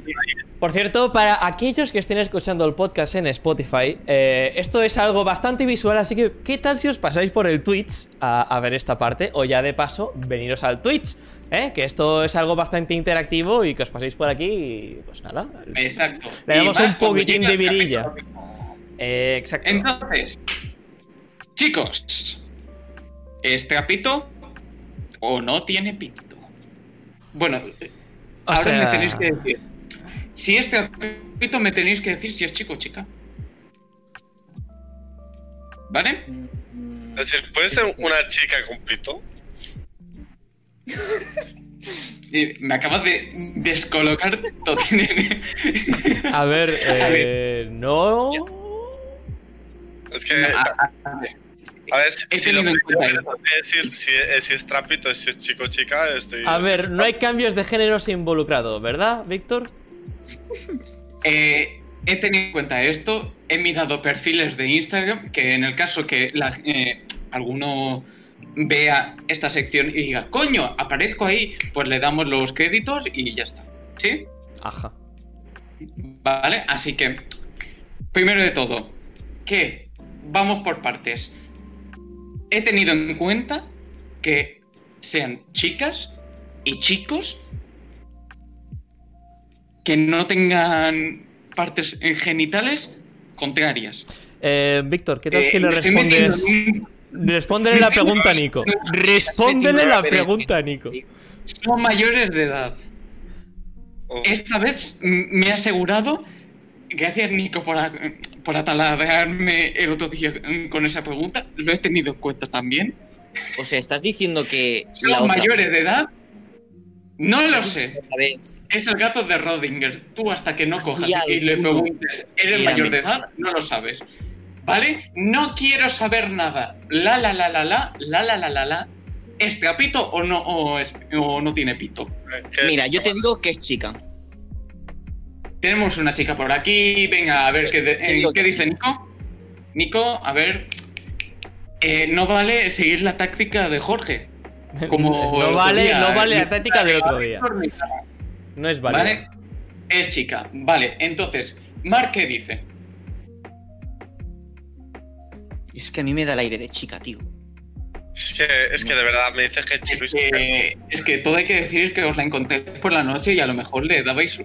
Por cierto, para aquellos que estén escuchando el podcast en Spotify, eh, esto es algo bastante visual, así que ¿qué tal si os pasáis por el Twitch a, a ver esta parte? O ya de paso, veniros al Twitch, ¿eh? que esto es algo bastante interactivo y que os paséis por aquí y pues nada. exacto. Le damos un poquitín de virilla. Eh, exacto. Entonces, chicos, ¿es trapito o no tiene pito? Bueno, O ahora sea- me tenéis que decir. Si es trapito, me tenéis que decir si es chico o chica. ¿Vale? Es decir, ¿puede ser una chica con pito? Eh, me acabas de descolocar todo. [LAUGHS] A ver, eh, no. Es que, a, a ver, a ver, si, he si lo que decir si es, si es trapito, si es chico o chica, estoy... A ver, no hay cambios de géneros involucrados, ¿verdad, Víctor? [LAUGHS] Eh, he tenido en cuenta esto, he mirado perfiles de Instagram, que en el caso que la- eh, alguno vea esta sección y diga, coño, aparezco ahí, pues le damos los créditos y ya está. ¿Sí? Ajá. Vale, así que, primero de todo, que vamos por partes. He tenido en cuenta que sean chicas y chicos que no tengan partes genitales contrarias. Eh, Víctor, ¿qué tal Eh, si le respondes? un- Respóndele la pregunta a Nico. Respóndele la pregunta a Nico. Son mayores de edad. Oh, Esta vez me he asegurado, gracias Nico por, a- por ataladrarme el otro día con esa pregunta, lo he tenido en cuenta también. O sea, estás diciendo que. Son la mayores vez- de edad. No lo sé. Es el gato de Rodinger. Tú hasta que no cojas y le preguntes, ¿eres mayor de edad? No lo sabes. ¿Vale? No quiero saber nada. La la la la la, la la la la la. ¿Es trapito o no, o, es- o no tiene pito? Mira, yo te digo que es chica. Tenemos una chica por aquí. Venga, a ver Sí, qué, de- eh, digo ¿qué que dice sí. Nico. Nico, a ver. Eh, no vale seguir la táctica de Jorge. [LAUGHS] Como el no otro vale, día, no vale la ni- táctica del otro día. ¿Vale? No es válido. Es chica. Vale, entonces, Mark, ¿qué dice? Es que a mí me da el aire de chica, tío. Es que, es que de verdad me dices que es chico Es que, es que todo hay que decir que os la encontré por la noche y a lo mejor le dabais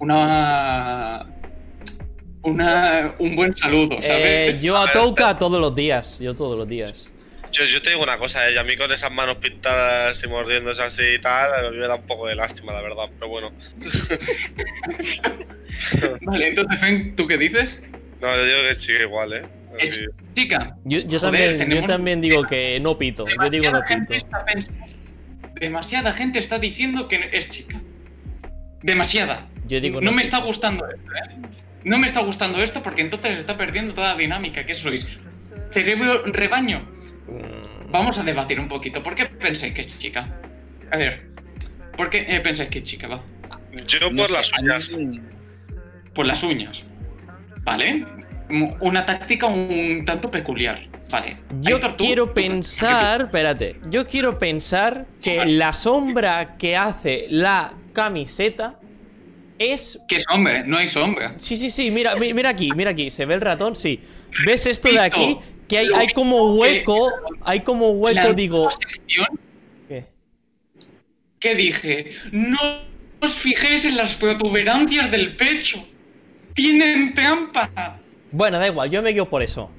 una. una un buen saludo, ¿sabes? Eh, yo a Touka todos los días. Yo todos los días. Yo, yo te digo una cosa, eh, a mí con esas manos pintadas y mordiéndose así y tal, a mí me da un poco de lástima, la verdad, pero bueno. [LAUGHS] Vale, entonces, Fen, ¿tú qué dices? No, yo digo que sí, igual, ¿eh? Es-. Chica. Yo, yo Joder, también, yo también digo que no pito. Yo digo no pito. Demasiada gente está diciendo que es chica. Demasiada. Yo digo no no me está gustando esto, ¿eh? No me está gustando esto porque entonces está perdiendo toda la dinámica. ¿Qué sois? Cerebro rebaño. Mm, Vamos a debatir un poquito. ¿Por qué pensáis que es chica? A ver. ¿Por qué eh, pensáis que es chica? Va. Yo No por sé, las uñas. Por las uñas. Vale. Una táctica un tanto peculiar. Vale. Yo Aitor, tú- quiero tú- pensar, espérate, yo quiero pensar que la sombra que hace la camiseta es... ¿Qué sombra? No hay sombra. Sí, sí, sí, mira, mi- mira aquí, mira aquí, ¿se ve el ratón? Sí. ¿Ves esto de aquí? Que hay, Lo hay como que- hueco, hay como hueco, digo... ¿Qué? que dije, no os fijéis en las protuberancias del pecho. Tienen trampa. Bueno, da igual, yo me guío por eso.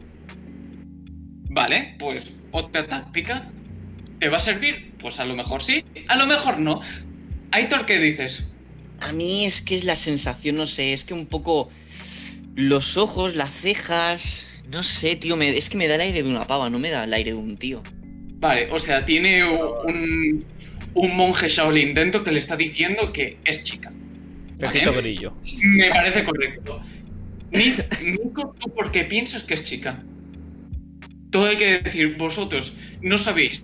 Vale, pues otra táctica. ¿Te va a servir? Pues a lo mejor sí, a lo mejor no. Aitor, ¿qué dices? A mí es que es la sensación, no sé, es que un poco los ojos, las cejas, no sé, tío, me- es que me da el aire de una pava, no me da el aire de un tío. Vale, o sea, tiene un, un monje Shaolin dentro que le está diciendo que es chica. Pepito Grillo. Me parece correcto. Ni- Nico, ¿tú por qué piensas que es chica? Todo hay que decir, vosotros no sabéis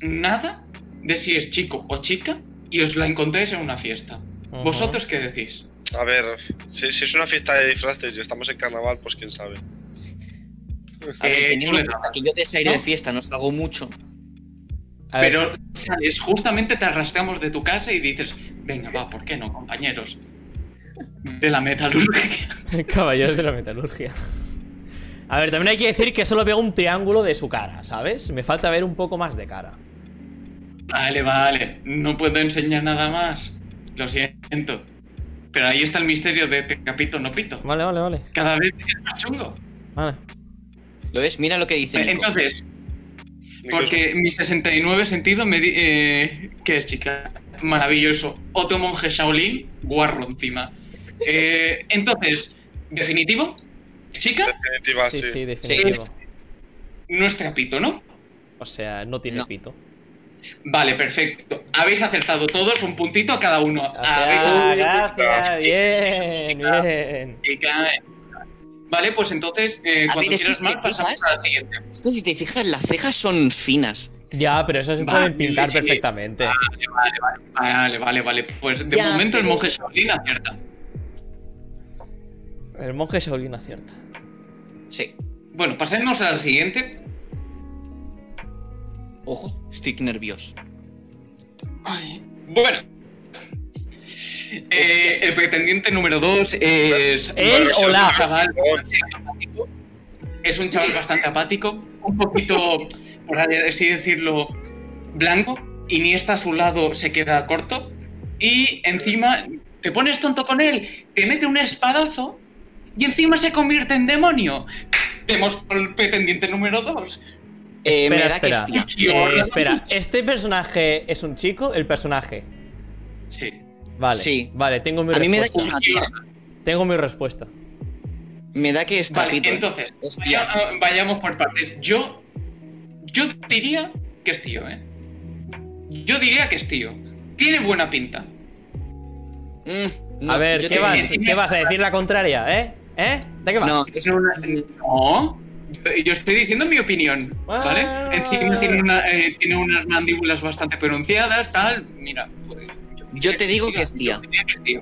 nada de si es chico o chica y os la encontráis en una fiesta. ¿Vosotros qué decís? A ver, si, si es una fiesta de disfraces y estamos en carnaval, pues quién sabe. A ver, Eh, teniendo en cuenta que yo de de fiesta no salgo mucho, A ver, Pero sales, justamente te arrastramos de tu casa y dices, venga, va, ¿por qué no, compañeros? De la metalurgia. [LAUGHS] Caballeros de la metalurgia. A ver, también hay que decir que solo veo un triángulo de su cara, ¿sabes? Me falta ver un poco más de cara. Vale, vale, no puedo enseñar nada más. Lo siento. Pero ahí está el misterio de te capito no pito. Vale, vale, vale. Cada vez es más chungo. Vale. ¿lo ves? Mira lo que dice Nico. Entonces, Nico, porque mi 69 sentido me di eh, que es chica. Maravilloso. Otro monje Shaolin, guarro encima. Eh, entonces, definitivo, chica, Definitiva, Sí, sí. sí, definitivo. no es capito, ¿no? O sea, no tiene No. pito. Vale, perfecto. Habéis acertado todos, un puntito a cada uno. Gracias, Habéis- gracias, bien, bien. Vale, pues entonces, eh, A cuando ver, es que quieras si más, pasamos a la siguiente. Es que si te fijas, las cejas son finas. Ya, pero eso se Vale, pueden pintar sí, sí. perfectamente. Vale, vale, vale, vale, vale. Pues de Ya, momento el monje Shaolin acierta. El monje Shaolin acierta. Sí. Bueno, pasemos a la siguiente. Ojo, estoy nervioso. Ay, Bueno. Eh, el pretendiente número 2 es. Él es o un la. chaval apático. Es un chaval bastante apático, un poquito, por así decirlo, blanco. Iniesta a su lado se queda corto. Y encima te pones tonto con él, te mete un espadazo y encima se convierte en demonio. Vemos por el pretendiente número 2. Eh, me Espera, da que es espera. Eh, espera, ¿este personaje es un chico? El personaje. Sí. Vale. Sí. Vale, tengo mi A mí me da que es una tía. Tengo mi respuesta. Me da que es Vale, entonces, Es tía. vaya- vayamos por partes. Yo, yo diría que es tío, ¿eh? Yo diría que es tío. Tiene buena pinta. Mm, no, a ver, ¿qué te- vas, ¿qué vas a decir la contraria, eh? ¿Eh? ¿De qué vas? No, Tiene una- No, yo, estoy diciendo mi opinión, ¿vale? Ah. Encima tiene, una, eh, tiene unas mandíbulas bastante pronunciadas, tal. Mira, pues, Yo te digo que es tía. que es.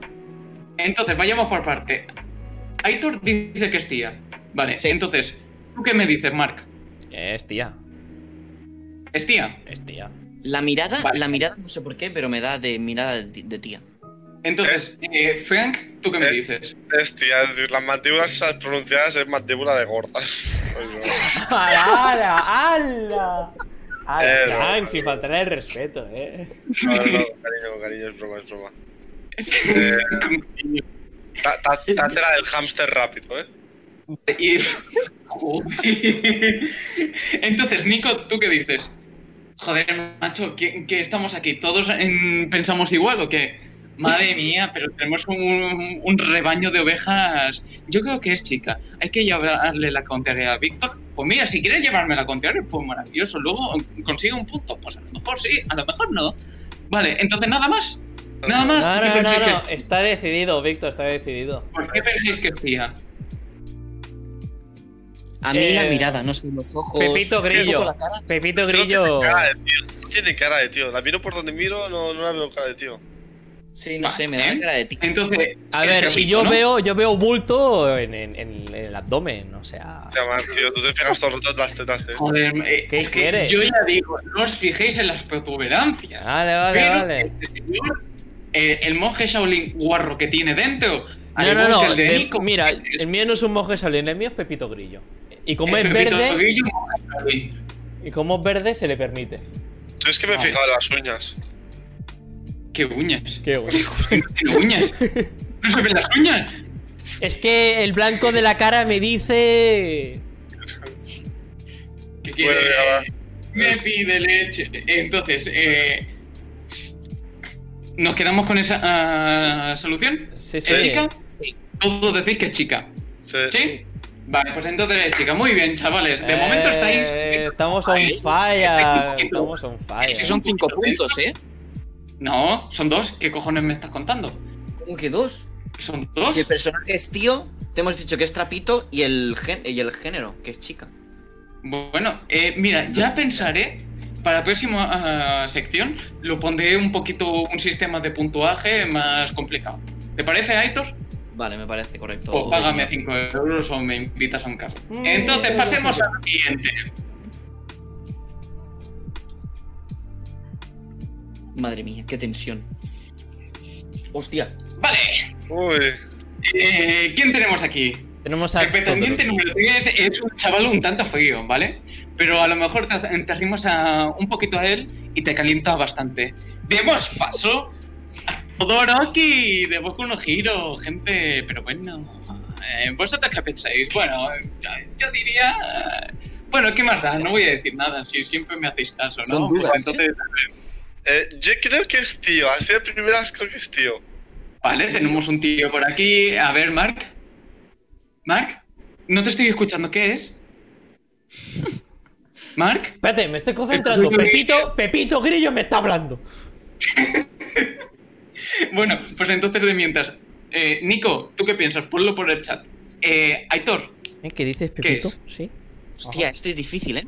Entonces, vayamos por parte. Aitor dice que es tía. Vale, Sí. entonces, ¿tú qué me dices, Mark? Es tía. ¿Es tía? Es tía. La mirada, Vale. la mirada no sé por qué, pero me da de mirada de tía. Entonces, eh, Frank, ¿tú qué me Es- dices? Es tía, es decir, las mandíbulas pronunciadas es mandíbula de gorda. [LAUGHS] ¡Hala! ¡Hala! ¡Hala! Frank, sin faltar el respeto, eh. No, no, cariño, cariño, es broma, es broma. [LAUGHS] Eh, ta- la del hámster rápido, ¿eh? Y-. Entonces, Nico, ¿tú qué dices? Joder, macho, ¿qué, qué estamos aquí? ¿Todos en- pensamos igual o qué? Madre mía, pero tenemos un, un rebaño de ovejas. Yo creo que es chica. Hay que llevarle la contraria a Víctor. Pues mira, si quieres llevarme la contraria, pues maravilloso. Luego consigue un punto. Pues a lo mejor sí, a lo mejor no. Vale, entonces nada más. Nada más. No, ¿Qué no, no, pensáis no. que- Está decidido, Víctor, está decidido. ¿Por qué pensáis que es tía? A mí la Eh, mirada, no sé, los ojos. Pepito Grillo. la cara. Pepito Es que no Grillo. tiene cara de tío. No tiene cara de tío. La miro por donde miro, no, no la veo cara de tío. Sí, no Va, sé, me da ¿eh? cara de ti. Entonces. A el ver, y yo ¿no? veo, yo veo bulto en, en- en el abdomen, o sea. O sea, man, tío, tú te pegas todo el rato las tetas, eh. Joder, ¿Qué es que quieres? yo ya digo, no os fijéis en las protuberancias. Vale, vale, pero vale. este señor, eh, el monje Shaolin guarro que tiene dentro. No, no, no. que el de de- Nico, mira, es- el mío no es un monje Shaolin, el mío es Pepito Grillo. Y como es Pepito verde, Grillo, monje Shaolin. y como es verde, se le permite. Tú es que me he Vale. fijado en las uñas. ¿Qué uñas? Qué bueno. ¿Qué uñas? ¿No se ven las uñas? Es que el blanco de la cara me dice. ¿Qué quiere? Me pide leche. Entonces, eh, ¿nos quedamos con esa ah, solución? Sí, ¿Es chica? Sí. Todos decís que es chica. Sí. ¿Sí? Vale, pues entonces es chica. Muy bien, chavales. De momento estáis. Eh, Estamos on fire. Estamos on fire. Es que son cinco puntos, ¿eh? No, son dos. ¿Qué cojones me estás contando? ¿Cómo que dos? ¿Son dos? Si el personaje es tío, te hemos dicho que es trapito y el, gen- y el género, que es chica. Bueno, eh, mira, ya pensaré. Para la próxima ah, sección lo pondré un poquito un sistema de puntuaje más complicado. ¿Te parece, Aitor? Vale, me parece correcto. O págame señor. 5 euros o me invitas a un café. Entonces, pasemos sí. al siguiente. Madre mía, qué tensión. Hostia. Vale, Uy. eh, ¿quién tenemos aquí? Tenemos a. El pretendiente número 3 es un chaval un tanto frío, ¿vale? Pero a lo mejor te, te arrimas a, un poquito a él y te calienta bastante. Demos paso a Todoroki de Boku no Hero, gente. Pero bueno, eh, ¿vosotros qué pensáis? Bueno, yo, yo diría. Bueno, ¿qué más da? No voy a decir nada, si siempre me hacéis caso, ¿no? Son Pues entonces, Eh, yo creo que es tío. Así de primeras creo que es tío. Vale, tenemos un tío por aquí. A ver, Mark. Mark, no te estoy escuchando, ¿qué es? [LAUGHS] Mark. Espérate, me estoy concentrando. Pepito, Pepito Grillo me está hablando. [LAUGHS] Bueno, pues entonces de mientras. Eh, Nico, ¿tú qué piensas? Ponlo por el chat. Eh, Aitor, ¿Eh? ¿Qué dices, ¿Qué Pepito? es? Sí. Hostia, este es difícil, ¿eh?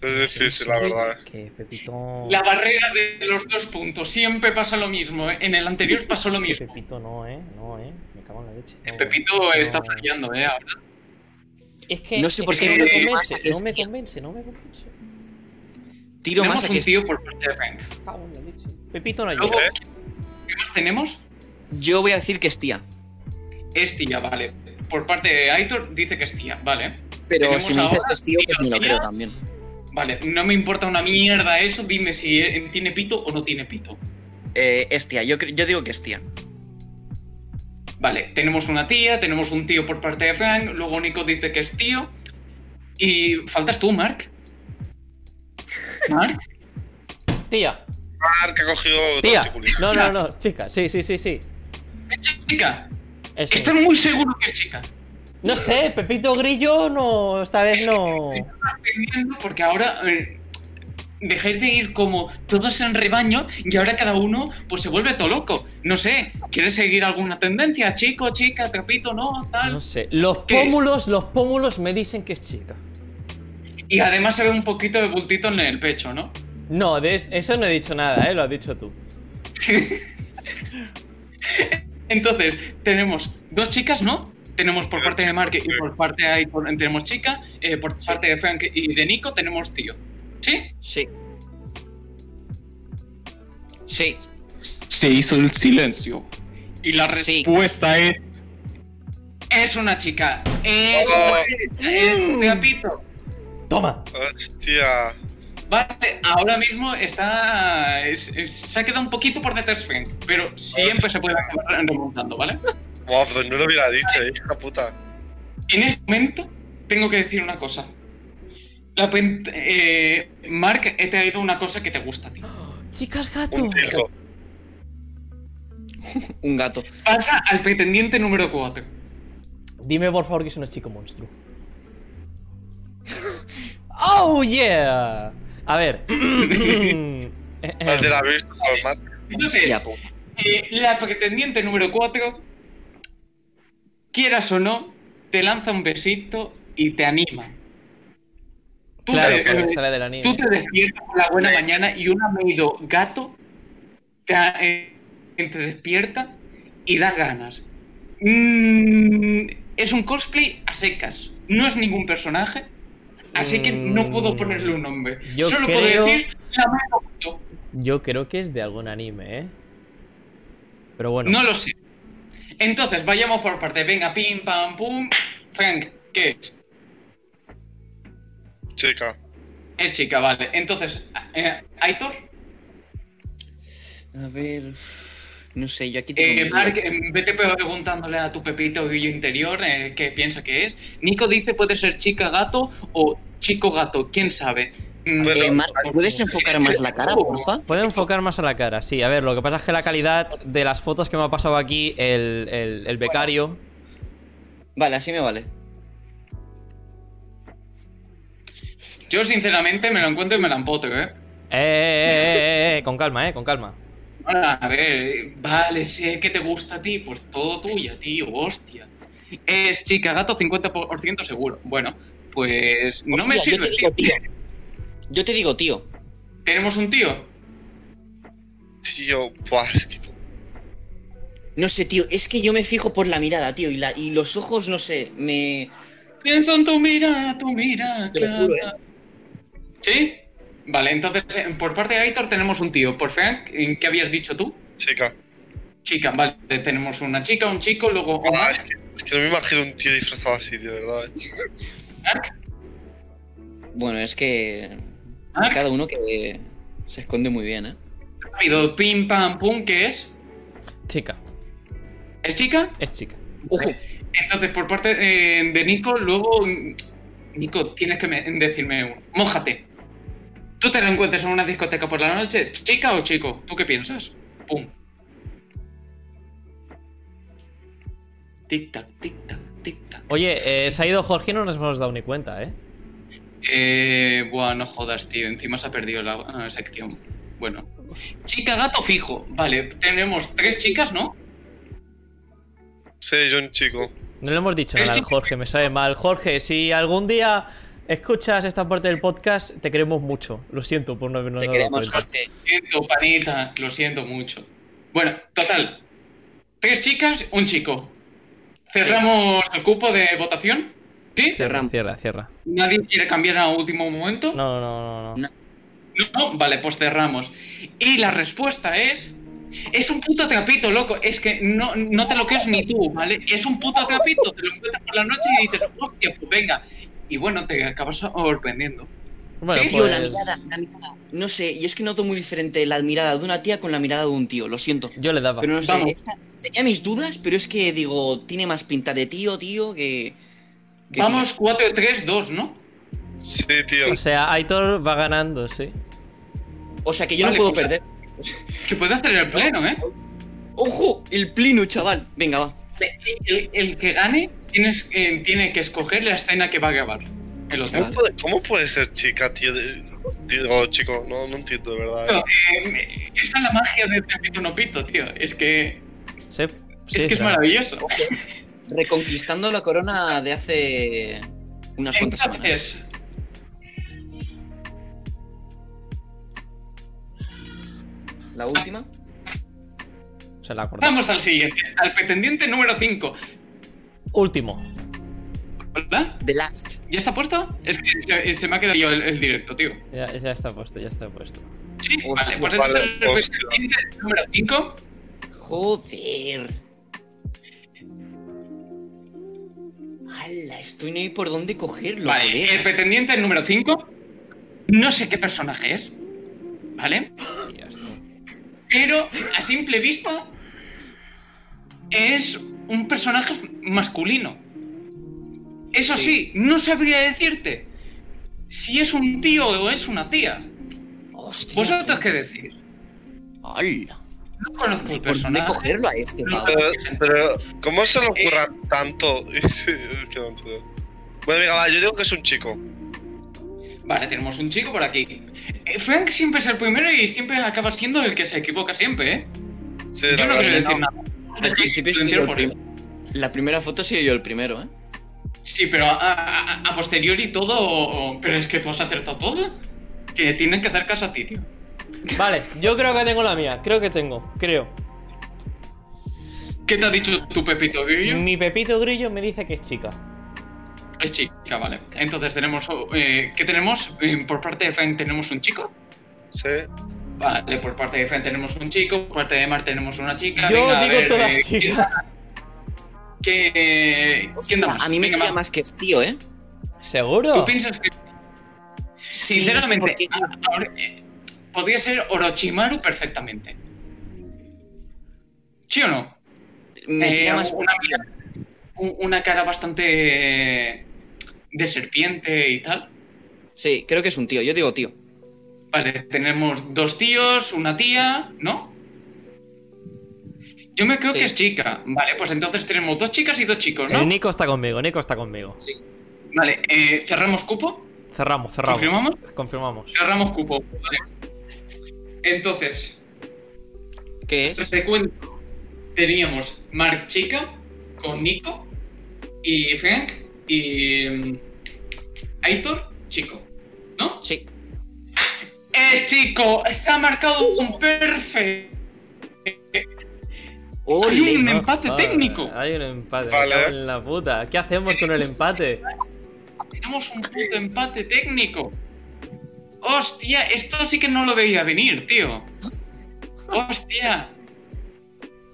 Es difícil, la verdad. Que Pepito. la barrera de los dos puntos. Siempre pasa lo mismo. ¿eh? En el anterior pasó lo Que mismo. Pepito no, eh. No, eh. Me cago en la leche. no. Pepito No. está fallando, ¿eh? Ahora. Es que. No sé por es qué me convence, que no me convence, no me convence. Tiro más a que tío por parte de Frank. Me cago en la leche. Pepito no ayuda. ¿Eh? ¿qué más tenemos? Yo voy a decir que es tía. Es tía, vale. Por parte de Aitor dice que es tía, vale. Pero Tenemos si me dices ahora que es tío, pues me lo creo también. Vale, no me importa una mierda eso, dime si eh, tiene pito o no tiene pito. Eh, es tía, yo, yo digo que es tía. Vale, tenemos una tía, tenemos un tío por parte de Frank, luego Nico dice que es tío. Y faltas tú, Mark. [LAUGHS] Mark, Tía, Mark ha cogido tía. No, no, no, chica. Sí, sí, sí, sí. es chica. Eso. Estoy muy seguro que es chica. No sé, Pepito Grillo no. Esta vez no. Porque ahora eh, dejáis de ir como todos en rebaño y ahora cada uno pues se vuelve todo loco. No sé, ¿quieres seguir alguna tendencia? Chico, chica, trapito, no, tal. No sé. Los ¿Qué? pómulos, los pómulos me dicen que es chica. Y además se ve un poquito de bultito en el pecho, ¿no? No, de es- eso no he dicho nada, eh. Lo has dicho tú. [LAUGHS] Entonces, tenemos dos chicas, ¿no? Tenemos por parte de Mark y por parte de Aitor tenemos chica, eh, por parte de Frank y de Nico tenemos tío. ¿Sí? Sí. Sí. Se hizo el silencio. Y la Sí. respuesta es. Es una chica. Es, Oh. es Trapito. Toma. Hostia. Vale, ahora mismo está. es- es- se ha quedado un poquito por detrás Frank, pero siempre se puede acabar remontando, ¿vale? Pues no lo hubiera dicho, eh, puta. En este momento, tengo que decir una cosa. La eh, Mark, he traído una cosa que te gusta a ti. Chicas gato. Un [LAUGHS] gato. Pasa al pretendiente número 4. Dime por favor que es un chico monstruo. [LAUGHS] ¡Oh, yeah! A ver. [LAUGHS] [CLEARS THROAT] La Hostia puta. eh, la pretendiente número 4, quieras o no, te lanza un besito y te anima. Tú, claro, te, porque sale del anime. tú te despiertas por la buena mañana y un amigo gato te, eh, te despierta y da ganas. Mm, es un cosplay a secas. No es ningún personaje. Así que no puedo ponerle un nombre. Mm, Yo Solo puedo creo- decir la Naruto. Yo creo que es de algún anime, ¿eh? Pero bueno. No lo sé. Entonces, vayamos por parte. Venga, pim, pam, pum. Frank, ¿qué es? Chica. Es chica, vale. Entonces, eh, Aitor, A ver. No sé, yo aquí tengo. eh, Mark, eh, vete preguntándole a tu pepito interior eh, qué piensa que es. Nico dice puede ser chica gato o chico gato, quién sabe. Mm, Bueno, Eh, ¿puedes enfocar más la cara, porfa? Puede enfocar más a la cara, sí. A ver, lo que pasa es que la calidad de las fotos que me ha pasado aquí el, el- el becario. Vale, así me vale. Yo sinceramente me lo encuentro y me la empotro, ¿eh? Eh, eh, eh, eh, eh, con calma, eh, con calma. Ahora, a ver, vale, sé que te gusta a ti, pues todo tuya, tío, hostia. Es chica gato 50% seguro. Bueno, pues no me Hostia, sirve, te digo, tío. Yo te digo, tío. Tenemos un tío. Tío, buah, es que. No sé, tío, es que yo me fijo por la mirada, tío, y, la, y los ojos, no sé, me... Pienso en tu mirada, tu mirada. Te lo juro, ¿eh? ¿Sí? Vale, entonces eh, por parte de Aitor tenemos un tío. Por Frank, ¿en ¿qué habías dicho tú? Chica. Chica, vale, tenemos una chica, un chico, luego Omar, es, que, es que no me imagino un tío disfrazado así, tío, de verdad. eh. Bueno, es que... Mark, Cada uno que se esconde muy bien, ¿eh? rápido, pim pam pum, ¿qué es? Chica, ¿Es chica? es chica. Ojo, Entonces, por parte eh, de Nico, luego. Nico, tienes que me- decirme uno. Mójate. Tú te lo encuentras en una discoteca por la noche, chica o chico. ¿Tú qué piensas? Pum. Tic tac, tic tac, tic tac. Oye, eh, se ha ido Jorge y no nos hemos dado ni cuenta, ¿eh? Eh. Buah, no jodas, tío. Encima se ha perdido la sección. Bueno. Chica, gato fijo. Vale, tenemos tres chicas, ¿no? Sí, yo un chico. No le hemos dicho nada al. Jorge, me sabe mal. Jorge, si algún día escuchas esta parte del podcast, te queremos mucho. Lo siento por no habernos te queremos. Jorge. Lo siento, panita, lo siento mucho. Bueno, total. Tres chicas, un chico. ¿Cerramos el cupo de votación? ¿Sí? Cerramos. Cierra, cierra. ¿Nadie quiere cambiar a último momento? No, no, no, no. No. No, Vale, pues cerramos. Y la respuesta es. Es un puto trapito, loco. Es que no, no te lo crees ni tú, ¿vale? Es un puto trapito. Te lo encuentras por la noche y dices, hostia, pues venga. Y bueno, te acabas sorprendiendo. Bueno, Sí, Tío, la pues mirada, la mirada. No sé, y es que noto muy diferente la mirada de una tía con la mirada de un tío, lo siento. yo le daba. Pero no sé, esta- tenía mis dudas, pero es que digo, tiene más pinta de tío, tío, que. Vamos 4, 3, 2, ¿no? Sí, tío. O sea, Aitor va ganando, sí. O sea que yo Vale, no puedo pues- perder. Que puede hacer el pleno, ¿eh? ¡Ojo! El plino, chaval. Venga, va. El, el que gane tienes, eh, tiene que escoger la escena que va a grabar. El otro. ¿Cómo puede, cómo puede ser chica, tío? Digo, chico, no, no entiendo, de verdad. Tío, eh. eh, esa es la magia de Pepito No Pito, tío. Es que, Sí, sí, es, que es maravilloso. Reconquistando la corona de hace unas cuantas semanas. La última. Se la acordó. vamos al siguiente. Al pretendiente número 5. Último. ¿Verdad? The Last. ¿Ya está puesto? Es que se, se me ha quedado yo el, el directo, tío. Ya, ya está puesto, ya está puesto. Sí, Hostia, vale, pues vale, entonces el pretendiente número 5. Joder. ¡Hala! Estoy no hay por dónde cogerlo. Vale, colega. el pretendiente número 5. No sé qué personaje es. ¿Vale? Pero a simple vista es un personaje masculino. Eso sí, Sí. no sabría decirte si es un tío o es una tía. Hostia. ¿Vosotros qué decís? ¡Hala! No conozco el por dónde cogerlo a este pavo. Pero, pero, ¿cómo se le ocurra tanto? [LAUGHS] Sí. Bueno, venga, va, yo digo que es un chico. Vale, tenemos un chico por aquí. Eh, Frank siempre es el primero y siempre acaba siendo el que se equivoca siempre, ¿eh? Sí, Yo la no quiero no. decir nada. Al principio yo el. La primera foto soy yo el primero, ¿eh? Sí, pero a, a- a posteriori todo. Pero es que tú has acertado todo. Que tienen que hacer caso a ti, tío. Vale, yo creo que tengo la mía. Creo que tengo, creo. ¿Qué te ha dicho tu Pepito Grillo? Mi Pepito Grillo me dice que es chica. Es chica, vale. Entonces tenemos... eh, ¿Qué tenemos? Eh, por parte de Frank tenemos un chico. Sí. Vale, por parte de Frank tenemos un chico. Por parte de Mar tenemos una chica. Yo Venga, a digo ver, todas eh, chicas. ¿qué- ¿Quién Hostia, da más? a mí me queda más que es tío, ¿eh? ¿Seguro? ¿Tú piensas que Sí, no sé podría ser Orochimaru perfectamente. ¿Sí o no? Me Eh, más una, una cara bastante de serpiente y tal. Sí, creo que es un tío. Yo digo tío. Vale, tenemos dos tíos, una tía, ¿no? Yo me creo Sí. que es chica. Vale, pues entonces tenemos dos chicas y dos chicos, ¿no? El Nico está conmigo, Nico está conmigo. Vale, eh, cerramos cupo. Cerramos, cerramos. ¿Confirmamos? Confirmamos. Cerramos cupo. Vale. Entonces, ¿Qué es? Te cuento. Teníamos Mark Chica con Nico y Frank y mm, Aitor Chico, ¿no? Sí. ¡Eh, chico! Ha marcado un perfecto. Hay un No empate jodas, técnico. Hay un empate. Vale. en la puta. ¿Qué hacemos con el empate? Tenemos un puto empate técnico. Hostia, esto sí que no lo veía venir, tío. Hostia.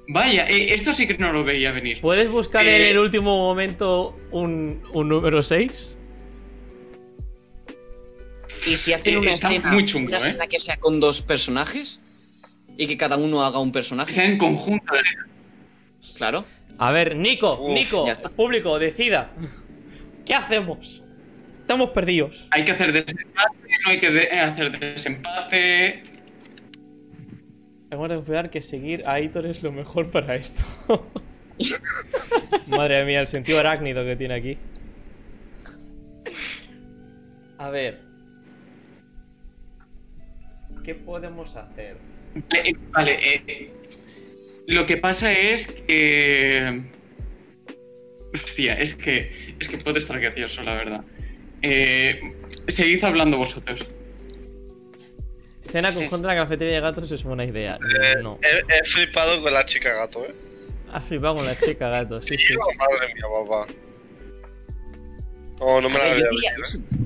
Vaya, eh, esto sí que no lo veía venir. ¿Puedes buscar en Eh, el último momento un, un número 6? ¿Y si hacen Eh, una escena, muy chungo, una ¿eh? escena que sea con dos personajes? Y que cada uno haga un Que personaje. sea en conjunto. Claro. A ver, Nico, Uf, Nico, ya está. público, decida. ¿Qué hacemos? Estamos perdidos. Hay que hacer desempate, no hay que de- hacer desempate. Tengo que confiar que seguir a Aitor es lo mejor para esto. [LAUGHS] Madre mía, el sentido arácnido que tiene aquí. A ver. ¿Qué podemos hacer? Vale, eh, vale, eh, lo que pasa es que... Hostia, es que, es que puede estar gracioso, la verdad. Eh, seguid hablando vosotros. Escena conjunta en la cafetería de gatos es buena idea. Eh, No. he, he flipado con la chica gato, ¿eh? Ha flipado con la chica gato, [LAUGHS] sí, sí. Madre mía, papá. Oh, no me la había ¿eh?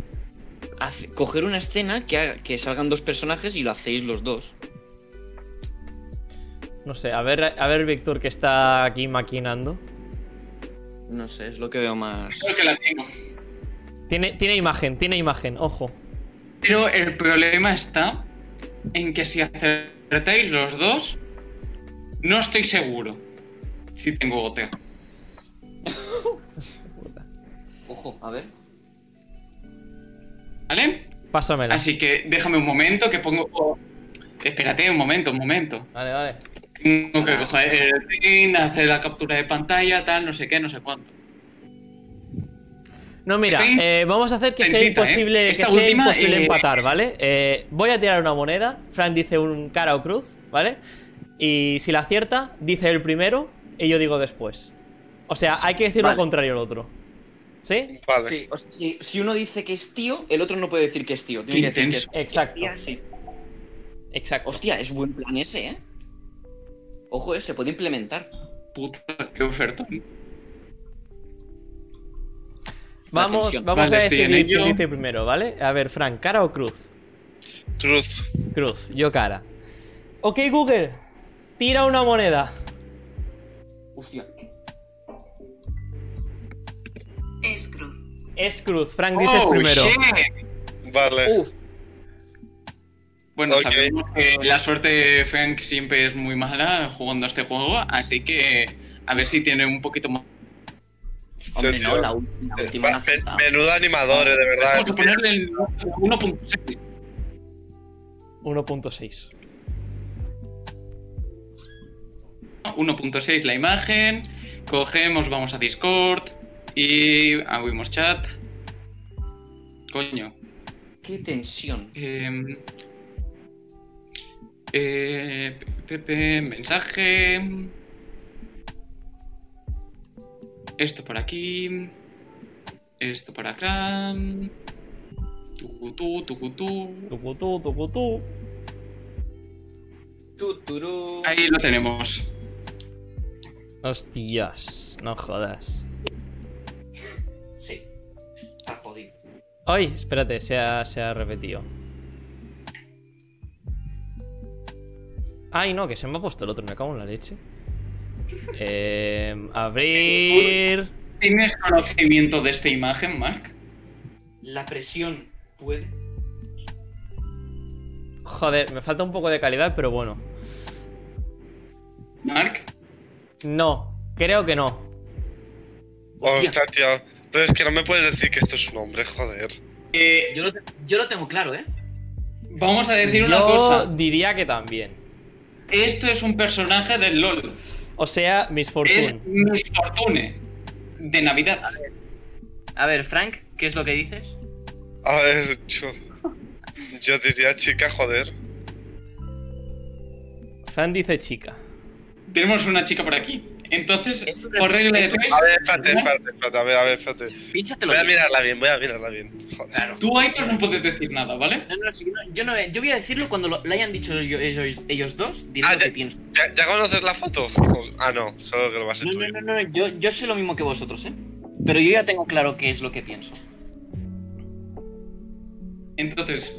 Hace- coger una escena que, haga- que salgan dos personajes y lo hacéis los dos. No sé, a ver, a ver, Víctor, que está aquí maquinando. No sé, es lo que veo más. Creo que la tengo. Tiene, tiene imagen, tiene imagen, ojo. Pero el problema está en que si acertáis los dos, no estoy seguro si tengo goteo. [LAUGHS] Ojo, a ver. ¿Vale? Pásamela. Así que déjame un momento que pongo... oh, espérate un momento, un momento. Vale, vale. Tengo que coger el pin, hacer la captura de pantalla, tal, no sé qué, no sé cuánto. No, mira, Sí. eh, vamos a hacer que sea ¿eh? imposible, que Esta sea última, imposible eh, empatar, ¿vale? Eh, voy a tirar una moneda. Frank dice un cara o cruz, ¿vale? Y si la acierta, dice el primero y yo digo después. O sea, hay que decir Vale. lo contrario al otro. ¿Sí? Vale. Sí, o sea, si, si uno dice que es tío, el otro no puede decir que es tío. Tiene que decir que es, intenso. que es Exacto. tía, sí. Exacto. Hostia, es buen plan ese, ¿eh? Ojo, se puede implementar. Puta, qué oferta. Vamos, vamos Vale, a decidir quién dice primero, ¿vale? A ver, Frank, ¿cara o cruz? Cruz. Cruz, yo cara. Ok, Google, tira una moneda. Hostia. Es cruz. Es cruz, Frank dices Oh, primero. shit. Vale. Uf, Bueno, sabemos que la suerte de Frank siempre es muy mala jugando a este juego, así que a ver si tiene un poquito más. Hombre, no, la última, la Eh, última la me- menudo animadores, de verdad. Vamos a ponerle el 1.6. 1.6. 1.6 la imagen. Cogemos, vamos a Discord y abrimos chat. Coño. Qué tensión. Eh, eh, Pepe, mensaje. Esto por aquí. Esto por acá. Tucutú, tucutú. Tucutú, tucutú. Tu, turú. Ahí lo tenemos. Hostias, no jodas. Sí. Está jodido. Ay, espérate, se ha, se ha repetido. Ay, no, que se me ha puesto el otro, me cago en la leche. Eh, abrir. ¿Tienes conocimiento de esta imagen, Mark? La presión puede. Joder, me falta un poco de calidad, pero bueno. Mark, No, creo que no. Hostia, Hostia, tío. Pero es que no me puedes decir que esto es un hombre, joder. eh, yo lo, te- yo lo tengo claro, ¿eh? vamos a decir una Yo cosa. diría que también. Esto es un personaje del LOL. O sea, Miss Es Fortune. Miss Fortune de Navidad. A ver, Frank, ¿qué es lo que dices? A ver, yo. Yo diría chica, joder. Fran dice chica. Tenemos una chica por aquí. Entonces, Esto- por regla de tres, A ver, espérate, espérate, espérate. A ver, a ver, espérate. Piénsatelo Voy a bien. mirarla bien, voy a mirarla bien. Joder. Claro. tú, Aitor, no puedes decir nada, ¿vale? No, no, sí, no, yo no, yo voy a decirlo cuando lo, lo hayan dicho yo- ellos, ellos dos, diré Ah, lo ya- que pienso. ¿Ya, ya conoces la foto? Ah, no, solo que lo vas a No, no, subir. no, no, yo, yo sé lo mismo que vosotros, ¿eh? Pero yo ya tengo claro qué es lo que pienso. Entonces,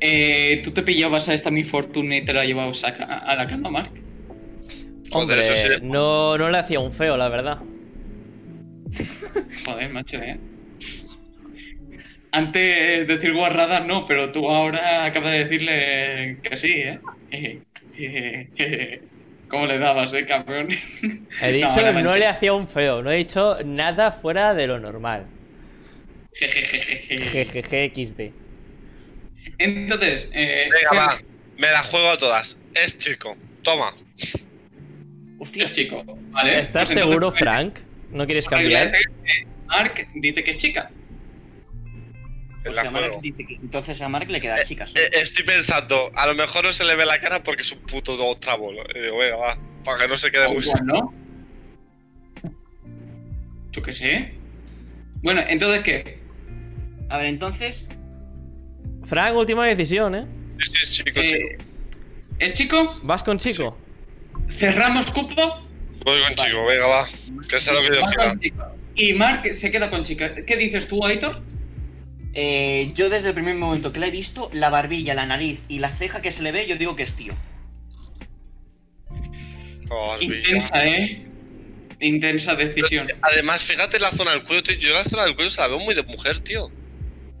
eh, ¿tú te pillabas a esta Miss Fortune y te la llevabas a la cama, Mark? Joder, eso Hombre, sí. no, no le hacía un feo, la verdad. [LAUGHS] Joder, macho, ¿eh? Antes decir guarradas no, pero tú ahora acabas de decirle que sí, ¿eh? [LAUGHS] Eh, eh, eh, ¿Cómo le dabas, eh, campeón? [LAUGHS] He dicho No, que no, le hacía un feo, no he dicho nada fuera de lo normal. Jejejeje. Jejeje XD. Entonces, eh, Venga, ¿qué- va. Me la juego a todas. Es chico. Toma. Hostia, es chico, ¿vale? ¿Estás Pues seguro, entonces, Frank? ¿No quieres cambiar? eh, Mark dice que es chica. o la sea, Mark juego. dice que entonces a Mark le queda chica solo. Eh, estoy pensando, a lo mejor no se le ve la cara porque es un puto trabolo. Y digo, venga, va. Para que no se quede muy ¿no? Yo qué sé. Bueno, entonces, ¿qué? A ver, entonces, Frank, última decisión, ¿eh? Sí, sí, es chico, Eh, chico. ¿Es chico? ¿Vas con chico? ¿Cerramos cupo? Voy con chico, venga, va. Que sea lo que Dios quiera. Y Mark se queda con chica. ¿Qué dices tú, Aitor? eh, yo desde el primer momento que la he visto, la barbilla, la nariz y la ceja que se le ve, yo digo que es tío. Oh, Intensa. ¿eh? Intensa decisión. Además, fíjate la zona del cuello, tío. Yo la zona del cuello se la veo muy de mujer, tío.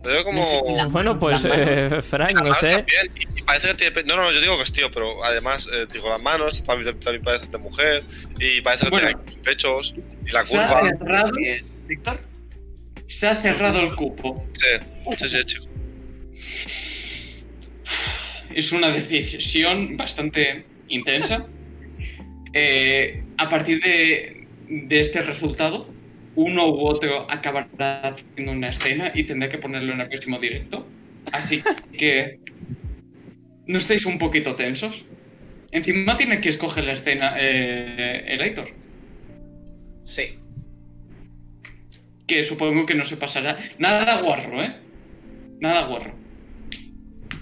Veo como. Bueno, pues, eh, Frank, no Además, sé. también, y- parece que tiene. No, no, yo digo que es tío, pero además, eh, digo, las manos, mí también parece de mujer. Y parece que Bueno. tiene los pechos. Y la Se ha curva. cerrado, ¿Es Víctor? se ha cerrado el cupo. Sí, sí, sí, chico. Es una decisión bastante intensa. [LAUGHS] Eh, a partir de, de este resultado, uno u otro acabará haciendo una escena y tendré que ponerlo en el próximo directo. Así [LAUGHS] que no estéis un poquito tensos. Encima tiene que escoger la escena eh, el Aitor, Sí. que supongo que no se pasará. Nada guarro, ¿eh? Nada guarro.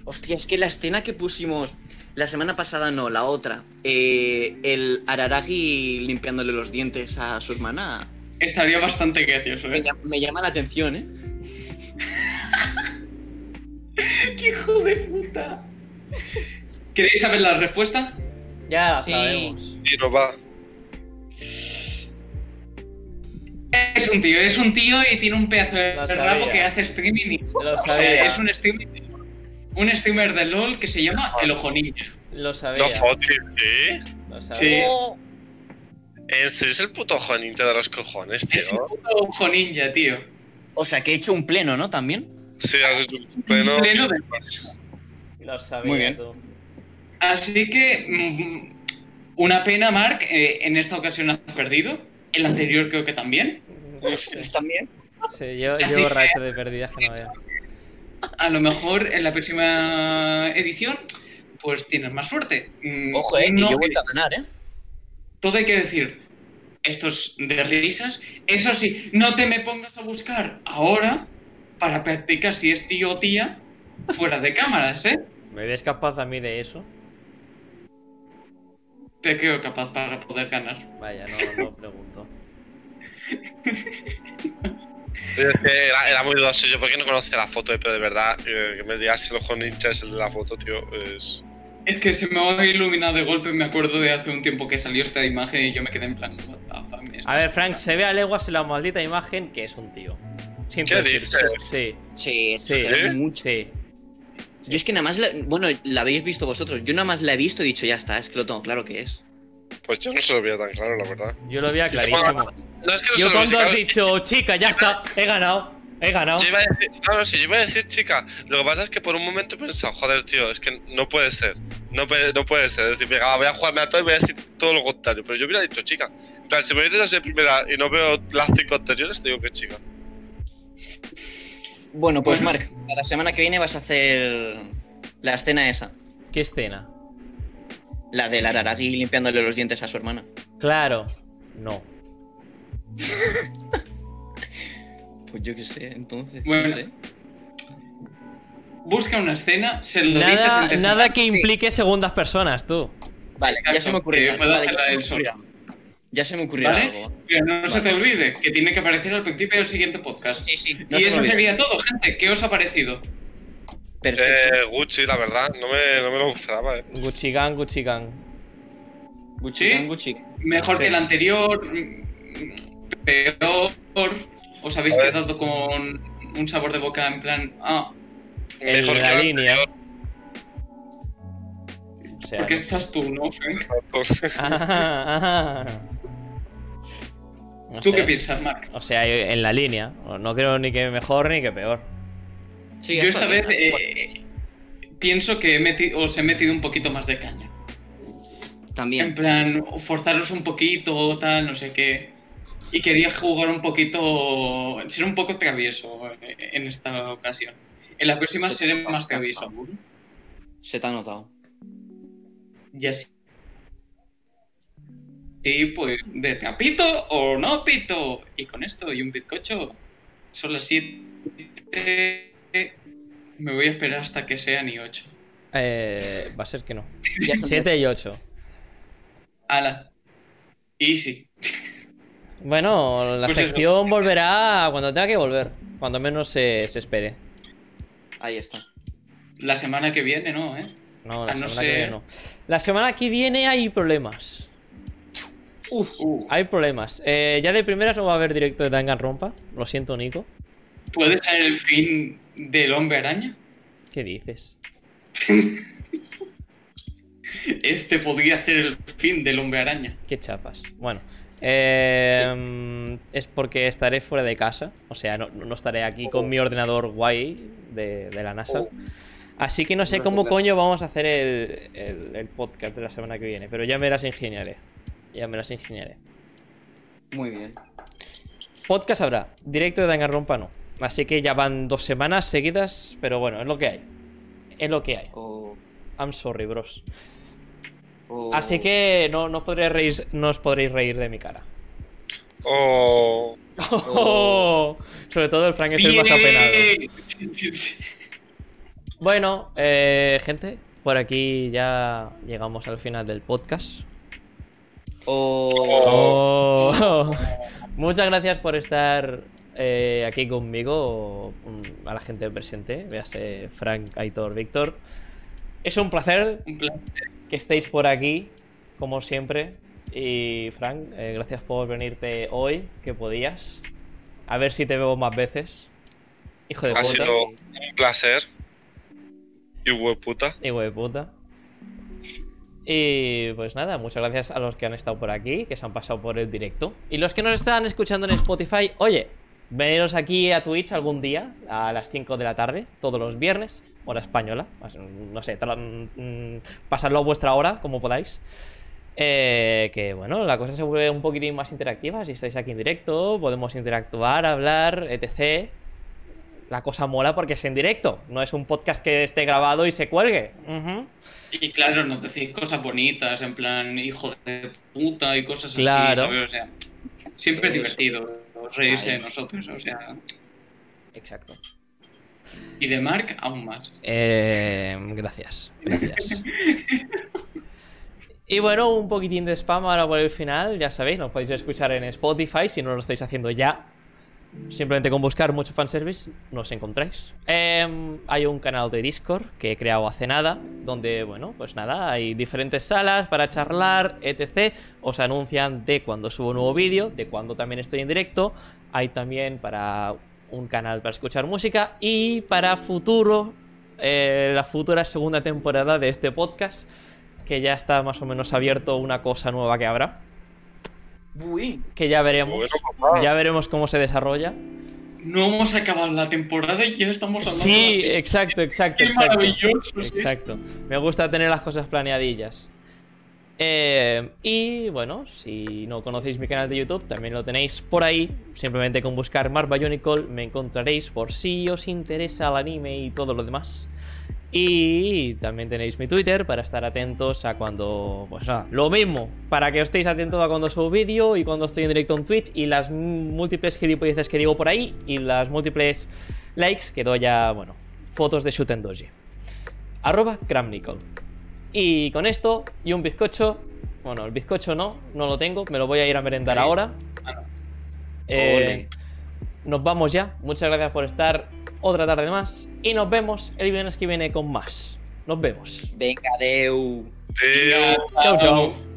Hostia, es que la escena que pusimos la semana pasada, no, la otra, eh, el Araragi limpiándole los dientes a su hermana, Estaría bastante gracioso, me, ¿eh? me llama la atención, ¿eh? [LAUGHS] ¡Qué hijo de puta! ¿Queréis saber la respuesta? Ya la Sí. sabemos. Y nos va. Es un tío, es un tío y tiene un pedazo de Lo rabo sabía. que hace streaming. y- Lo o sea, sabía. es un streamer, un streamer de LOL que se llama El Ojo Ninja. Lo sabía. No, Foti, ¿sí? Lo sabía. Sí. Serio, es el puto Juanito de los cojones, Es un tío. puto Ojo Ninja, tío. o sea, que he hecho un pleno, ¿no? También. Sí, has hecho un pleno. Pleno de- Lo sabía. Muy bien. tú. Así que, mm, una pena, Mark. eh, en esta ocasión has perdido. El anterior creo que también. También. Sí, yo que- racha de pérdidas que no veo. A lo mejor en la próxima edición, pues tienes más suerte. Mm, Ojo, eh, que yo he vuelto a ganar, ¿eh? todo hay que decir. Esto es de risas. Eso sí, no te me pongas a buscar ahora para practicar si es tío o tía fuera de cámaras, ¿eh? ¿Me ves capaz a mí de eso? te creo capaz para poder ganar. Vaya, no, no pregunto. Es que era, era muy dudoso. Yo, ¿por qué no conocía la foto? Pero de verdad, eh, que me digas si el ojo ninja es el de la foto, tío. Es. Es que se me ha iluminado de golpe, me acuerdo de hace un tiempo que salió esta imagen y yo me quedé en plan. "What the fuck, A ver, Frank, se ve a leguas en la maldita imagen que es un tío. Sin ¿Qué decir-? Sí, Sí, es que sí, se ve mucho. sí. Yo es que nada más, la- bueno, la habéis visto vosotros. Yo nada más la he visto y he dicho, ya está, es que lo tengo claro que es. Pues yo no se lo veía tan claro, la verdad. Yo lo veía [LAUGHS] clarísimo. No es que no Yo cuando has claro. dicho, chica, ya está, he ganado, he ganado. Yo iba a decir, no, no, sí, yo iba a decir chica. Lo que pasa es que por un momento he pensado, joder, tío, es que no puede ser. No, puede- no puede ser. Es decir, venga, voy a jugarme a todo y voy a decir todo lo contrario. Pero yo hubiera dicho chica. En plan, si me dices así de primera y no veo las cinco anteriores, te digo que es chica. Bueno, pues. Mark, la semana que viene vas a hacer la escena esa. ¿Qué escena? La del Araragi limpiándole los dientes a su hermana. Claro, no. [LAUGHS] Pues yo qué sé, entonces, Bueno. no sé. Busca una escena, se lo Nada, dices nada que Sí. implique segundas personas, tú. Vale, ya se me ocurrirá. Vale, ya se me ocurrirá. Ya se me ocurrirá ¿Vale? algo. Pero no se te olvide que tiene que aparecer al principio del siguiente podcast. Sí, sí, no y se me eso olvida. sería todo, gente. ¿Qué os ha parecido? Perfecto. Eh, Gucci, la verdad, no me, no me lo esperaba, eh. Gucci Gang, Gucci Gang. Gucci, ¿sí? gang, Gucci. Mejor Sí. que el anterior, peor. ¿Os habéis quedado con un sabor de boca en plan, ah, En Mejor que la línea. anterior. O sea, ¿por qué estás tú, no, Frank? Ajá, ajá. No ¿Tú sé. qué piensas, Mark? O sea, en la línea. No creo ni que mejor ni que peor. Sí, Yo esta bien, vez eh, pienso que he meti- os he metido un poquito más de caña. En También. plan, forzaros un poquito, tal, no sé qué. Y quería jugar un poquito, ser un poco travieso en esta ocasión. En la próxima Se seré más travieso. Paul. Se te ha notado. Ya sí. Sí, pues, de te apito o no pito. Y con esto y un bizcocho, son las 7. Me voy a esperar hasta que sean y 8. Eh, va a ser que no. [LAUGHS] Ya son 7 y 8. Ala. Easy. Bueno, la Pues eso. sección volverá cuando tenga que volver. Cuando menos se, se espere. Ahí está. La semana que viene, ¿no? ¿Eh? No, la A no semana que viene no. La semana que viene hay problemas. Uh, Hay problemas. Eh, ya de primeras no va a haber directo de Danganronpa. Lo siento, Nico. ¿Puede ser el fin del hombre araña? ¿Qué dices? [LAUGHS] Este podría ser el fin del hombre araña. Qué chapas. Bueno. Eh, mm, es porque estaré fuera de casa. O sea, no, no estaré aquí con mi ordenador guay de, de la NASA. Oh. Así que no sé cómo coño vamos a hacer el, el- el podcast de la semana que viene. Pero ya me las ingeniaré. Ya me las ingeniaré. Muy bien. Podcast habrá. Directo de Danganronpa no. Así que ya van dos semanas seguidas. Pero bueno, es lo que hay. Es lo que hay. O- I'm sorry, bros. O- Así que no, no, podréis reír, no os podréis reír de mi cara. Oh, [LAUGHS] Oh. Sobre todo el Frank es el más apenado. Bueno, eh, gente, por aquí ya llegamos al final del podcast. Oh. [LAUGHS] Muchas gracias por estar eh, aquí conmigo, a la gente presente, véase Frank, Aitor, Víctor. Es un placer Un plan. Que estéis por aquí, como siempre. Y Frank, eh, gracias por venirte hoy, que podías. A ver si te veo más veces. Hijo de ha puta. sido un placer. Y hueputa. Hijo de puta. Y pues nada, muchas gracias a los que han estado por aquí, que se han pasado por el directo. Y los que nos están escuchando en Spotify, oye, veniros aquí a Twitch algún día, a las 5 de la tarde, todos los viernes, hora española. Pues, No sé, mm, pasadlo a vuestra hora, como podáis. Eh, que bueno, la cosa se vuelve un poquitín más interactiva. Si estáis aquí en directo, podemos interactuar, hablar, etc. La cosa mola porque es en directo, no es un podcast que esté grabado y se cuelgue. Ujú. Y claro, nos decís cosas bonitas, en plan, hijo de puta y cosas Claro. así, ¿sabes? O sea, siempre es divertido reírse de nosotros, o sea. Exacto. Y de Mark, aún más. Eh, gracias, gracias. Y bueno, un poquitín de spam ahora por el final, ya sabéis, nos podéis escuchar en Spotify si no lo estáis haciendo ya. Simplemente con buscar mucho fanservice nos encontráis. Em, hay un canal de Discord que he creado hace nada, donde, bueno, pues nada, hay diferentes salas para charlar, etc. Os anuncian de cuando subo un nuevo vídeo, de cuando también estoy en directo. Hay también para un canal para escuchar música y para futuro, eh, la futura segunda temporada de este podcast, que ya está más o menos abierto una cosa nueva que habrá Uy, que ya veremos. Ya veremos cómo se desarrolla. No hemos acabado la temporada y ya estamos hablando Sí, de exacto, exacto, Qué exacto. maravilloso es Exacto. Me gusta tener las cosas planeadillas. Eh, y bueno, si no conocéis mi canal de YouTube, también lo tenéis por ahí. Simplemente con buscar Mark Bionicle me encontraréis por si os interesa el anime y todo lo demás. Y también tenéis mi Twitter para estar atentos a cuando. Pues nada, lo mismo. Para que estéis atentos a cuando subo vídeo y cuando estoy en directo en Twitch y las múltiples gilipolleces que digo por ahí y las múltiples likes que doy a, bueno, fotos de Shoot and Doji. Arroba Kramnicol. Y con esto y un bizcocho. Bueno, el bizcocho no, no lo tengo, me lo voy a ir a merendar ahora. Ah. Eh, nos vamos ya. Muchas gracias por estar otra tarde más. Y nos vemos el viernes que viene con más. Nos vemos. venga, Deu. Tío. Chao, chao.